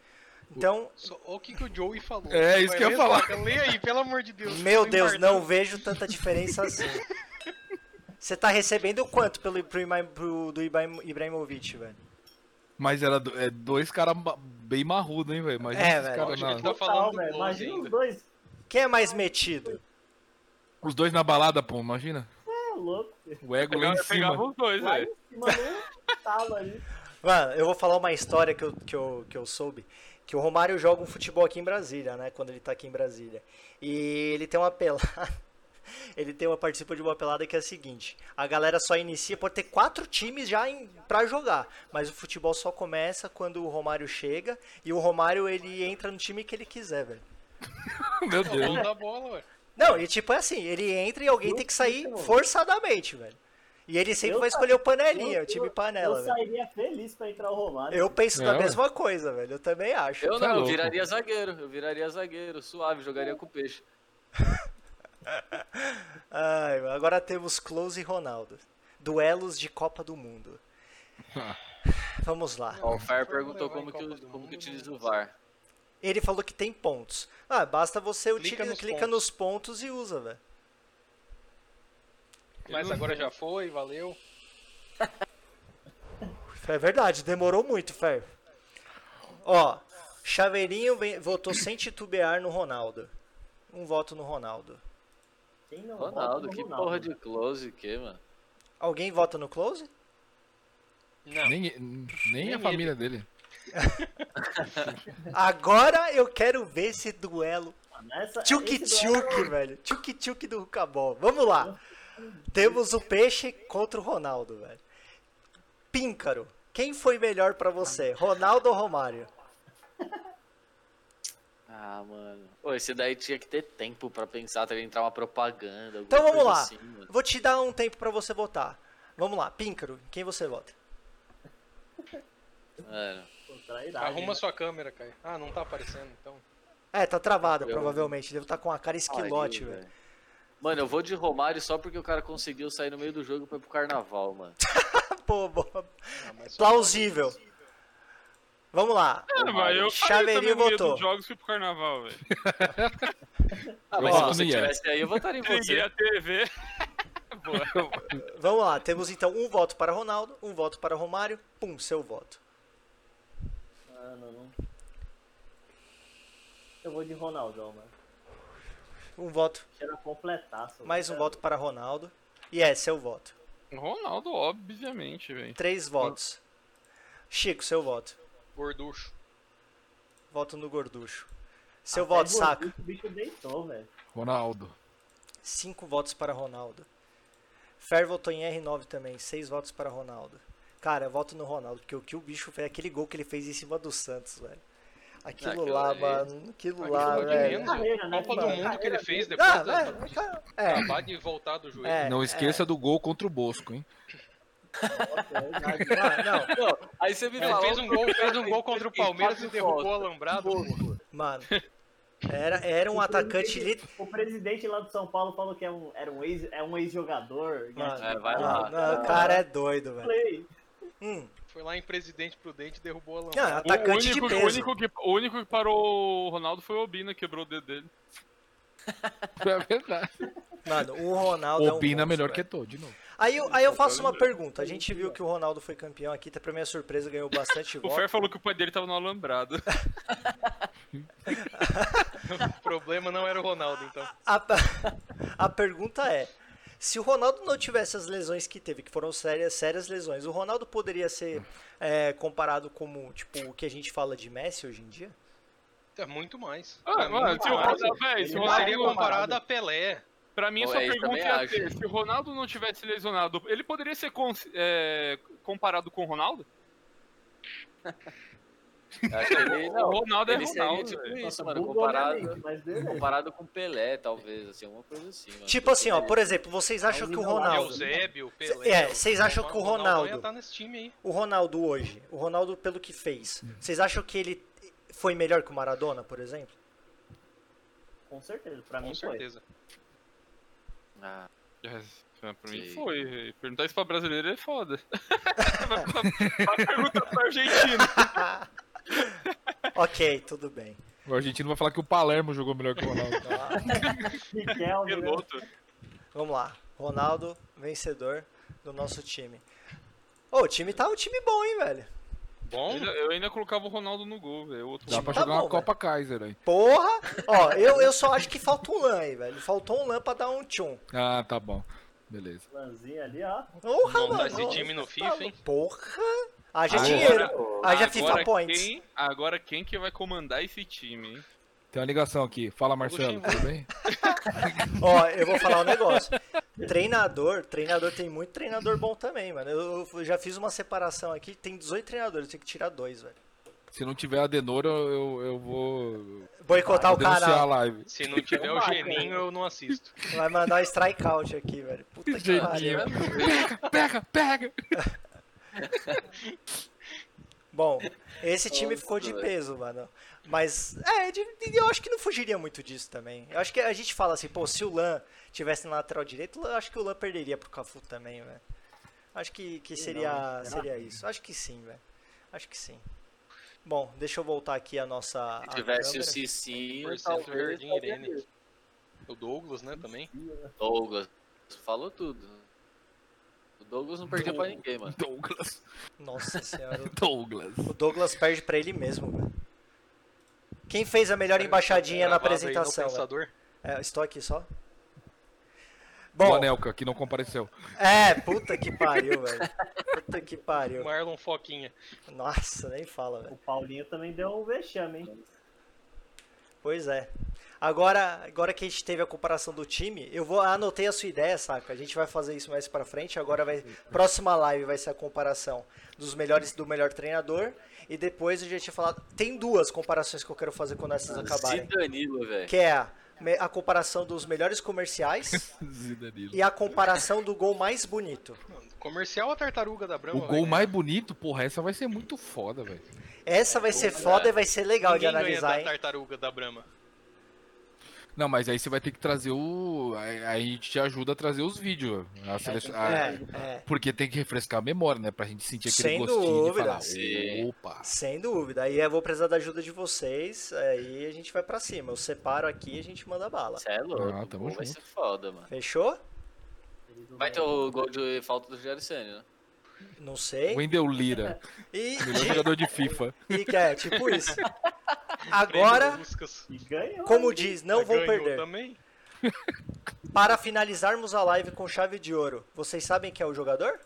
Então. Olha o que, que o Joey falou. É, isso que eu ia falar. Lê aí, pelo amor de Deus. Meu Deus, não vejo tanta diferença assim. Você tá recebendo quanto pelo, pro, pro, do Ibrahimovic, velho? Mas era é, dois caras bem marrudos, hein, velho? É, velho. Cara, na... tá falando Total, Imagina ainda. os dois. Quem é mais metido? Os dois na balada, pô, imagina. É, louco. O ego lá em cima. os dois, velho. Mano, eu vou falar uma história que eu, que, eu, que eu soube que o Romário joga um futebol aqui em Brasília, né? Quando ele tá aqui em Brasília. E ele tem uma pelada. ele tem uma participa de uma pelada que é a seguinte: a galera só inicia por ter quatro times já para jogar, mas o futebol só começa quando o Romário chega e o Romário ele entra no time que ele quiser, velho. Meu Deus. Não, bola, Não, e tipo é assim, ele entra e alguém tem que sair forçadamente, velho. E ele sempre eu vai escolher o panelinha, eu, o time panela. Eu sairia feliz pra entrar o Romário. Eu penso na mesma coisa, velho. Eu também acho. Eu não, eu viraria zagueiro. Eu viraria zagueiro, suave, jogaria com peixe. Ai, agora temos Close e Ronaldo. Duelos de Copa do Mundo. Vamos lá. o Fer perguntou como que, como que utiliza o VAR. Ele falou que tem pontos. Ah, basta você clica, nos, clica pontos. nos pontos e usa, velho. Mas agora já foi, valeu. É verdade, demorou muito, Fer. Ó, Chaveirinho votou sem titubear no Ronaldo. Um voto no Ronaldo. Quem não Ronaldo, que Ronaldo? porra de close que, mano? Alguém vota no close? Não. Nem, nem, nem a família ele. dele. Agora eu quero ver esse duelo. Tchuk-tchuk, velho. Tchuk-tchuk do Rucabol. Vamos lá. Temos o Peixe contra o Ronaldo, velho. Píncaro, quem foi melhor para você, Ronaldo ou Romário? Ah, mano. Pô, esse daí tinha que ter tempo para pensar, até entrar uma propaganda. Então vamos lá. Assim, Vou te dar um tempo para você votar. Vamos lá, Píncaro, quem você vota? Mano. Arruma sua câmera, Caio. Ah, não tá aparecendo, então. É, tá travada, eu... provavelmente. Deve estar tá com a cara esquilote, velho. Mano, eu vou de Romário só porque o cara conseguiu sair no meio do jogo pra ir pro carnaval, mano. Pô, boa. Plausível. Vamos lá. É, mas eu Chaveirinho votou. Dos jogos fui pro carnaval, velho. ah, mas se você tivesse aí, eu votaria em você. a TV. Vamos lá, temos então um voto para Ronaldo, um voto para Romário. Pum, seu voto. Ah, não, não. Eu vou de Ronaldo, mano. Um voto. Mais um voto para Ronaldo. E é seu voto. Ronaldo, obviamente, velho. Três votos. Chico, seu voto. Gorducho. Voto no Gorducho. Seu Até voto, saca. O bicho deitou, velho. Ronaldo. Cinco votos para Ronaldo. Fer votou em R9 também. Seis votos para Ronaldo. Cara, eu voto no Ronaldo, porque o que o bicho fez, aquele gol que ele fez em cima do Santos, velho. Aquilo lá, mano. Aquilo lá, velho. Carreira, Copa do Mundo que ele fez depois ah, da, é. acabar de voltar do joelho. É, Não esqueça é. do gol contra o Bosco, hein? Nossa, não. não. Aí você me. Fez um gol, fez um gol contra o Palmeiras e derrubou o alambrado. Mano. Era, era um o atacante lit... O presidente lá do São Paulo falou que é um, era um ex, é um ex-jogador. É, vai lá. Não, o cara é doido, velho. Hum. Foi lá em Presidente Prudente e derrubou a lâmpada. Ah, atacante o, único, de peso. O único, que, o único que parou o Ronaldo foi o Obina, quebrou o dedo dele. é verdade. Mano, o Ronaldo. O Obina é um melhor que todo, de novo. Aí, eu, aí eu faço uma pergunta. A gente viu que o Ronaldo foi campeão aqui, até pra minha surpresa ganhou bastante O Fer falou que o pai dele tava no alambrado. o problema não era o Ronaldo, então. A, a pergunta é: se o Ronaldo não tivesse as lesões que teve, que foram sérias, sérias lesões, o Ronaldo poderia ser é, comparado como tipo o que a gente fala de Messi hoje em dia? É muito mais. Ah, mano, se o Ronaldo, véio, se o Ronaldo seria comparado a Pelé. Pra mim, essa pergunta ia ser, se o Ronaldo não tivesse lesionado, ele poderia ser é, comparado com o Ronaldo? Ele, não, o Ronaldo é ele Ronaldo. Seria, tipo isso, mano, comparado, comparado com Pelé, talvez, assim, alguma coisa assim. Mano. Tipo assim, ó, por exemplo, vocês acham que o Ronaldo. Eusébio, Pelé, é, vocês acham que o Ronaldo. Tá nesse time aí. O Ronaldo hoje, o Ronaldo pelo que fez, vocês acham que ele foi melhor que o Maradona, por exemplo? Com certeza, pra com mim certeza. foi. Ah. Pra mim Sim. foi. Perguntar isso pra brasileiro é foda. vai perguntar pra Argentina. ok, tudo bem. O argentino vai falar que o Palermo jogou melhor que o Ronaldo. Piloto. Vamos lá. Ronaldo, vencedor do nosso time. Ô, oh, o time tá um time bom, hein, velho? Bom? Eu ainda, eu ainda colocava o Ronaldo no gol, velho. Outro Dá pra tá jogar bom, uma Copa Kaiser aí. Porra! Ó, eu, eu só acho que falta um lã aí, velho. Faltou um lã pra dar um tchum. Ah, tá bom. Beleza. Lãzinho ali, ó. Porra, mano. esse time no FIFA, hein? Porra! Haja agora, dinheiro. Haja FIFA Points. Quem, agora quem que vai comandar esse time, hein? Tem uma ligação aqui. Fala, Marcelo, tudo bem? Ó, eu vou falar um negócio. Treinador, treinador tem muito treinador bom também, mano. Eu, eu já fiz uma separação aqui, tem 18 treinadores, tem que tirar dois, velho. Se não tiver Adenor, eu, eu vou. Boicotar o canal. A live. Se não tiver o Geninho, eu não assisto. Vai mandar um strikeout aqui, velho. Puta que pariu. Pega, pega, pega! Bom, esse time Nossa, ficou de peso, mano. Mas, é, eu acho que não fugiria muito disso também. Eu acho que a gente fala assim, pô, se o Lan tivesse na lateral direito, eu acho que o Lan perderia pro Cafu também, velho. Acho que, que seria, seria isso. Acho que sim, velho. Acho que sim. Bom, deixa eu voltar aqui a nossa. Se tivesse o Cicinho, talvez. Irene. O Douglas, né, também. Douglas. Falou tudo. Douglas não perdia pra ninguém, mano. Douglas. Nossa senhora. Douglas. O Douglas perde pra ele mesmo, velho. Quem fez a melhor embaixadinha na apresentação? É, estou aqui só. Bom, o Anelka, que não compareceu. É, puta que pariu, velho. Puta que pariu. Marlon Foquinha. Nossa, nem fala, velho. O Paulinho também deu um vexame, hein? Pois é. Agora, agora que a gente teve a comparação do time, eu vou anotei a sua ideia, saca? A gente vai fazer isso mais para frente. Agora vai próxima live vai ser a comparação dos melhores do melhor treinador e depois a gente tinha falado, tem duas comparações que eu quero fazer quando essas acabarem. Danilo, velho. Que é a, a comparação dos melhores comerciais e a comparação do gol mais bonito. Comercial a tartaruga da Brahma. O gol mais bonito, porra, essa vai ser muito foda, velho. Essa vai ser foda e vai ser legal Ninguém de analisar, ganha da tartaruga da Brahma. Não, mas aí você vai ter que trazer o. Aí a gente te ajuda a trazer os vídeos. A selecion... é, é. Porque tem que refrescar a memória, né? Pra gente sentir aquele Sem gostinho dúvida. de falar. Opa! Sem dúvida. Aí eu vou precisar da ajuda de vocês. Aí a gente vai pra cima. Eu separo aqui e a gente manda bala. Você é louco. Ah, tamo vai ser foda, mano. Fechou? Vai ter o gol de falta do Senna, né? Não sei. Wendel Lira. E... Melhor jogador de FIFA. E é, tipo isso. Agora, como diz, não vou perder. Também. Para finalizarmos a live com chave de ouro, vocês sabem quem é o jogador?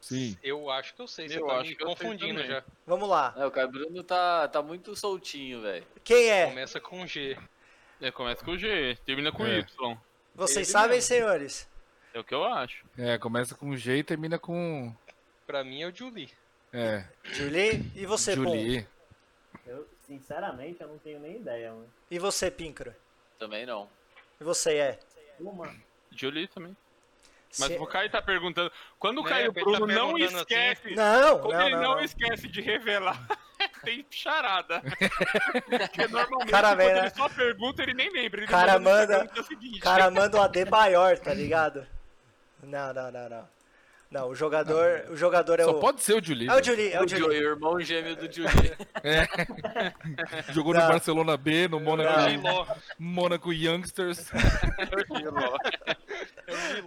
Sim. Eu acho que eu sei, você eu tá acho me que confundindo já. Vamos lá. É, o Caio Bruno tá, tá muito soltinho, velho. Quem é? Começa com G. É, começa com G, termina com É. Y. Vocês Ele sabem, mesmo. senhores? É o que eu acho. É, começa com G e termina com. Pra mim é o Julie. É, Julie? E você, Pum? Julie. Eu, sinceramente, eu não tenho nem ideia, mano. E você, Pincra? Também não. E você é? Uma. Jolie também. Mas Se- o Caio tá perguntando. Quando o É, Caio tá Bruno não perguntando esquece. Não, Quando não, ele não, não, esquece de revelar, tem charada. Porque normalmente Cara, quando ele só pergunta, ele nem lembra. Ele Cara, manda. O cara manda o AD maior, tá ligado? Não, não, não, não. Não, o jogador, o jogador é Só o... pode ser o Julie. É o Julie, é o o Joey, Julie. irmão gêmeo do Julie. Jogou Não. no Barcelona B, no. Giló. Mônaco Youngsters. É o Giló.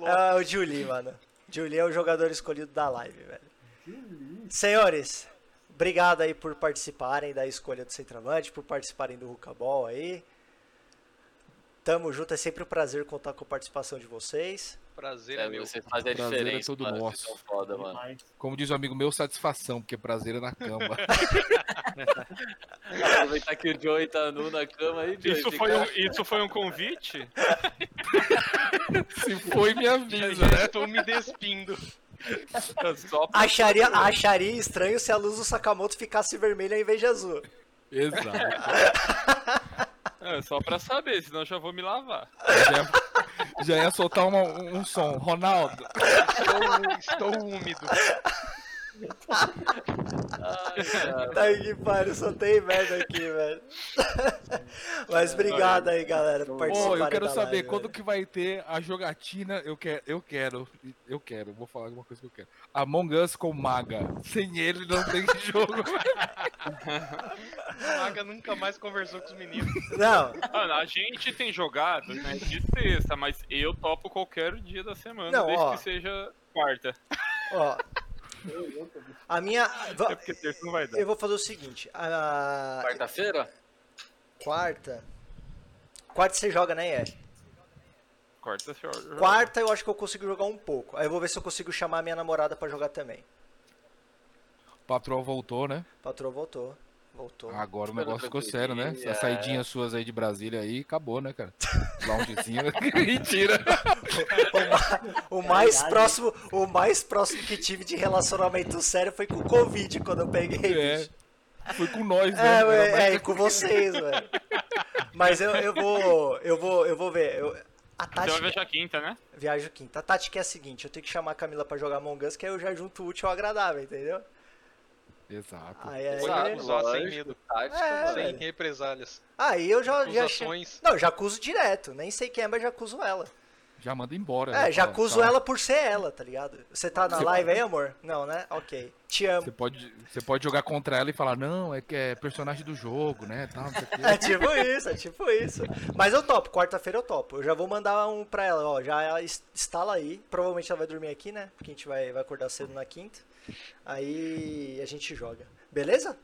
É o Julie, mano. Julie é o jogador escolhido da live, velho. Senhores, obrigado aí por participarem da escolha do centroavante, por participarem do Rucabol aí. Tamo junto, é sempre um prazer contar com a participação de vocês. Prazer é, é meu. Você faz a prazer diferença. é todo mano, nosso. Foda, mano. Como diz o um amigo meu, satisfação, porque prazer é na cama. Aproveitar que o Joey tá nu na cama aí, Joey. Isso, foi um, isso foi um convite? Se foi, me avisa, né? Estou me despindo. Acharia, acharia estranho se a luz do Sakamoto ficasse vermelha ao invés de azul. Exato. É, só pra saber, senão eu já vou me lavar. Já, já ia soltar uma, um som. Ronaldo. Estou, estou úmido. Tá que pariu, só tem merda aqui, velho. Mas obrigado aí, galera, por participar. Oh, eu quero saber live, quando velho. que vai ter a jogatina. Eu quero, eu quero, eu quero, vou falar alguma coisa que eu quero. Among Us com Maga. Sem ele não tem jogo. Maga nunca mais conversou com os meninos. Não. Mano, a gente tem jogado né, de sexta, mas eu topo qualquer dia da semana, Não, desde ó. que seja quarta. Ó. A minha. É porque terça não vai dar. Eu vou fazer o seguinte. A Quarta-feira? quarta. Quarta você joga, né, IE? Quarta você joga. Quarta eu acho que eu consigo jogar um pouco. Aí eu vou ver se eu consigo chamar minha namorada pra jogar também. Patroa voltou, né? Patroa voltou. Voltou. Agora o negócio ficou sério, né? é. As saidinhas suas aí de Brasília aí, acabou, né, cara? Loungezinho. Mentira. O mais próximo, o mais próximo que tive de relacionamento sério foi com o Covid quando eu peguei. É. bicho. Foi com nós, né? É, é, é, e com vocês, velho. Mas eu, eu vou. Eu vou. Eu vou ver. Eu, a Você vai tática. viajar quinta, né? Viajo quinta. A tática é a seguinte, eu tenho que chamar a Camila pra jogar Among Us, que aí eu já junto o útil ao agradável, entendeu? Exato. Aí, aí, Exato. Usar sem medo. tática, É. Sem velho. represálias. aí eu já. já Acusações. Não, já acuso direto. Nem sei quem é, mas já acuso ela. Já manda embora. É, né? já acuso tá. ela por ser ela, tá ligado? Você tá na Você- live aí, amor? Não, né? Ok. Te amo. Você pode, você pode jogar contra ela e falar, não, é que é personagem do jogo, né? Quê. É tipo isso, é tipo isso. Mas eu topo, quarta-feira eu topo. Eu já vou mandar um pra ela, ó. Já instala aí. Provavelmente ela vai dormir aqui, né? Porque a gente vai, vai acordar cedo na quinta. Aí a gente joga. Beleza?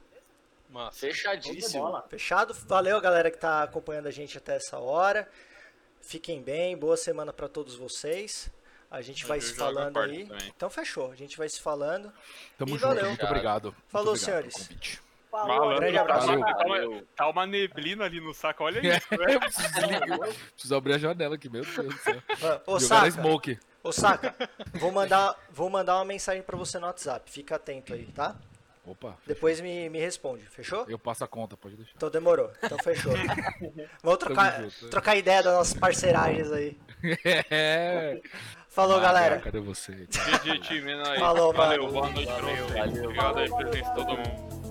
Mas Fechadíssimo. Fechado? Valeu, galera que tá acompanhando a gente até essa hora. Fiquem bem, boa semana pra todos vocês. A gente vai Eu se falando aí. também. Então fechou, a gente vai se falando. Tamo E junto, valeu. muito obrigado. Muito Falou, obrigado pelo senhores. Falou, Malandro, grande tá abraço. uma- tá, Valeu. uma, tá uma neblina ali no saco, olha É, isso, né? eu preciso, abrir a janela aqui, meu Deus do céu. Ô, Jogar Saka, smoke. Ô, Saka, vou mandar, vou mandar uma mensagem pra você no WhatsApp. Fica atento aí, tá? Opa, Depois me, me responde, fechou? eu passo a conta, pode deixar. Então demorou, então fechou. Vamos trocar, junto. trocar ideia das nossas parceiragens aí. É. Falou, galera. Cadê você? GG, time, é nóis. Falou, Valeu, mano. boa noite pra vocês. Obrigado aí presença de todo mundo.